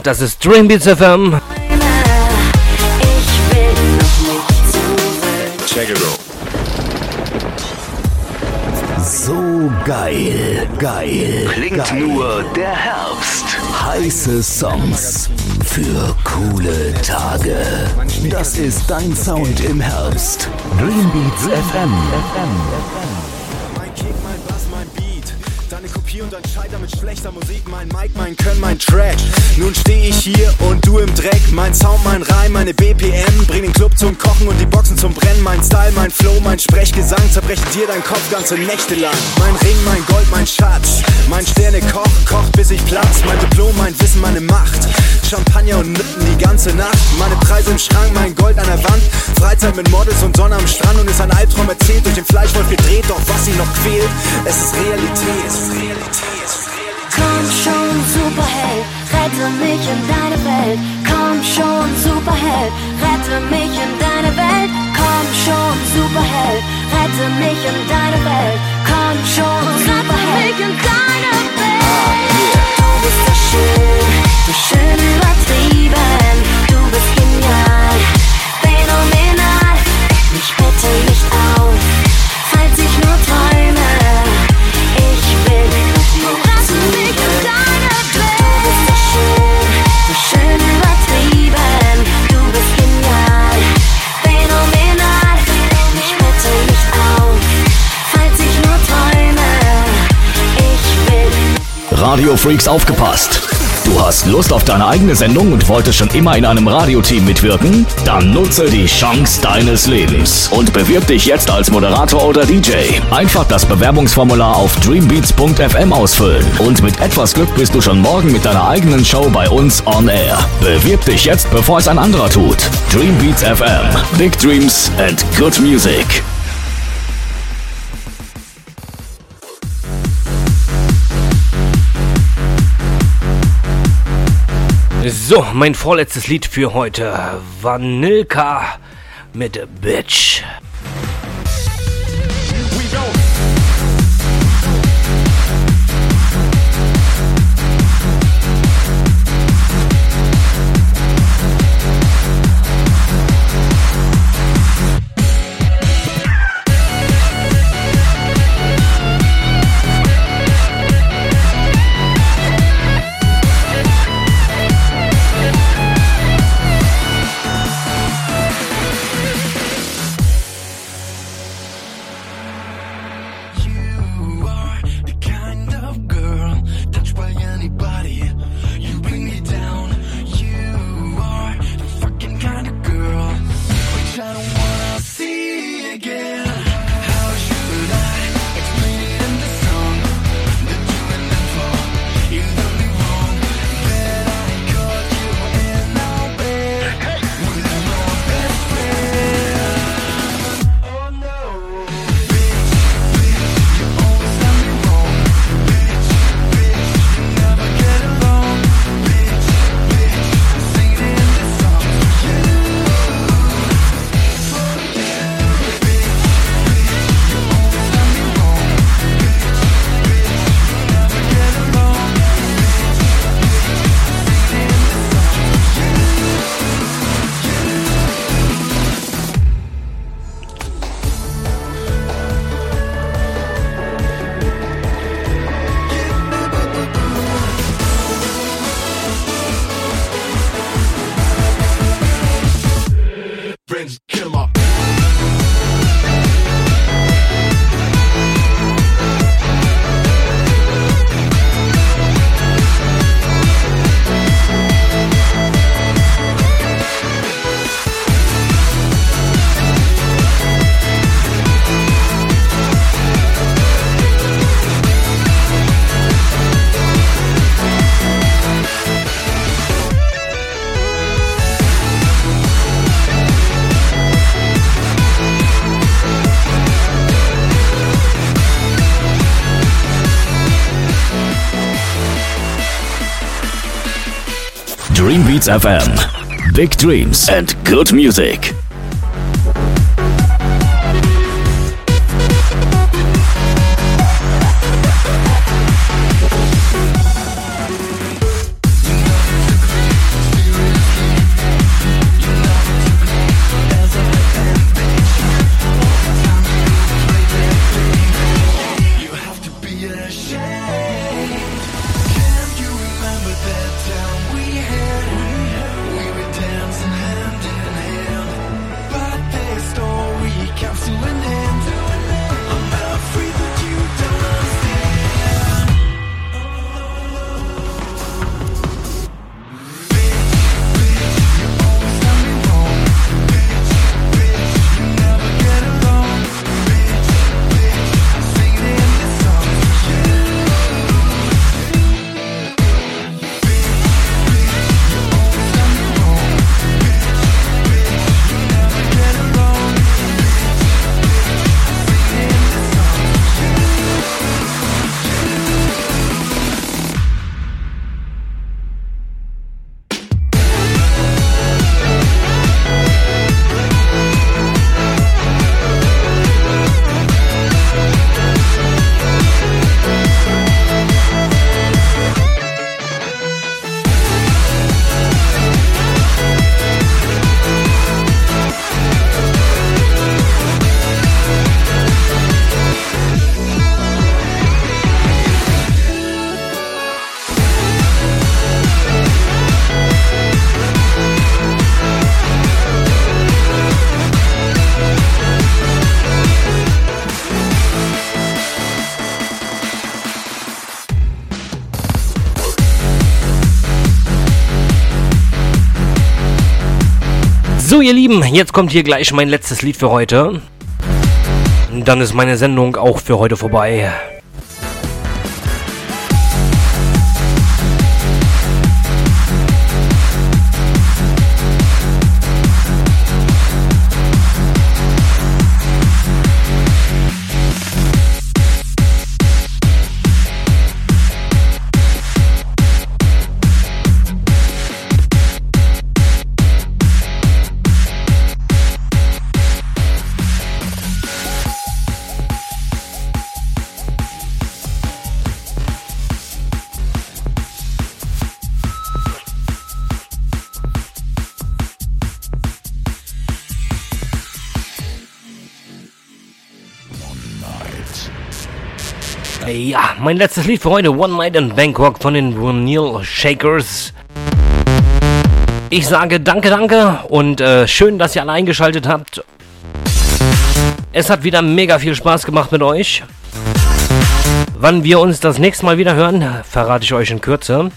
das ist Dreambeats FM. Ich will noch nicht zurück. Check it out. So geil, geil. Klingt geil. nur der Herbst. Heiße Songs für coole Tage. Das ist dein Sound im Herbst. Dreambeats FM. Mein Mein Mic, mein Können, mein Track. Nun steh ich hier und du im Dreck. Mein Sound, mein Reim, meine BPM. Bring den Club zum Kochen und die Boxen zum Brennen. Mein Style, mein Flow, mein Sprechgesang. Zerbrechen dir dein Kopf ganze Nächte lang. Mein Ring, mein Gold, mein Schatz. Mein Sterne koch, kocht bis ich platz. Mein Diplom, mein Wissen, meine Macht. Champagner und Nütten die ganze Nacht. Meine Preise im Schrank, mein Gold an der Wand. Freizeit mit Models und Sonne am Strand. Und ist ein Albtraum erzählt, durch den Fleischwolf gedreht. Doch was ihn noch quält, es ist Realität. Es ist Realität. Superheld, rette mich in deine Welt. Komm schon, Superheld, rette mich in deine Welt. Komm schon, Superheld, rette mich in deine Welt. Komm schon, Superheld, mich in deine Welt. Du bist so schön, so schön übertrieben. Radio Freaks aufgepasst. Du hast Lust auf deine eigene Sendung und wolltest schon immer in einem Radioteam mitwirken? Dann nutze die Chance deines Lebens und bewirb dich jetzt als Moderator oder DJ. Einfach das Bewerbungsformular auf dreambeats.fm ausfüllen und mit etwas Glück bist du schon morgen mit deiner eigenen Show bei uns on air. Bewirb dich jetzt, bevor es ein anderer tut. Dreambeats FM. Big Dreams and good music. So, mein vorletztes Lied für heute. Vanilka mit Bitch. FM. Big dreams and good music. Lieben, jetzt kommt hier gleich mein letztes Lied für heute. Dann ist meine Sendung auch für heute vorbei. Mein letztes Lied für heute, One Night in Bangkok von den Vinyl Shakers. Ich sage danke, danke und äh, schön, dass ihr alle eingeschaltet habt. Es hat wieder mega viel Spaß gemacht mit euch. Wann wir uns das nächste Mal wieder hören, verrate ich euch in Kürze.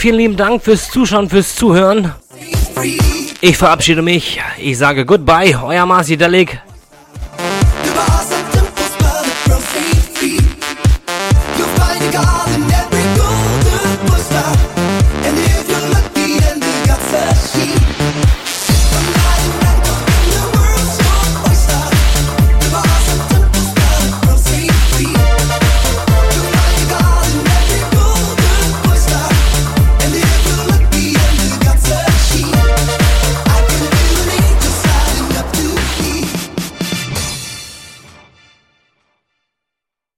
Vielen, lieben Dank fürs Zuschauen, fürs Zuhören. Ich verabschiede mich. Ich sage Goodbye, euer Marci Delig.